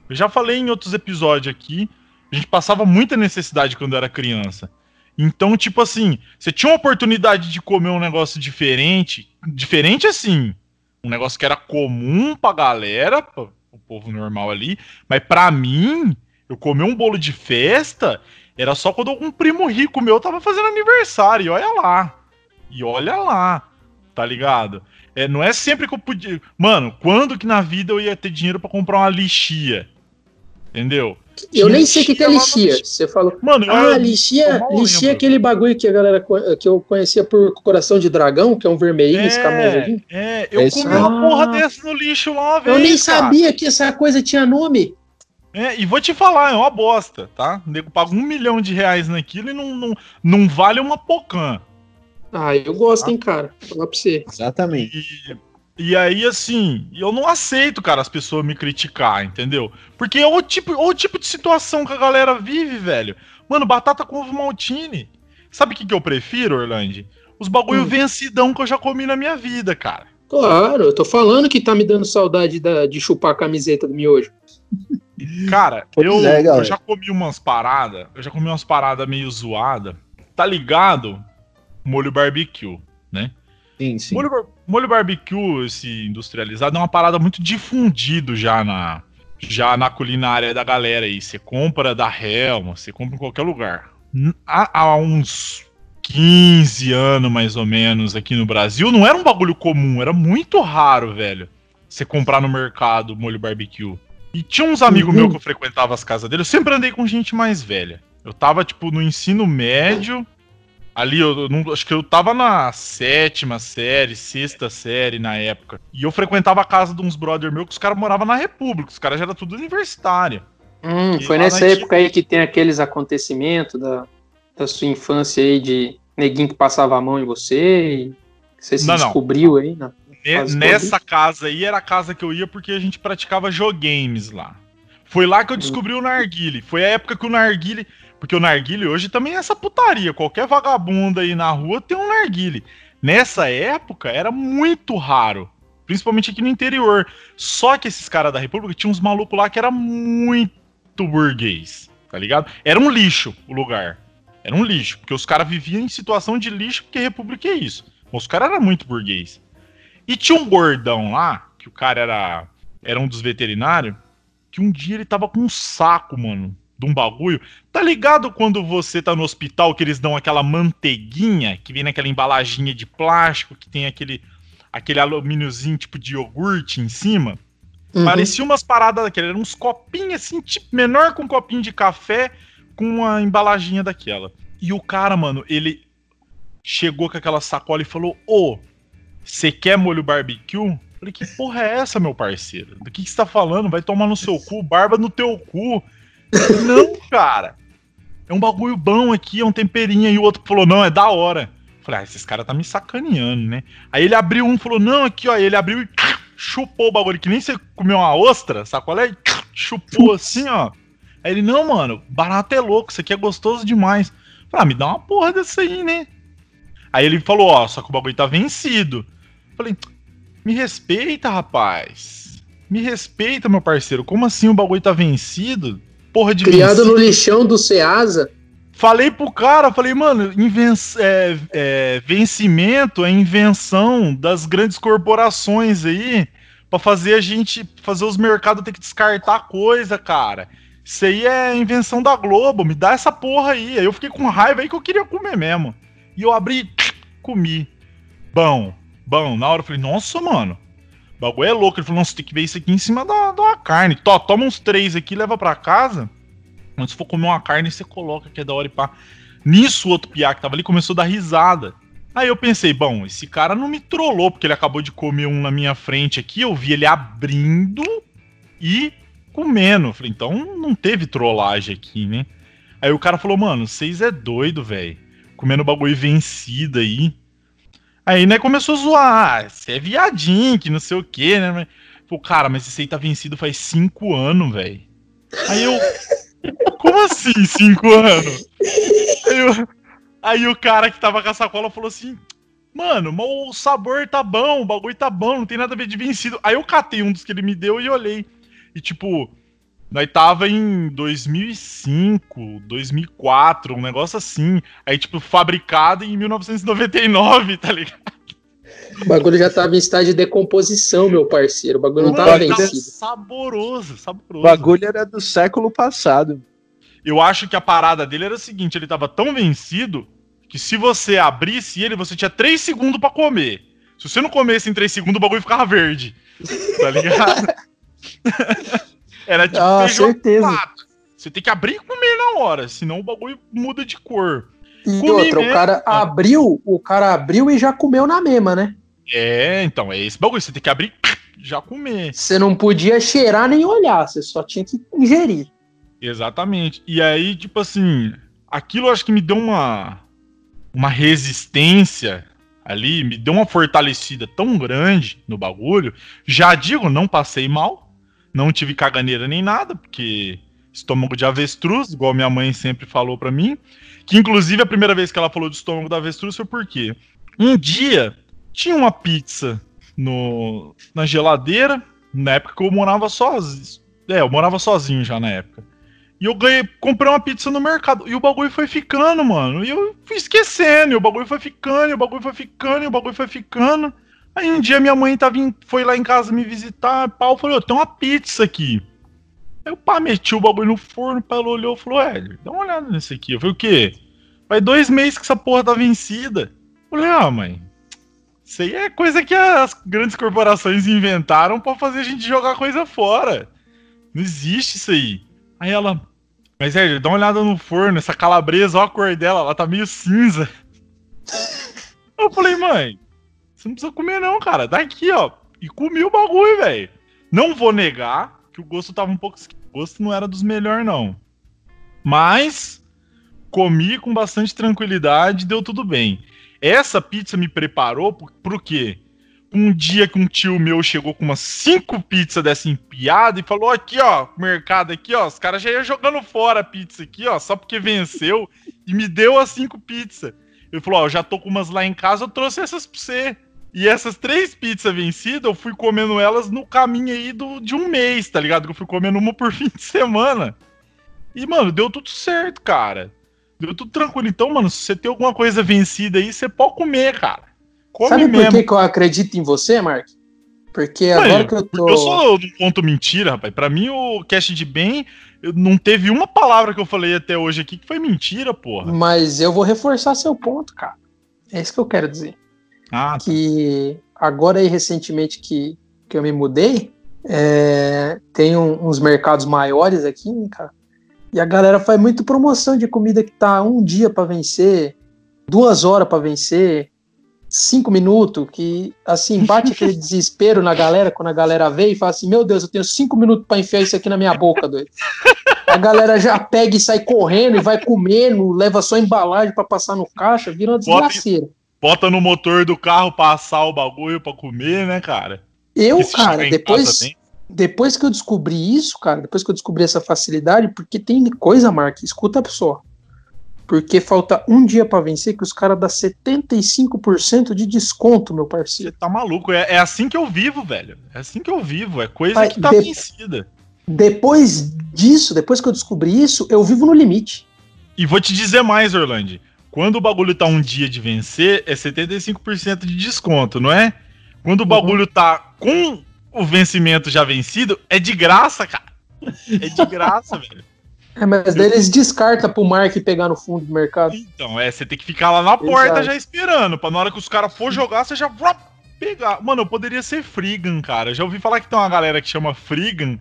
Eu já falei em outros episódios aqui. A gente passava muita necessidade quando era criança. Então, tipo assim, você tinha uma oportunidade de comer um negócio diferente, diferente assim, um negócio que era comum pra galera, pro povo normal ali, mas pra mim, eu comer um bolo de festa era só quando um primo rico meu tava fazendo aniversário, e olha lá. E olha lá, tá ligado? É, não é sempre que eu podia. Mano, quando que na vida eu ia ter dinheiro para comprar uma lixia? Entendeu? Eu nem sei o que, que é lixia. Você falou. Mano, ah, lixia, lixia é aquele bagulho que a galera que eu conhecia por coração de dragão, que é um vermelhinho, é, escamoso. É, eu é comi uma porra dessa no lixo lá, velho. Eu nem cara. sabia que essa coisa tinha nome. É, e vou te falar, é uma bosta, tá? O nego paga um milhão de reais naquilo e não, não, não vale uma pocã. Ah, eu gosto, tá? hein, cara. Falar pra você. Exatamente. E, e aí, assim, eu não aceito, cara, as pessoas me criticar, entendeu? Porque é o tipo, o tipo de situação que a galera vive, velho. Mano, batata com ovo maltine. Sabe o que, que eu prefiro, Orlando? Os bagulho hum. vencidão que eu já comi na minha vida, cara. Claro, eu tô falando que tá me dando saudade da, de chupar a camiseta do miojo. Cara, eu, é, eu, já comi umas paradas, eu já comi umas paradas meio zoada. Tá ligado? Molho barbecue, né? Sim, sim. Molho, molho barbecue, esse industrializado, é uma parada muito difundido já na, já na culinária da galera aí. Você compra da Helma, você compra em qualquer lugar. Há, há, uns 15 anos, mais ou menos, aqui no Brasil, não era um bagulho comum, era muito raro, velho. Você comprar no mercado molho barbecue. E tinha uns amigos uhum. meus que eu frequentava as casas dele, eu sempre andei com gente mais velha. Eu tava, tipo, no ensino médio, Ali, eu, não, acho que eu tava na sétima série, sexta série na época. E eu frequentava a casa de uns brother meus que os caras moravam na República, os caras já eram tudo universitário. Hum, foi nessa época aí que tem aqueles acontecimentos da, da sua infância aí de neguinho que passava a mão em você e você se não, descobriu não. aí Nessa casa aí era a casa que eu ia porque a gente praticava jogames lá. Foi lá que eu descobri o narguile. Foi a época que o narguile porque o narguile hoje também é essa putaria. Qualquer vagabundo aí na rua tem um narguile. Nessa época era muito raro Principalmente aqui no interior. Só que esses caras da República tinham uns malucos lá que era muito burguês, tá ligado? Era um lixo o lugar. Era um lixo, porque os caras viviam em situação de lixo, porque República é isso. Os caras eram muito burguês. E tinha um gordão lá, que o cara era, era um dos veterinários, que um dia ele tava com um saco, mano, de um bagulho. Tá ligado quando você tá no hospital que eles dão aquela manteiguinha que vem naquela embalaginha de plástico que tem aquele aquele alumíniozinho tipo de iogurte em cima? Uhum. Parecia umas paradas daquelas, eram uns copinhos assim, tipo, menor que um copinho de café com uma embalaginha daquela. E o cara, mano, ele chegou com aquela sacola e falou: Ô, você quer molho barbecue? Falei, que porra é essa, meu parceiro? Do que, que você tá falando? Vai tomar no seu cu, barba no teu cu. Não, cara. É um bagulho bom aqui, é um temperinho. E o outro falou, não, é da hora. Falei, ah, esses caras tá me sacaneando, né? Aí ele abriu um, falou, não, aqui, ó. Ele abriu e chupou o bagulho, que nem você comeu uma ostra, sacolé? Chupou assim, ó. Aí ele, não, mano, barato é louco, isso aqui é gostoso demais. Falei, ah, me dá uma porra dessa aí, né? Aí ele falou, ó, só que o bagulho tá vencido. Falei, me respeita, rapaz. Me respeita, meu parceiro. Como assim o bagulho tá vencido? Porra de Criado no lixão do Ceasa. Falei pro cara, falei, mano, é, é, vencimento é invenção das grandes corporações aí para fazer a gente, fazer os mercados ter que descartar coisa, cara. Isso aí é invenção da Globo, me dá essa porra aí. Aí eu fiquei com raiva aí que eu queria comer mesmo. E eu abri, comi. Bom, bom. Na hora eu falei, nossa, mano. O bagulho é louco. Ele falou, nossa, tem que ver isso aqui em cima da, da carne. Tó, toma uns três aqui, leva pra casa. Quando você for comer uma carne, você coloca que é da hora e pá. Nisso, o outro piá que tava ali começou a dar risada. Aí eu pensei, bom, esse cara não me trollou, porque ele acabou de comer um na minha frente aqui. Eu vi ele abrindo e comendo. Falei, então não teve trollagem aqui, né? Aí o cara falou, mano, vocês é doido, velho comendo bagulho vencido aí. Aí, né, começou a zoar. Ah, você é viadinho, que não sei o que, né? Pô, cara, mas esse aí tá vencido faz cinco anos, velho. Aí eu. Como assim, cinco anos? Aí, eu... aí, o cara que tava com a sacola falou assim: Mano, mas o sabor tá bom, o bagulho tá bom, não tem nada a ver de vencido. Aí eu catei um dos que ele me deu e olhei. E tipo, nós tava em 2005, 2004, um negócio assim. Aí, tipo, fabricado em 1999, tá ligado? O bagulho já tava em estágio de decomposição, meu parceiro. O bagulho não tava vencido. Saboroso, saboroso. O bagulho era do século passado. Eu acho que a parada dele era o seguinte: ele tava tão vencido que se você abrisse ele, você tinha 3 segundos para comer. Se você não comesse em 3 segundos, o bagulho ficava verde. Tá ligado? Era tipo ah, certeza. Você tem que abrir e comer na hora, senão o bagulho muda de cor. E Comi outra, mesmo, o cara abriu, o cara abriu e já comeu na mesma, né? É, então, é esse bagulho, você tem que abrir já comer. Você não podia cheirar nem olhar, você só tinha que ingerir. Exatamente. E aí, tipo assim, aquilo acho que me deu uma uma resistência ali, me deu uma fortalecida tão grande no bagulho. Já digo, não passei mal, não tive caganeira nem nada, porque estômago de avestruz, igual minha mãe sempre falou para mim. Que inclusive a primeira vez que ela falou de estômago da avestruz foi porque um dia tinha uma pizza no, na geladeira, na época que eu morava sozinho. É, eu morava sozinho já na época. E eu ganhei, comprei uma pizza no mercado. E o bagulho foi ficando, mano. E eu fui esquecendo. E o bagulho foi ficando, e o bagulho foi ficando, e o bagulho foi ficando. Aí um dia minha mãe tava em, foi lá em casa me visitar, pau, falou, tem uma pizza aqui. Aí o pá meti o bagulho no forno, pai ela olhou e falou, é, dá uma olhada nesse aqui. Eu falei, o quê? Faz dois meses que essa porra tá vencida. Eu falei, ah, mãe, isso aí é coisa que as grandes corporações inventaram para fazer a gente jogar coisa fora. Não existe isso aí. Aí ela, mas é, dá uma olhada no forno, essa calabresa, ó a cor dela, ela tá meio cinza. Eu falei, mãe, você não precisa comer, não, cara. Daqui, ó. E comi o bagulho, velho. Não vou negar que o gosto tava um pouco. O gosto não era dos melhores, não. Mas comi com bastante tranquilidade deu tudo bem. Essa pizza me preparou por, por quê? Um dia que um tio meu chegou com umas cinco pizzas dessa empiada e falou: aqui, ó, mercado aqui, ó, os caras já iam jogando fora a pizza aqui, ó, só porque venceu, e me deu as cinco pizzas. Ele falou: ó, já tô com umas lá em casa, eu trouxe essas pra você. E essas três pizzas vencidas, eu fui comendo elas no caminho aí do, de um mês, tá ligado? Que eu fui comendo uma por fim de semana. E, mano, deu tudo certo, cara. Deu tudo tranquilo. Então, mano, se você tem alguma coisa vencida aí, você pode comer, cara. Come Sabe mesmo. por que, que eu acredito em você, Mark? Porque Mano, agora que eu tô. Eu sou do ponto mentira, rapaz. Pra mim, o cast de bem, não teve uma palavra que eu falei até hoje aqui que foi mentira, porra. Mas eu vou reforçar seu ponto, cara. É isso que eu quero dizer. Ah, tá. Que agora aí, recentemente que, que eu me mudei, é, tem um, uns mercados maiores aqui, né, cara. E a galera faz muito promoção de comida que tá um dia para vencer, duas horas para vencer, cinco minutos, que assim, bate aquele desespero na galera quando a galera vê e fala assim: Meu Deus, eu tenho cinco minutos para enfiar isso aqui na minha boca, doido. A galera já pega e sai correndo e vai comendo, leva só embalagem para passar no caixa, vira uma desgraceira. Bota, no motor do carro pra assar o bagulho pra comer, né, cara? Eu, cara, depois, depois que eu descobri isso, cara, depois que eu descobri essa facilidade, porque tem coisa, Mark, escuta a pessoa porque falta um dia para vencer que os caras dão 75% de desconto, meu parceiro. Você tá maluco? É, é, assim que eu vivo, velho. É assim que eu vivo. É coisa Aí, que tá de... vencida. Depois disso, depois que eu descobri isso, eu vivo no limite. E vou te dizer mais, Orlando. Quando o bagulho tá um dia de vencer, é 75% de desconto, não é? Quando o uhum. bagulho tá com o vencimento já vencido, é de graça, cara. É de graça, velho. É, mas daí eles descartam pro Mark pegar no fundo do mercado. Então, é, você tem que ficar lá na porta Exato. já esperando, pra na hora que os caras for jogar, você já pegar. Mano, eu poderia ser Frigan, cara. Já ouvi falar que tem uma galera que chama Frigan,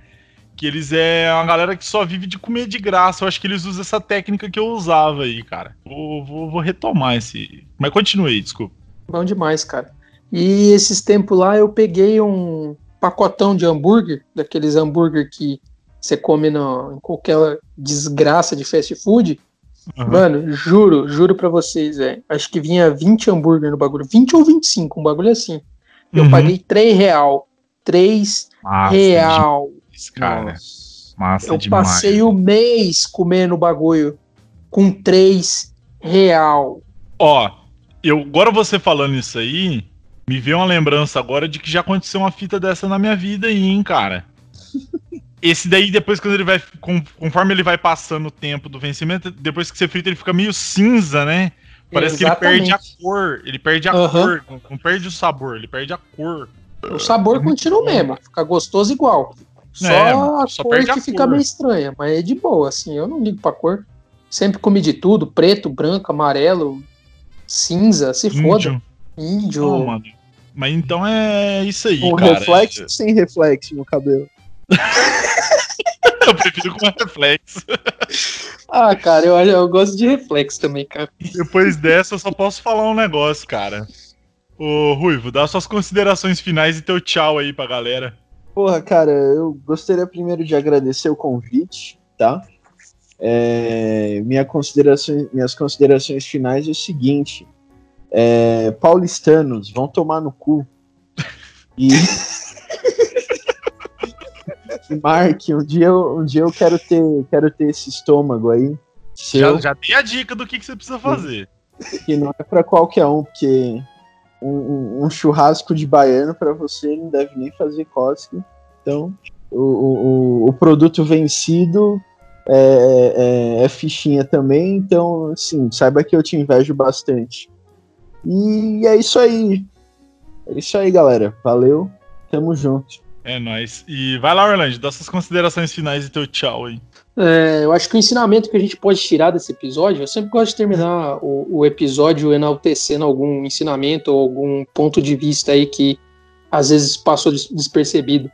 que eles é uma galera que só vive de comer de graça. Eu acho que eles usam essa técnica que eu usava aí, cara. Vou, vou, vou retomar esse. Mas continuei, desculpa. Bom demais, cara. E esses tempos lá eu peguei um pacotão de hambúrguer, daqueles hambúrguer que você come no, em qualquer desgraça de fast food. Uhum. Mano, juro, juro pra vocês, é. Acho que vinha 20 hambúrguer no bagulho. 20 ou 25, um bagulho assim. Eu uhum. paguei 3 real. 3 Massa real. Demais, cara. Massa Eu demais. passei o mês comendo o bagulho com 3 real. Ó, eu, agora você falando isso aí, me veio uma lembrança agora de que já aconteceu uma fita dessa na minha vida aí, hein, cara. Esse daí, depois, quando ele vai. Conforme ele vai passando o tempo do vencimento, depois que você frita, ele fica meio cinza, né? Parece Exatamente. que ele perde a cor. Ele perde a uhum. cor. Não, não, perde o sabor, ele perde a cor. O sabor é continua o mesmo, fica gostoso igual. Só é, a só cor que a fica cor. meio estranha, mas é de boa, assim. Eu não ligo pra cor. Sempre comi de tudo: preto, branco, amarelo, cinza, se Índio. foda. Índio. Não, mano. Mas então é isso aí, Com cara. reflexo sem reflexo no cabelo. eu prefiro com reflexo. Ah, cara, eu, eu gosto de reflexo também, cara. Depois dessa, eu só posso falar um negócio, cara. Ô, Ruivo, dá suas considerações finais e teu tchau aí pra galera. Porra, cara, eu gostaria primeiro de agradecer o convite, tá? É, minha consideração, minhas considerações finais é o seguinte: é, paulistanos vão tomar no cu. E. Mark, um dia, um dia eu quero ter, quero ter esse estômago aí. Já, já tem a dica do que, que você precisa fazer. Que não é para qualquer um, porque um, um, churrasco de baiano para você não deve nem fazer cosque. Então, o, o, o produto vencido é, é, é, fichinha também. Então, assim, saiba que eu te invejo bastante. E é isso aí. É isso aí, galera. Valeu. Tamo junto. É nóis. E vai lá, Orlando, dá suas considerações finais e teu tchau aí. É, eu acho que o ensinamento que a gente pode tirar desse episódio, eu sempre gosto de terminar o, o episódio enaltecendo algum ensinamento ou algum ponto de vista aí que às vezes passou despercebido.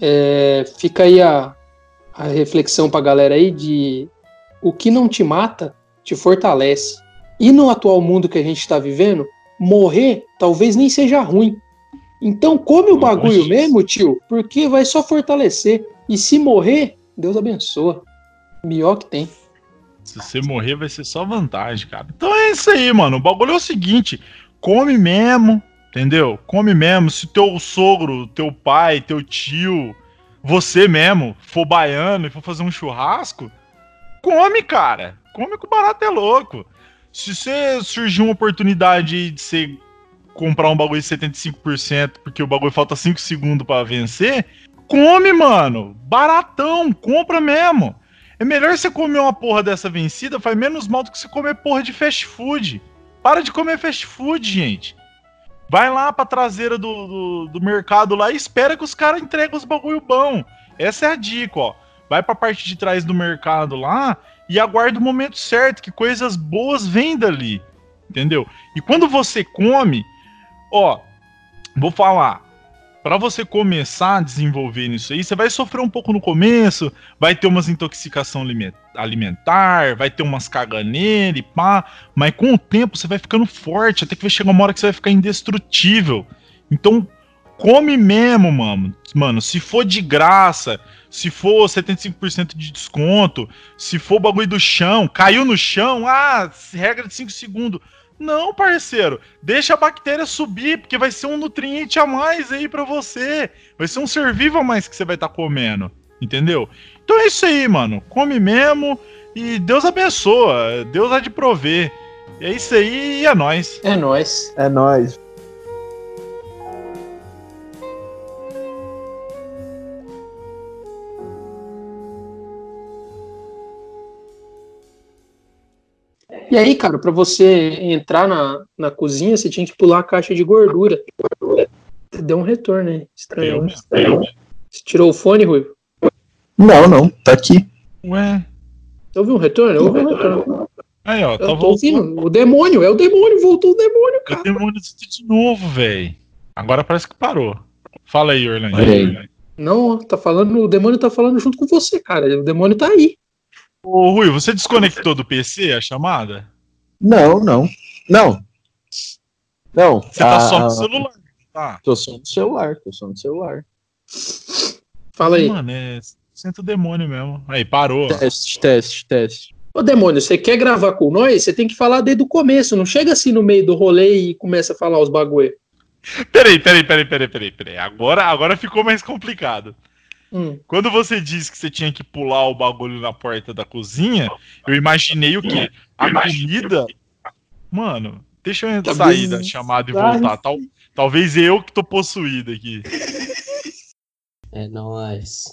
É, fica aí a, a reflexão pra galera aí de o que não te mata te fortalece. E no atual mundo que a gente está vivendo, morrer talvez nem seja ruim, então come o bagulho mesmo, tio, porque vai só fortalecer. E se morrer, Deus abençoa. Melhor que tem. Se você morrer, vai ser só vantagem, cara. Então é isso aí, mano. O bagulho é o seguinte: come mesmo, entendeu? Come mesmo. Se teu sogro, teu pai, teu tio, você mesmo for baiano e for fazer um churrasco, come, cara. Come que o barato é louco. Se você surgir uma oportunidade de ser comprar um bagulho de 75% porque o bagulho falta 5 segundos para vencer, come, mano. Baratão, compra mesmo. É melhor você comer uma porra dessa vencida, faz menos mal do que você comer porra de fast food. Para de comer fast food, gente. Vai lá pra traseira do, do, do mercado lá e espera que os caras entreguem os bagulho bom. Essa é a dica, ó. Vai pra parte de trás do mercado lá e aguarda o momento certo, que coisas boas vêm dali. Entendeu? E quando você come, ó, vou falar, para você começar a desenvolver nisso aí, você vai sofrer um pouco no começo, vai ter umas intoxicação alimentar, vai ter umas caganeiras e pá, mas com o tempo você vai ficando forte, até que vai chegar uma hora que você vai ficar indestrutível. Então, come mesmo, mano. Mano, se for de graça, se for 75% de desconto, se for o bagulho do chão, caiu no chão, ah, regra de 5 segundos não, parceiro. Deixa a bactéria subir, porque vai ser um nutriente a mais aí para você. Vai ser um ser vivo a mais que você vai estar tá comendo. Entendeu? Então é isso aí, mano. Come mesmo e Deus abençoa. Deus há de prover. É isso aí e é nóis. É nóis. É nóis. E aí, cara, para você entrar na, na cozinha, você tinha que pular a caixa de gordura. Deu um retorno aí. Estranho. Né? Você tirou o fone, Rui? Não, não, tá aqui. Ué. Você ouviu um retorno? Eu ouvi um retorno. Aí, ó, tá Eu tô ouvindo. O demônio, é o demônio, voltou o demônio, cara. O demônio de novo, velho. Agora parece que parou. Fala aí, Orlando. Não, tá falando, o demônio tá falando junto com você, cara. O demônio tá aí. Ô, Rui, você desconectou do PC a chamada? Não, não. Não. Não. Você tá só no celular, tá? Tô só no celular, tô só no celular. Fala aí. Mano, é. Senta o demônio mesmo. Aí, parou. Teste, teste, teste. Ô, demônio, você quer gravar com nós? Você tem que falar desde o começo. Não chega assim no meio do rolê e começa a falar os bagulho. Peraí, peraí, peraí, peraí, peraí, peraí. Agora, agora ficou mais complicado. Hum. Quando você disse que você tinha que pular o bagulho na porta da cozinha, eu imaginei o quê? A comida. Mano, deixa eu tá sair da chamada e voltar. Tal, talvez eu que tô possuído aqui. É nóis.